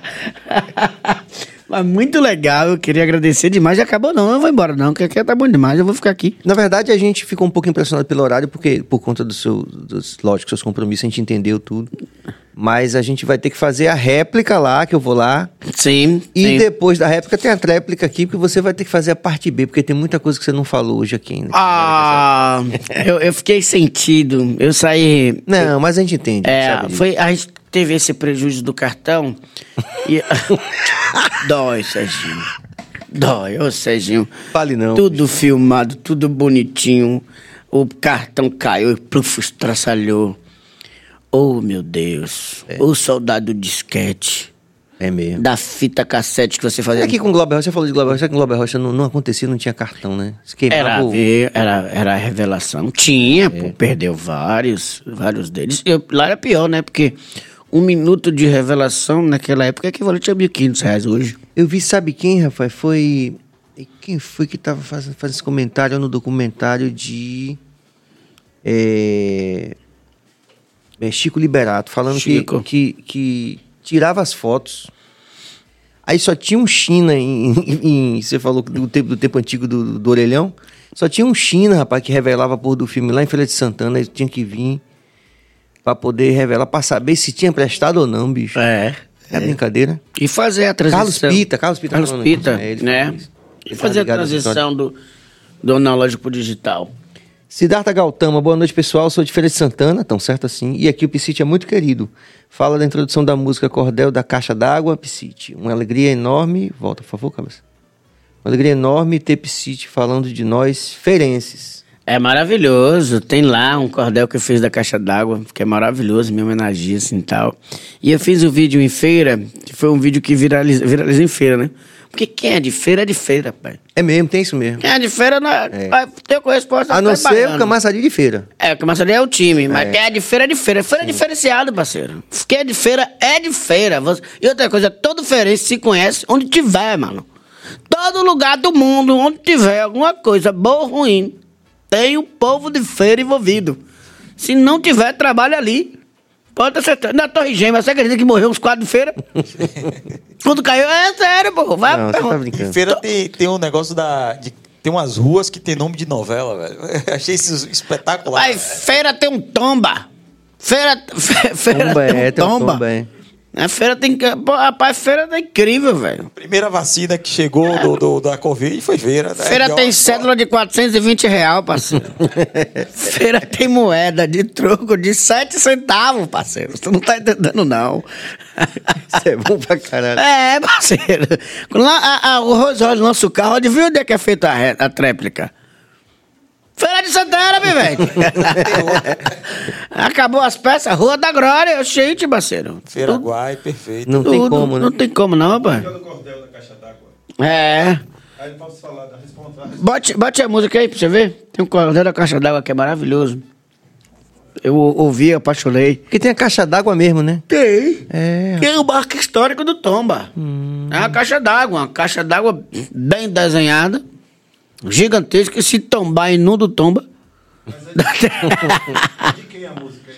Mas muito legal, eu queria agradecer demais. Já acabou, não, eu não vou embora, não, porque aqui tá bom demais, eu vou ficar aqui. Na verdade, a gente ficou um pouco impressionado pelo horário, porque por conta do seu, dos, lógico, seus compromissos, a gente entendeu tudo. Mas a gente vai ter que fazer a réplica lá, que eu vou lá. Sim. E sim. depois da réplica tem a tréplica aqui, porque você vai ter que fazer a parte B, porque tem muita coisa que você não falou hoje aqui ainda. Ah, eu, eu fiquei sentido. Eu saí. Não, mas a gente entende. É, foi, a gente teve esse prejuízo do cartão. E... Dói, Serginho. Dói, ô Serginho. Fale não. Tudo filmado, tudo bonitinho. O cartão caiu e pluf, estraçalhou. Oh, meu Deus. O soldado disquete. É mesmo. Da fita cassete que você fazia. Aqui com o Glauber Rocha, você falou de Glauber Rocha, que o Glauber Rocha não, não acontecia, não tinha cartão, né? Era, o- era, era a revelação. Tinha, pô, perdeu vários, vários deles. Eu, lá era pior, né? Porque um minuto de revelação naquela época é equivalente a 1.500 reais hoje. Eu vi, sabe quem, rapaz? Foi. Quem foi que tava fazendo, fazendo esse comentário no documentário de. É, é, Chico Liberato, falando que, Chico. que, que tirava as fotos. Aí só tinha um China em, em- Você falou do tempo, do tempo antigo do, do orelhão. Só tinha um China, rapaz, que revelava a porra do filme lá em Feira de Santana. Ele tinha que vir pra poder revelar, pra saber se tinha prestado ou não, bicho. É. É brincadeira. E fazer a transição. Carlos Pita, Carlos Pita Carlos Pita, é, né? isso. E Ele tá fazer a transição do, do analógico pro digital. Siddhartha Gautama, boa noite pessoal, sou de Feira de Santana, tão certo assim, e aqui o Piscite é muito querido. Fala da introdução da música Cordel da Caixa d'Água, Piscite. Uma alegria enorme, volta por favor, cabeça. Uma alegria enorme ter Piscite falando de nós, feirenses. É maravilhoso. Tem lá um cordel que eu fiz da caixa d'água, que é maravilhoso, me homenageia assim e tal. E eu fiz o vídeo em feira, que foi um vídeo que viraliza, viraliza em feira, né? Porque quem é de feira é de feira, pai. É mesmo, tem isso mesmo. Quem é de feira não é. é. Eu com resposta. A não ser o camaçaria de feira. É, o Camaçari é o time, mas É. quem é de feira é de feira. Feira é diferenciado, parceiro. Quem é de feira é de feira. E outra coisa, todo feirense se conhece onde tiver, mano. Todo lugar do mundo, onde tiver alguma coisa boa ou ruim, tem um povo de feira envolvido. Se não tiver, trabalha ali. Pode ter certeza. Na Torre Gêmea, você acredita que morreu uns quatro de feira? Quando caiu, é sério, pô. Vai Não, tá perguntar. brincando. Em feira tem, tem um negócio da. de- tem umas ruas que tem nome de novela, velho. Achei isso espetacular. Aí, feira tem um tomba. Feira, fe- feira Tomba tem um é, tem um tomba. tomba, é. A feira tem que. Pô, rapaz, feira tá incrível, velho. Primeira vacina que chegou do, do- da Covid foi feira. né? Feira tem cédula de 420 real, parceiro. feira tem moeda de troco de 7 centavos, parceiro. Você não tá entendendo, não. Isso é bom pra caralho. É, parceiro. Lá, a, a, o Rolls Royce, nosso carro, adivinha onde é que é feita a, a tréplica? Feira de Santana, meu velho. Acabou as peças, Rua da Glória, gente, parceiro. Feira Tudo- Guai, perfeito. Não tem tudo- como, né? Não tem como, não, rapaz. do cordel da caixa d'água. É. Aí não posso falar. Bote, bote a música aí pra você ver. Tem um cordel da caixa d'água que é maravilhoso. Eu ouvi, apaixonei. Porque tem a caixa d'água mesmo, né? Tem. É. Tem o barco histórico do Tomba. É uma caixa d'água, uma caixa d'água bem desenhada, gigantesca. Se tombar, inunda tomba. De quem é a música?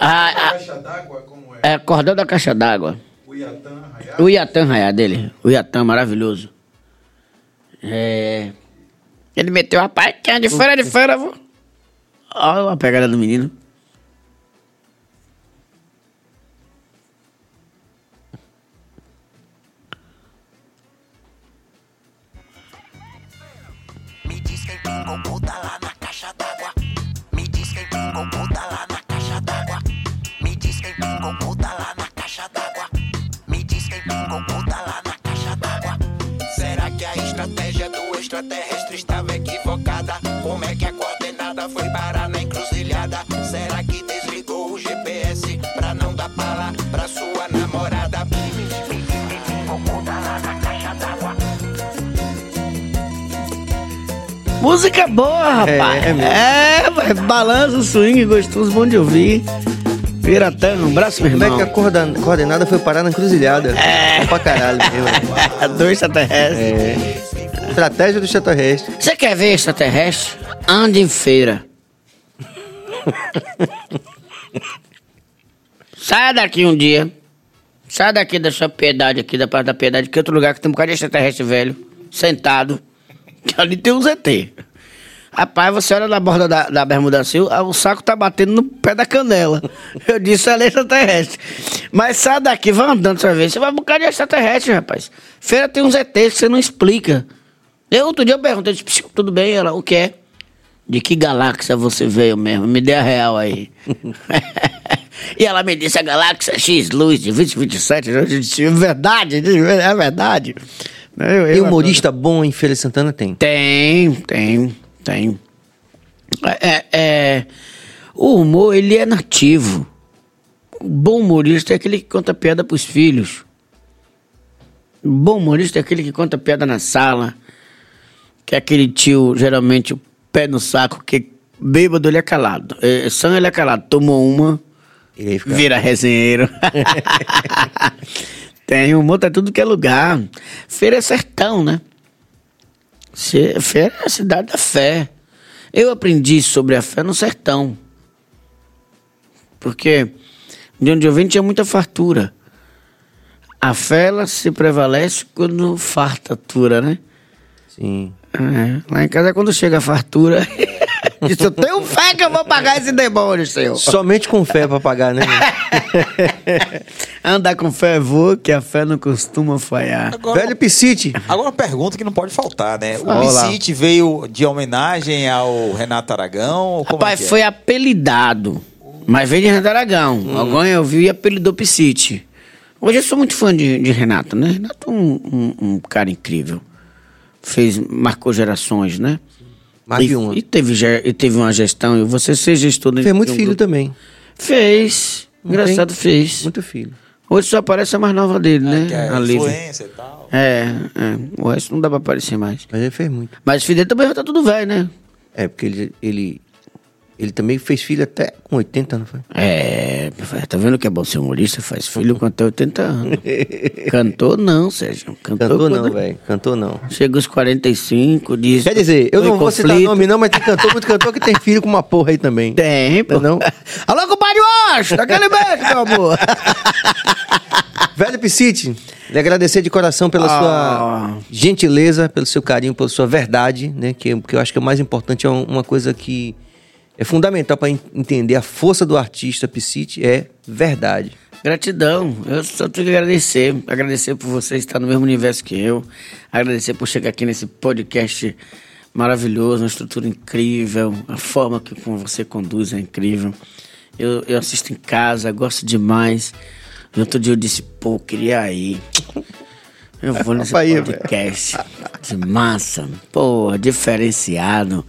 Ah, ah, Caixa d'água, como é? é cordel da caixa d'água. O Iatan Rayá. O Iatan Raiá dele. O Iatan maravilhoso. É. Ele meteu a pai, quem é de fora, é de fora. Olha a pegada do menino. Extraterrestre estava equivocada? Como é que a coordenada foi parar na encruzilhada? Será que desligou o GPS pra não dar bala pra sua namorada? Música boa, rapaz. É, é. É, vai, balança, swing, gostoso, bom de ouvir. Piratão, um abraço, meu Como é que a coordenada foi parar na encruzilhada? É. Pra caralho mesmo. Dois extraterrestres. É. Estratégia do extraterrestre. Você quer ver extraterrestre? Ande em feira. Saia daqui um dia. Saia daqui da sua piedade, aqui da parte da piedade, que é outro lugar que tem um bocado de extraterrestre velho, sentado. Que ali tem um ZT. Rapaz, você olha na borda da, da bermuda assim, o, o saco tá batendo no pé da canela. Eu disse ali é extraterrestre. Mas sai daqui, vai andando, você vai ver. Você vai um bocado de extraterrestre, rapaz. Feira tem uns ETs que você não explica. Eu, outro dia eu perguntei, disse, "Psiu, tudo bem? Ela, o que é? De que galáxia você veio mesmo? Me dê a real aí. e ela me disse a galáxia X Luz de 2027. Eu disse, é verdade, é verdade. Eu, E eu humorista bom em Feira de Santana tem. tem, tem, tem. É, é, o humor, ele é nativo. O bom humorista é aquele que conta piada pros filhos. O bom humorista é aquele que conta piada na sala. Que é aquele tio, geralmente, o pé no saco, que bêbado ele é calado. É, sã ele é calado. Tomou uma, fica... vira resenheiro. Tem humor, tá tudo que é lugar. Feira é sertão, né? Feira é a cidade da fé. Eu aprendi sobre a fé no sertão. Porque de onde eu vim tinha muita fartura. A fé, ela se prevalece quando fartatura, né? Sim. É, lá em casa, quando chega a fartura, diz, eu tenho fé que eu vou pagar esse demônio, senhor. Somente com fé pra pagar, né? Andar com fé é vou, que a fé não costuma falhar. Agora, Velho Piscite. agora uma pergunta que não pode faltar, né? O. Piscite veio de homenagem ao Renato Aragão? ou Como Rapaz, é que é? foi apelidado. Mas veio de Renato Aragão. Hum. Alguém eu vi e apelidou Piscite. Hoje eu sou muito fã de, de Renato, né? Renato é um, um- um cara incrível. Fez, marcou gerações, né? Mais e, de uma. E teve, e teve uma gestão, e você ser gestor... Fez muito um filho grupo- também. Fez. Engraçado, fez. Muito filho. Hoje só aparece a mais nova dele, né? Que é a influência e tal. É, é. O resto não dá pra aparecer mais. Mas ele fez muito. Mas o filho dele também já tá tudo velho, né? É, porque ele, ele, ele também fez filho até com 80, não foi? É, tá vendo que é bom ser humorista? Faz filho com até 80 anos. Cantor não, Sérgio. Cantor, Cantou não, quando velho. Cantou não. Chega os 45, diz. Quer dizer, eu "Oi, não vou citar conflito." nome não, mas tem cantor, muito cantor que tem filho com uma porra aí também. Tem, pô. Não? Alô, compadre Osh, daquele beijo, meu amor. Velho Piscite, lhe agradecer de coração pela Ah. sua gentileza, pelo seu carinho, pela sua verdade, né? Que, que eu acho que é o mais importante, é um- uma coisa que é fundamental para entender a força do artista Piscite, é verdade. Gratidão. Eu só tenho que agradecer. Agradecer por você estar no mesmo universo que eu. Agradecer por chegar aqui nesse podcast maravilhoso, uma estrutura incrível. A forma que como você conduz é incrível. Eu, eu assisto em casa, gosto demais. No outro dia eu disse, pô, queria ir. Eu vou nesse podcast de massa, pô, diferenciado,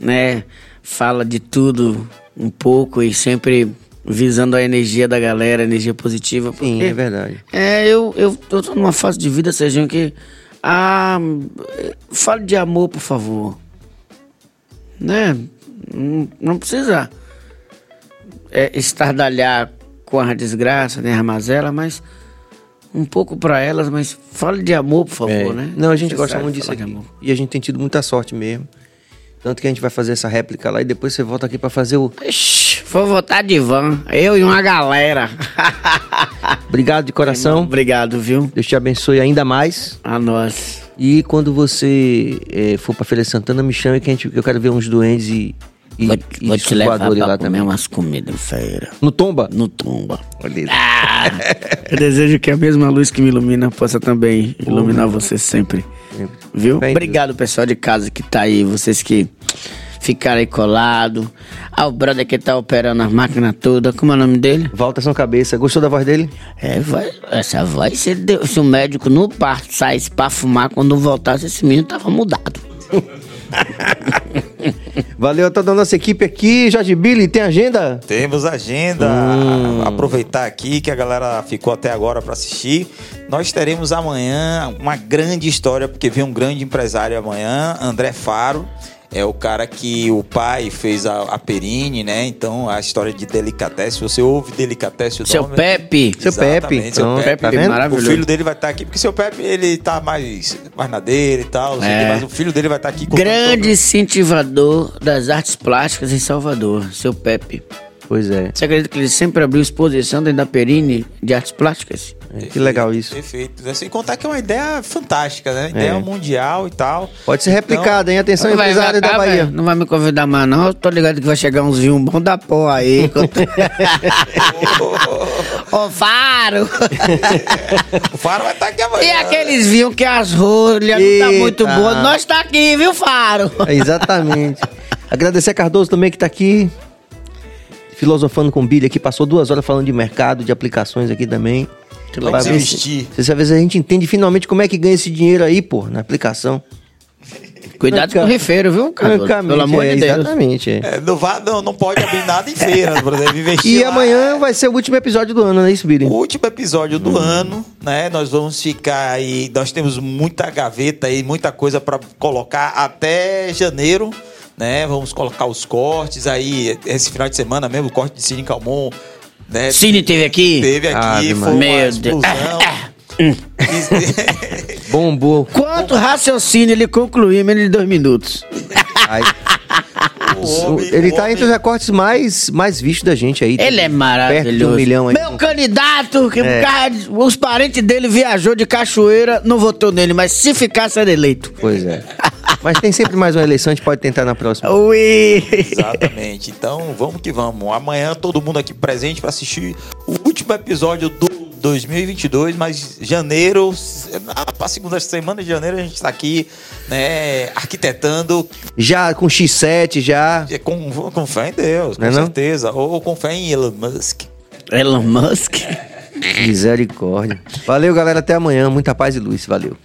né? Fala de tudo um pouco e sempre visando a energia da galera, energia positiva. Sim, é verdade. é, eu, eu, eu tô numa fase de vida, Serginho, que. Ah, fale de amor, por favor. Né? Não, não precisa é, estardalhar com a desgraça, né, a mazela, mas um pouco pra elas, mas fale de amor, por favor, É. né? Não, a gente gosta Necessário muito disso aqui. E a gente tem tido muita sorte mesmo. Tanto que a gente vai fazer essa réplica lá e depois você volta aqui para fazer o. Ixi, vou votar de van, eu e uma galera. Obrigado de coração. Obrigado, viu? Deus te abençoe ainda mais. A nós. E quando você eh, for pra Feira Santana, me chame que, a gente, eu quero ver uns duendes e, e, Vou, e vou te levar pra lá comer também. umas comidas em feira. No Tomba? No Tomba. Olha Ah, eu desejo que a mesma luz que me ilumina possa também iluminar você sempre. Viu? Obrigado, pessoal de casa que tá aí, vocês que ficaram aí colado. Ao brother que tá operando as máquinas todas. Como é o nome dele? Walter São Cabeça. Gostou da voz dele? É, vai, essa voz, se, deu- se o médico no parto saísse pra fumar, quando voltasse, esse menino tava mudado. Valeu a toda a nossa equipe aqui. Jorge Billy, tem agenda? Temos agenda. Hum. Aproveitar aqui que a galera ficou até agora para assistir. Nós teremos amanhã uma grande história, porque vem um grande empresário amanhã, André Faro. É o cara que o pai fez a, a Perine, né? Então, a história de Delicatesse. Você ouve Delicatesse o Seu nome? Pepe. Seu Pepe. Seu Pronto, Pepe. tá vendo? O Maravilhoso. filho dele vai estar aqui, porque seu Pepe, ele tá mais, mais na dele e tal, É. mas o filho dele vai estar aqui contando Grande incentivador das artes plásticas em Salvador, seu Pepe. Pois é. Você acredita que ele sempre abriu exposição dentro da Perine de artes plásticas? Que legal isso. Perfeito. Sem contar que é uma ideia fantástica, né? Ideia É. mundial e tal. Pode ser replicado, hein? Atenção, empresário da Bahia. Não vai me convidar mais, não. Eu tô ligado que vai chegar uns vinhos bons da porra aí. Ô, Faro! O Faro vai estar aqui amanhã. E aqueles vinhos que as rolhas não tá muito boas. Nós tá aqui, viu, Faro? É, Exatamente. Agradecer a Cardoso também que tá aqui. Filosofando com o Billy aqui, passou duas horas falando de mercado, de aplicações aqui também. Legal. Pra Vamos ver se- investir. se às vezes a gente entende finalmente como é que ganha esse dinheiro aí, pô, na aplicação. Cuidado com o rifeiro, viu, cara? Pelo amor é, de Deus. Exatamente. é. É, não, vá, não, não pode abrir nada em feira, por exemplo, investir E lá. amanhã vai ser o último episódio do ano, não é isso, Billy? O último episódio do ano, né? Nós vamos ficar aí. Nós temos muita gaveta aí, muita coisa pra colocar até janeiro, né? Vamos colocar os cortes aí. Esse final de semana mesmo, o corte de Cine Calmon, né? Cine teve aqui? Teve aqui, Ave foi uma Meu Deus. explosão. Bombou. Quanto raciocínio ele concluiu em menos de dois minutos? Aí, O homem- ele o tá homem- entre os recortes mais, mais vistos da gente aí. Ele é Perto de maravilhoso. um milhão aí. Meu candidato, que É. cara- os parentes dele viajou de Cachoeira, não votou nele, mas se ficar, será eleito. Pois é. Mas tem sempre mais uma eleição, a gente pode tentar na próxima. Ui! Exatamente. Então, vamos que vamos. Amanhã todo mundo aqui presente para assistir o último episódio do 2022, mas janeiro, para a segunda semana de janeiro a gente está aqui, né, arquitetando Já com X7, já. é, com, com fé em Deus, com Não é não? certeza, ou com fé em Elon Musk. Elon Musk. Misericórdia. Valeu, galera. Até amanhã. Muita paz e luz. Valeu.